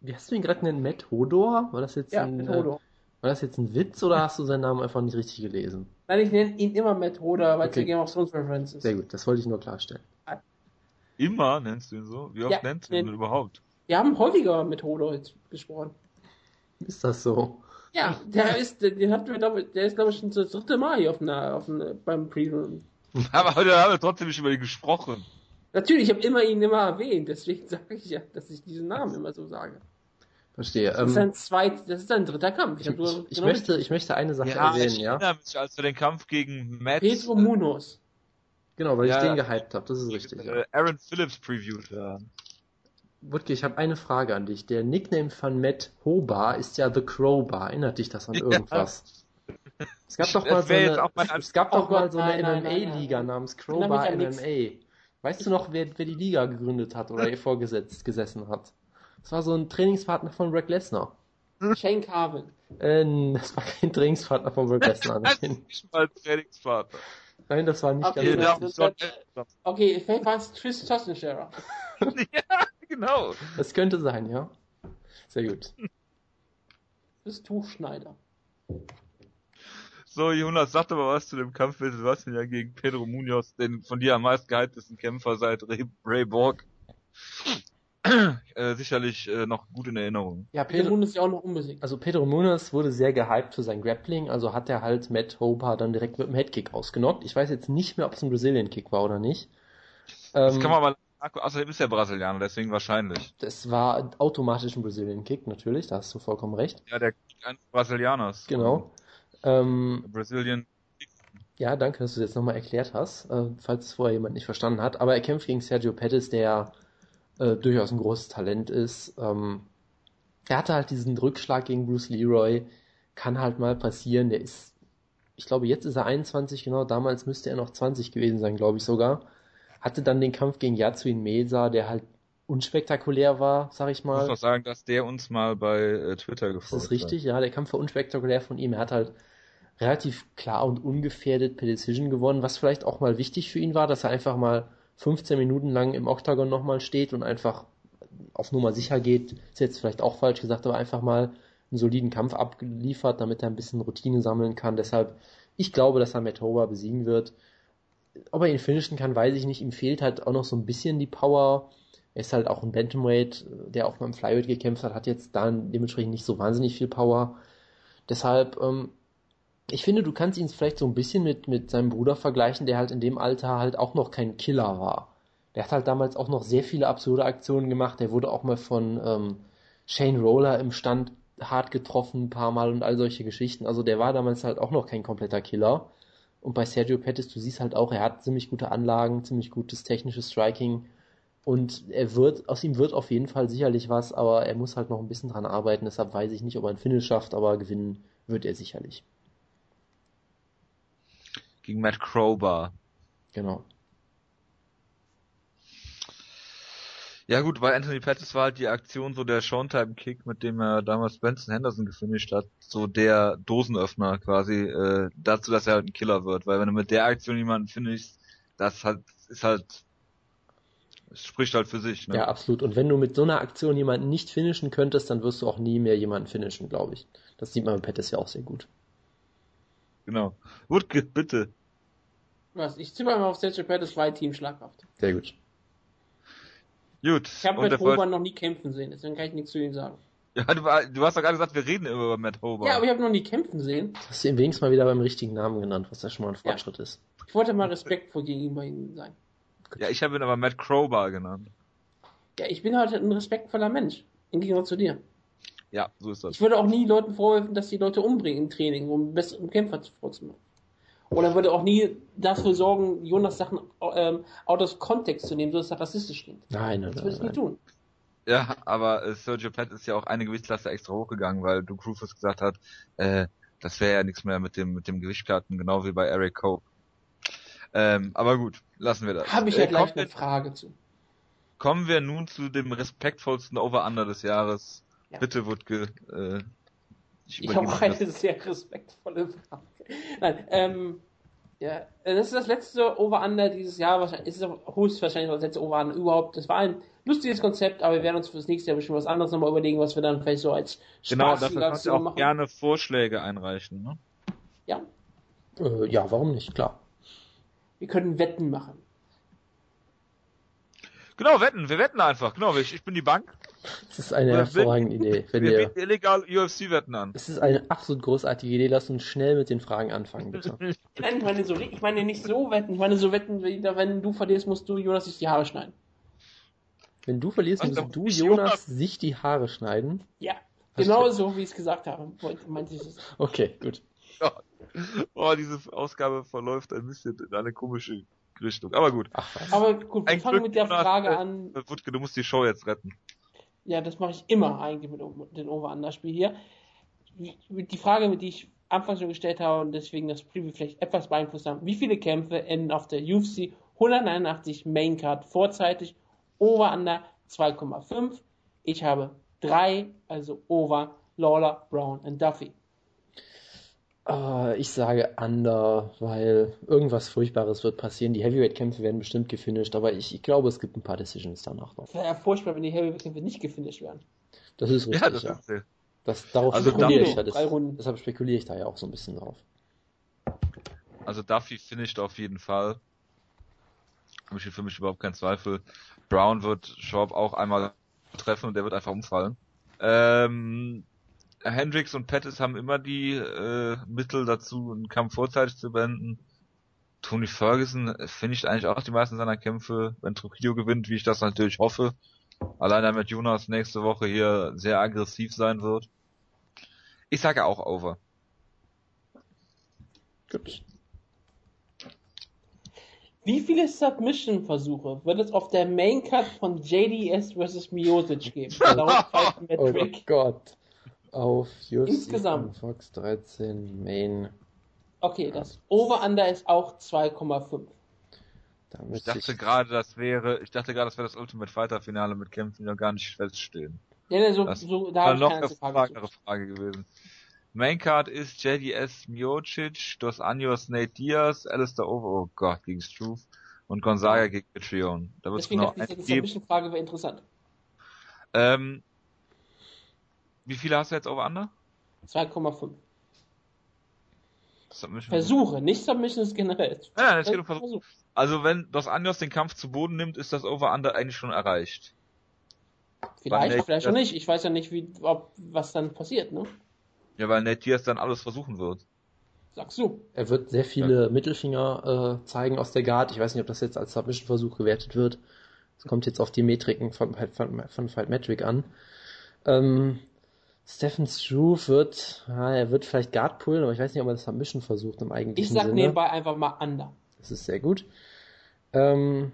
Wie hast du ihn gerade genannt? Matt Hodor? War das jetzt Ja, ein, Matt äh, Hodor. war das jetzt ein Witz oder hast du seinen Namen einfach nicht richtig gelesen? Nein, ich nenne ihn immer Matt Hodor, weil es Okay. Game of Thrones Reference ist. Sehr gut, das wollte ich nur klarstellen. Immer nennst du ihn so? Wie oft Ja, nennst du ihn denn überhaupt? Wir haben häufiger mit Hodor jetzt gesprochen. Ist das so? Ja, der ist, den hatten wir, der ist, glaube ich, schon das dritte Mal hier auf einer, auf einer, beim Pre-Run. Aber heute haben wir trotzdem nicht über ihn gesprochen. Natürlich, ich habe immer ihn immer erwähnt, deswegen sage ich ja, dass ich diesen Namen immer so sage. Verstehe. Das ist Ähm, ein zweit, das ist ein dritter Kampf. ich, ich, ich, genau möchte, ich möchte eine Sache Ja, erwähnen, ich ja? erinnere mich, als wir den Kampf gegen Matt Pedro Munoz. Genau, weil Ja, ich den ja. gehypt habe, das ist richtig. Ja. äh, Aaron Phillips previewt haben. Wutke, ich habe eine Frage an dich. Der Nickname von Matt Hobar ist ja The Crowbar. Erinnert dich das an irgendwas? Es gab doch mal so eine, mein es gab Oh doch mal Gott, so eine MMA-Liga namens Crowbar. MMA. Weißt du noch, wer, wer die Liga gegründet hat oder ihr vorgesetzt gesessen hat? Das war so ein Trainingspartner von Brock Lesnar. Shane Carvin. Äh, das war kein Trainingspartner von Brock Lesnar. Das Nein, ist nicht mal Trainingspartner. nein, das war nicht Okay, ganz das- Okay, vielleicht war es Chris Tossenscherer. ja, genau. Das könnte sein, ja. Sehr gut. Chris Tuchschneider. So, Jonas, sag doch mal was zu dem Kampf. Du hast ihn ja gegen Pedro Munoz, den von dir am meisten gehyptesten Kämpfer seit Ray, Ray Borg. äh, sicherlich äh, noch gut in Erinnerung. Ja, Pedro Munoz ist ja auch noch unbesiegt. also Pedro Munoz wurde sehr gehypt für sein Grappling, also hat er halt Matt Hobar dann direkt mit dem Headkick ausgenockt. Ich weiß jetzt nicht mehr, ob es ein Brazilian Kick war oder nicht. Das Ähm, kann man mal nachgucken. Außerdem ist er Brasilianer, deswegen wahrscheinlich. Das war automatisch ein Brazilian Kick, natürlich, da hast du vollkommen recht. Ja, der Kick eines Brasilianers. Genau. Ähm, Brazilian. ja, danke, dass du es jetzt nochmal erklärt hast, äh, falls es vorher jemand nicht verstanden hat. Aber er kämpft gegen Sergio Pettis, der äh, durchaus ein großes Talent ist. Ähm, er hatte halt diesen Rückschlag gegen Bruce Leroy, kann halt mal passieren. Der ist, ich glaube, jetzt ist er 21, genau, damals müsste er noch 20 gewesen sein, glaube ich sogar. Hatte dann den Kampf gegen Yatsuin Mesa, der halt unspektakulär war, sag ich Ich muss mal. noch sagen, dass der uns mal bei äh, Twitter Das gefolgt ist richtig, ja. Der Kampf war unspektakulär von ihm. Er hat halt relativ klar und ungefährdet per Decision gewonnen, was vielleicht auch mal wichtig für ihn war, dass er einfach mal 15 Minuten lang im Oktagon nochmal steht und einfach auf Nummer sicher geht. Ist jetzt vielleicht auch falsch gesagt, aber einfach mal einen soliden Kampf abgeliefert, damit er ein bisschen Routine sammeln kann. Deshalb, ich glaube, dass er Matt besiegen wird. Ob er ihn finishen kann, weiß ich nicht. Ihm fehlt halt auch noch so ein bisschen die Power. Er ist halt auch ein Bantamweight, der auch beim Flyweight gekämpft hat, hat jetzt da dementsprechend nicht so wahnsinnig viel Power. Deshalb, ähm, ich finde, du kannst ihn vielleicht so ein bisschen mit, mit seinem Bruder vergleichen, der halt in dem Alter halt auch noch kein Killer war. Der hat halt damals auch noch sehr viele absurde Aktionen gemacht. Der wurde auch mal von ähm, Shane Roller im Stand hart getroffen, ein paar Mal und all solche Geschichten. Also der war damals halt auch noch kein kompletter Killer. Und bei Sergio Pettis, du siehst halt auch, er hat ziemlich gute Anlagen, ziemlich gutes technisches Striking. Und er wird, aus ihm wird auf jeden Fall sicherlich was, aber er muss halt noch ein bisschen dran arbeiten. Deshalb weiß ich nicht, ob er ein Finish schafft, aber gewinnen wird er sicherlich. Gegen Matt Crowbar. Genau. Ja gut, bei Anthony Pettis war halt die Aktion so der Showtime-Kick, mit dem er damals Benson Henderson gefinisht hat, so der Dosenöffner quasi äh, dazu, dass er halt ein Killer wird. Weil wenn du mit der Aktion jemanden finishst, das halt ist halt es spricht halt für sich. Ne? Ja, absolut. Und wenn du mit so einer Aktion jemanden nicht finishen könntest, dann wirst du auch nie mehr jemanden finishen, glaube ich. Das sieht man bei Pettis ja auch sehr gut. Genau. Wutke, bitte. Was? Ich tippe mal auf Sergio Pettis zwei Team schlaghaft. Sehr gut. Gut. Ich habe Matt der Hober noch nie kämpfen sehen, deswegen kann ich nichts zu ihm sagen. Ja, du, du hast doch gerade gesagt, wir reden immer über Matt Hober. Ja, aber ich habe noch nie kämpfen sehen. Hast du ihn wenigstens mal wieder beim richtigen Namen genannt, was ja schon mal ein Ja. Fortschritt ist. Ich wollte mal respektvoll gegenüber ihm sein. ja, ich habe ihn aber Matt Crowbar genannt. Ja, ich bin halt ein respektvoller Mensch. Im Gegensatz zu dir. Ja, so ist das. Ich würde auch nie Leuten vorwerfen, dass die Leute umbringen im Training, um besseren Kämpfer vorzumachen. Oder würde auch nie dafür sorgen, Jonas Sachen ähm, out of context zu nehmen, so dass er rassistisch klingt. Nein, nein, Das würde ich nie tun. Ja, aber äh, Sergio Pett ist ja auch eine Gewichtsklasse extra hochgegangen, weil Duke Rufus gesagt hat, äh, das wäre ja nichts mehr mit dem mit dem Gewichtkarten, genau wie bei Eric Cope. Ähm, aber gut, lassen wir das. Habe ich ja Äh, gleich kommen, eine wir, Frage zu. kommen wir nun zu dem respektvollsten Over-Under des Jahres. Ja. Bitte, Wutke. Äh, ich Ich habe auch eine das. sehr respektvolle Frage. Nein, ähm, ja, das ist das letzte Over-Under dieses Jahr. Wahrscheinlich, ist es auch höchstwahrscheinlich das letzte Over-Under überhaupt. Das war ein lustiges Konzept, aber wir werden uns fürs nächste Jahr bestimmt was anderes nochmal überlegen, was wir dann vielleicht so als Genau, spaßige dafür kannst du auch machen. gerne Vorschläge einreichen. Ne? Ja, Äh, ja, warum nicht? Klar. wir können Wetten machen. Genau, wetten, wir wetten einfach. Genau, ich, ich bin die Bank. Das ist eine Wir- hervorragende Idee. Wenn wir ihr, bieten illegal UFC-Wetten an. es ist eine absolut großartige Idee. Lasst uns schnell mit den Fragen anfangen, bitte. Nein, ich meine, so, ich meine nicht so Wetten. Ich meine so Wetten, wenn du verlierst, musst du Jonas sich die Haare schneiden. Wenn du verlierst, Was, musst du, Jonas, Jonas- sich die Haare schneiden. Ja, Hast genau du- so, wie ich es gesagt habe. Meinte ich es. Okay, gut. Oh, diese Ausgabe verläuft ein bisschen in eine komische Richtung. Aber gut. Ach. Aber gut, wir Ein fangen Glück, mit der Frage äh, an. Wutke, du musst die Show jetzt retten. Ja, das mache ich immer eigentlich mit den Over-Under-Spiel hier. Die Frage, die ich anfangs schon gestellt habe und deswegen das Preview vielleicht etwas beeinflusst haben. Wie viele Kämpfe enden auf der UFC 189 Main Card vorzeitig? Over-Under 2,5. Ich habe drei, also Over, Lawler, Brown und Duffy. Äh, ich sage Under, weil irgendwas Furchtbares wird passieren. Die Heavyweight-Kämpfe werden bestimmt gefinisht, aber ich, ich glaube, es gibt ein paar Decisions danach noch. Es wäre ja furchtbar, wenn die Heavyweight-Kämpfe nicht gefinisht werden. Das ist richtig, Ja, ja. das ist äh, Das, darauf Also spekuliere Duffy- ich ja. Das, drei Runden. deshalb spekuliere ich da ja auch so ein bisschen drauf. Also Duffy finisht auf jeden Fall. Besteht für mich überhaupt kein Zweifel. Brown wird Schwab auch einmal treffen und der wird einfach umfallen. Ähm, Hendricks und Pettis haben immer die äh, Mittel dazu, einen Kampf vorzeitig zu beenden. Tony Ferguson finisht eigentlich auch die meisten seiner Kämpfe, wenn Trujillo gewinnt, wie ich das natürlich hoffe. Allein damit Jonas nächste Woche hier sehr aggressiv sein wird. Ich sage auch over. Gut. Wie viele Submission-Versuche wird es auf der Main Card von JDS vs. Miosic geben? Oh. Gott. Auf UFC Insgesamt. Fox 13 Main. Okay, das Over-Under ist auch 2,5. Damit Ich dachte sich- gerade, das wäre, ich dachte gerade, das wäre das Ultimate Fighter Finale mit Kämpfen, die noch gar nicht feststehen. Ja, ne, so, Das so, da war habe ich noch eine Frage Frage. Frage gewesen. Maincard ist JDS Miocic, Dos Anjos Nate Diaz, Alistair Over, oh Gott, gegen Struve und Gonzaga gegen Patreon. Da wird es Deswegen genau dachte ich, die geben. Submission-Frage wäre interessant. Ähm, wie viele hast du jetzt over under? 2,5. Submission. Versuche, nicht Submissions generell. Ja, ja, es geht um Versuch. Also wenn Dos Anjos den Kampf zu Boden nimmt, ist das over under eigentlich schon erreicht. Vielleicht, Nate vielleicht auch nicht. Ich weiß ja nicht, wie, ob, was dann passiert, ne? Ja, weil Nate Diaz dann alles versuchen wird. Sagst du. Er wird sehr viele Mittelfinger äh, zeigen aus der Guard. Ich weiß nicht, ob das jetzt als Submission-Versuch gewertet wird. Es kommt jetzt auf die Metriken von, von, von Fight Metric an. Ähm, Stephen Struve wird, ja, er wird vielleicht Guard pullen, aber ich weiß nicht, ob er das Submission versucht im Ich eigentlichen sag Sinne. nebenbei einfach mal under. Das ist sehr gut. Ähm,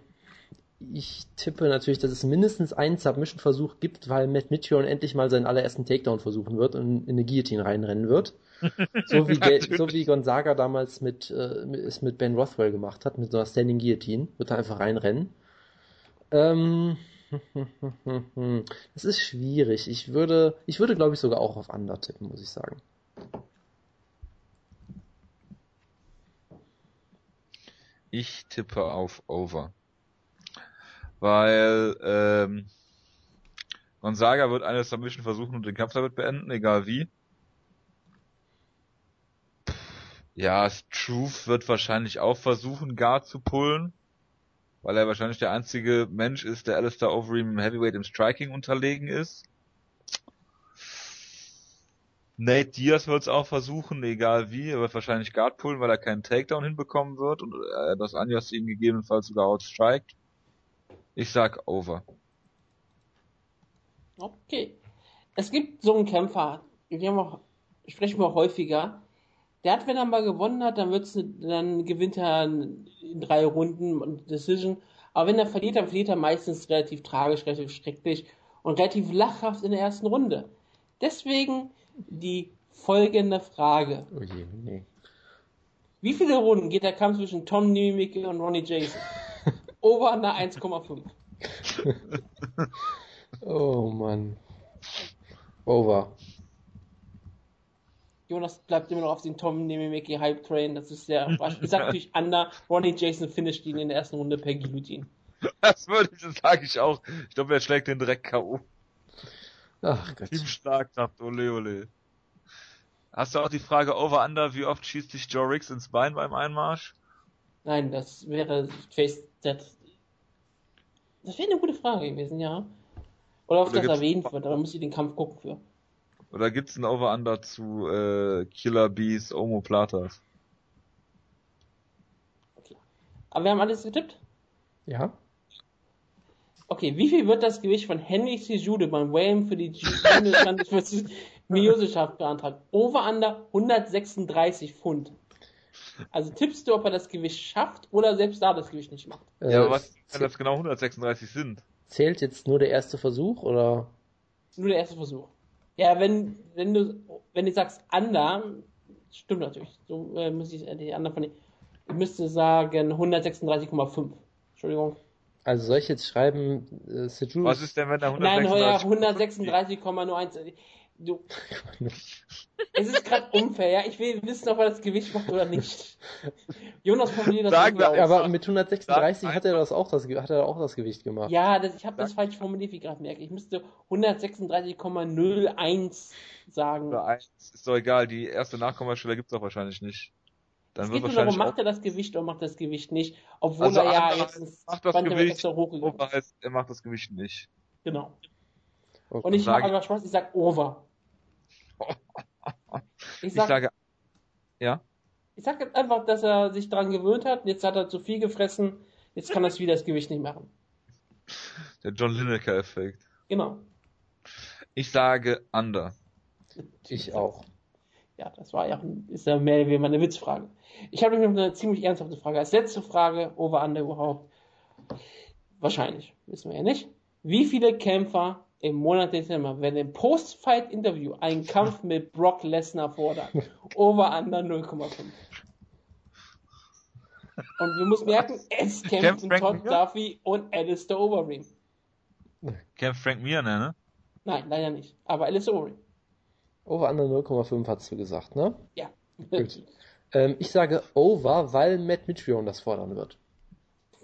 ich tippe natürlich, dass es mindestens einen Submission-Versuch gibt, weil Matt Mitchell endlich mal seinen allerersten Takedown versuchen wird und in eine Guillotine reinrennen wird. So wie, so wie Gonzaga damals mit, äh, es mit Ben Rothwell gemacht hat, mit so einer Standing Guillotine. Wird er einfach reinrennen. Ähm, das ist schwierig. Ich würde, ich würde glaube ich sogar auch auf Under tippen, muss ich sagen. Ich tippe auf Over. Weil ähm, Gonzaga wird eine Submission versuchen und den Kampf damit beenden, egal wie. Ja, Struve wird wahrscheinlich auch versuchen, Guard zu pullen, weil er wahrscheinlich der einzige Mensch ist, der Alistair Overeem im Heavyweight im Striking unterlegen ist. Nate Diaz wird es auch versuchen, egal wie. Er wird wahrscheinlich Guard pullen, weil er keinen Takedown hinbekommen wird und äh, das Anjas ihn gegebenenfalls sogar outstrikt. Ich sag Over. Okay. Es gibt so einen Kämpfer, den wir, sprechen wir häufiger. Der hat, wenn er mal gewonnen hat, dann wird's, dann gewinnt er in drei Runden und Decision. Aber wenn er verliert, dann verliert er meistens relativ tragisch, relativ schrecklich und relativ lachhaft in der ersten Runde. Deswegen die folgende Frage. Oh je, nee. Wie viele Runden geht der Kampf zwischen Tom Niemicke und Ronnie Jason? Over under 1,5. Oh Mann. Over. Jonas bleibt immer noch auf den Tom Nememeki Hype Train. Das ist sehr Ich sag natürlich under. Ronnie Jason finisht ihn in der ersten Runde per Guillotine. Das würde ich, das sage ich auch. Ich glaube, er schlägt den direkt K.O. Ach Gott. Im Schlagkraft, ole ole. Hast du auch die Frage Over Under, wie oft schießt dich Joe Riggs ins Bein beim Einmarsch? Nein, das wäre Face das, das wäre eine gute Frage gewesen, ja. Oder ob Oder das erwähnt wird, da muss ich den Kampf gucken für. Oder gibt's ein Over Under zu äh, Killer Bees Omoplatas? Aber wir haben alles getippt. Ja? Okay, wie viel wird das Gewicht von Henry Sejude beim Weigh-In für die Bundesland Miosenschaft beantragt? Over under 136 Pfund. Also tippst du, ob er das Gewicht schafft oder selbst da das Gewicht nicht macht? Äh, Ja, aber was, wenn das genau 136 sind? Zählt jetzt nur der erste Versuch oder? Nur der erste Versuch. Ja, wenn, wenn du, wenn du sagst under, stimmt natürlich. So äh, muss ich äh, die anderen von den, ich müsste sagen 136,5. Entschuldigung. Also soll ich jetzt schreiben, äh, Was ist denn, wenn er Nein, heuer 136 136,01. Du, es ist gerade unfair, ja. Ich will wissen, ob er das Gewicht macht oder nicht. Jonas formuliert das Sagen irgendwie wir aus. Aber mit 136 Sag hat er das auch das, hat er auch das Gewicht gemacht. Ja, das, ich habe das falsch formuliert, wie ich gerade merke. Ich müsste 136,01 sagen. oder 1? Ist doch egal, die erste Nachkommastelle gibt's doch wahrscheinlich nicht. Dann Es wird geht nur darum, macht er das Gewicht oder macht er das Gewicht nicht? Obwohl Also er ja jetzt macht das Gewicht, so hochgegangen Over ist. heißt, er macht das Gewicht nicht. Genau. Okay. Und ich Sage- mache aber Spaß, ich sag Over. Ich Ich sag, sage, ja, ich sag jetzt einfach, dass er sich daran gewöhnt hat. Jetzt hat er zu viel gefressen. Jetzt kann er wieder das Gewicht nicht machen. der John Lineker-Effekt. Genau. Ich sage Under. Ich auch. Ja, das war ja, ist ja mehr oder weniger eine Witzfrage. Ich habe nämlich noch eine ziemlich ernsthafte Frage. Als letzte Frage, over under überhaupt. Wahrscheinlich, wissen wir ja nicht. Wie viele Kämpfer im Monat Dezember werden im Post-Fight-Interview einen Kampf mit Brock Lesnar fordern? Over under 0,5. Und wir müssen merken, es kämpfen Frank Todd Mir? Duffy und Alistair Overeem. Kämpft Frank Mir, ne? ne? Nein, leider nicht. Aber Alistair Overeem. Over under 0,5 hast du gesagt, ne? Ja. Gut. Ähm, ich sage over, weil Matt Mitrion das fordern wird.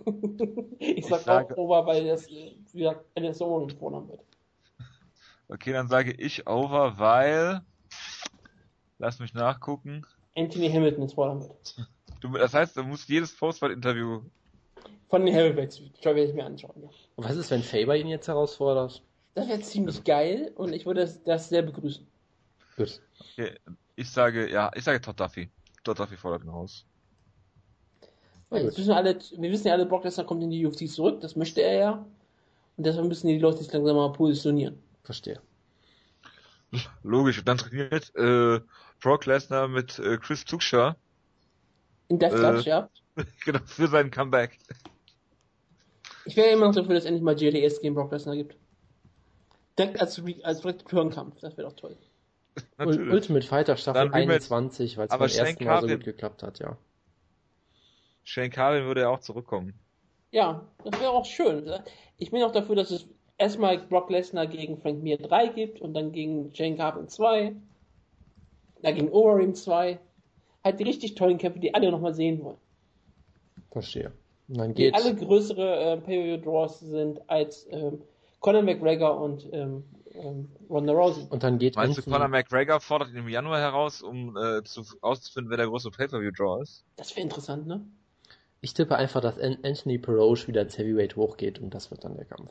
ich sag sage- auch Over, weil das, wie gesagt, Alistair Overeem fordern wird. Okay, dann sage ich over, weil. Lass mich nachgucken. Anthony Hamilton wird. Du, das heißt, du musst jedes Postfight-Interview. Von den Heavyweights. Ich werde ich mir anschauen. Ja. Und was ist, wenn Faber ihn jetzt herausfordert? Das wäre ziemlich geil und ich würde das, das sehr begrüßen. Gut. Okay, ich sage, ja, ich sage Todd Duffy. Todd Duffy fordert ihn raus. Jetzt wissen alle, wir wissen ja alle, Brock Lesnar kommt in die UFC zurück, das möchte er ja. Und deshalb müssen die Leute sich langsam mal positionieren. Verstehe. Logisch. Und dann trainiert äh, Brock Lesnar mit äh, Chris Tuchscher In Death Äh. Ja. genau, für seinen Comeback. Ich wäre immer noch dafür, dass es endlich mal JDS gegen Brock Lesnar gibt. Direkt als, Re- als Return-Kampf, das wäre doch toll. Natürlich. Ultimate Fighter Staffel Dann Rematch. 21, weil es beim ersten Shane Mal so Carvin- gut geklappt hat, ja. Shane Carvin würde ja auch zurückkommen. Ja, das wäre auch schön. Ich bin auch dafür, dass es erstmal Brock Lesnar gegen Frank Mir 3 gibt und dann gegen Jane Carvin 2. Dann gegen Overeem 2. Halt die richtig tollen Kämpfe, die alle nochmal sehen wollen. Verstehe. Und dann Die geht alle größere äh, Pay-Per-View-Draws sind als ähm, Conor McGregor und ähm, ähm, Ronda Rousey. und dann geht Meinst du, Conor McGregor fordert ihn im Januar heraus, um äh, zu, auszufinden, wer der große Pay-Per-View-Draw ist? Das wäre interessant, ne? Ich tippe einfach, dass An- Anthony Peroge wieder ins Heavyweight hochgeht und das wird dann der Kampf.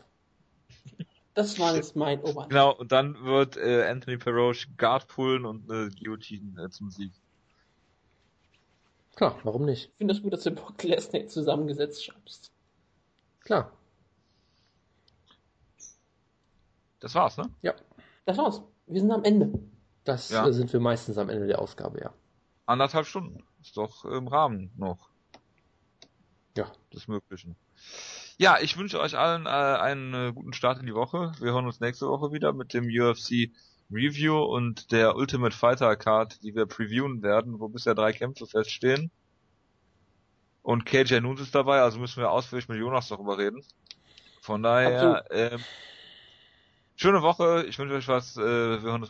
Das war jetzt mein Ober. Genau, und dann wird äh, Anthony Peroge Guard pullen und eine Guillotine äh, zum Sieg. Klar, warum nicht? Ich finde das gut, dass du Brock Lesnar zusammengesetzt schreibst. Klar. Das war's, ne? Ja. Das war's. Wir sind am Ende. Das Ja. äh, sind wir meistens am Ende der Ausgabe, ja. Anderthalb Stunden. Ist doch im Rahmen noch Ja. des Möglichen. Ja, ich wünsche euch allen äh, einen äh, guten Start in die Woche. Wir hören uns nächste Woche wieder mit dem UFC Review und der Ultimate Fighter Card, die wir previewen werden, wo bisher drei Kämpfe feststehen. Und KJ Nunes ist dabei, also müssen wir ausführlich mit Jonas darüber reden. Von daher, ähm, schöne Woche, ich wünsche euch was, äh, wir hören uns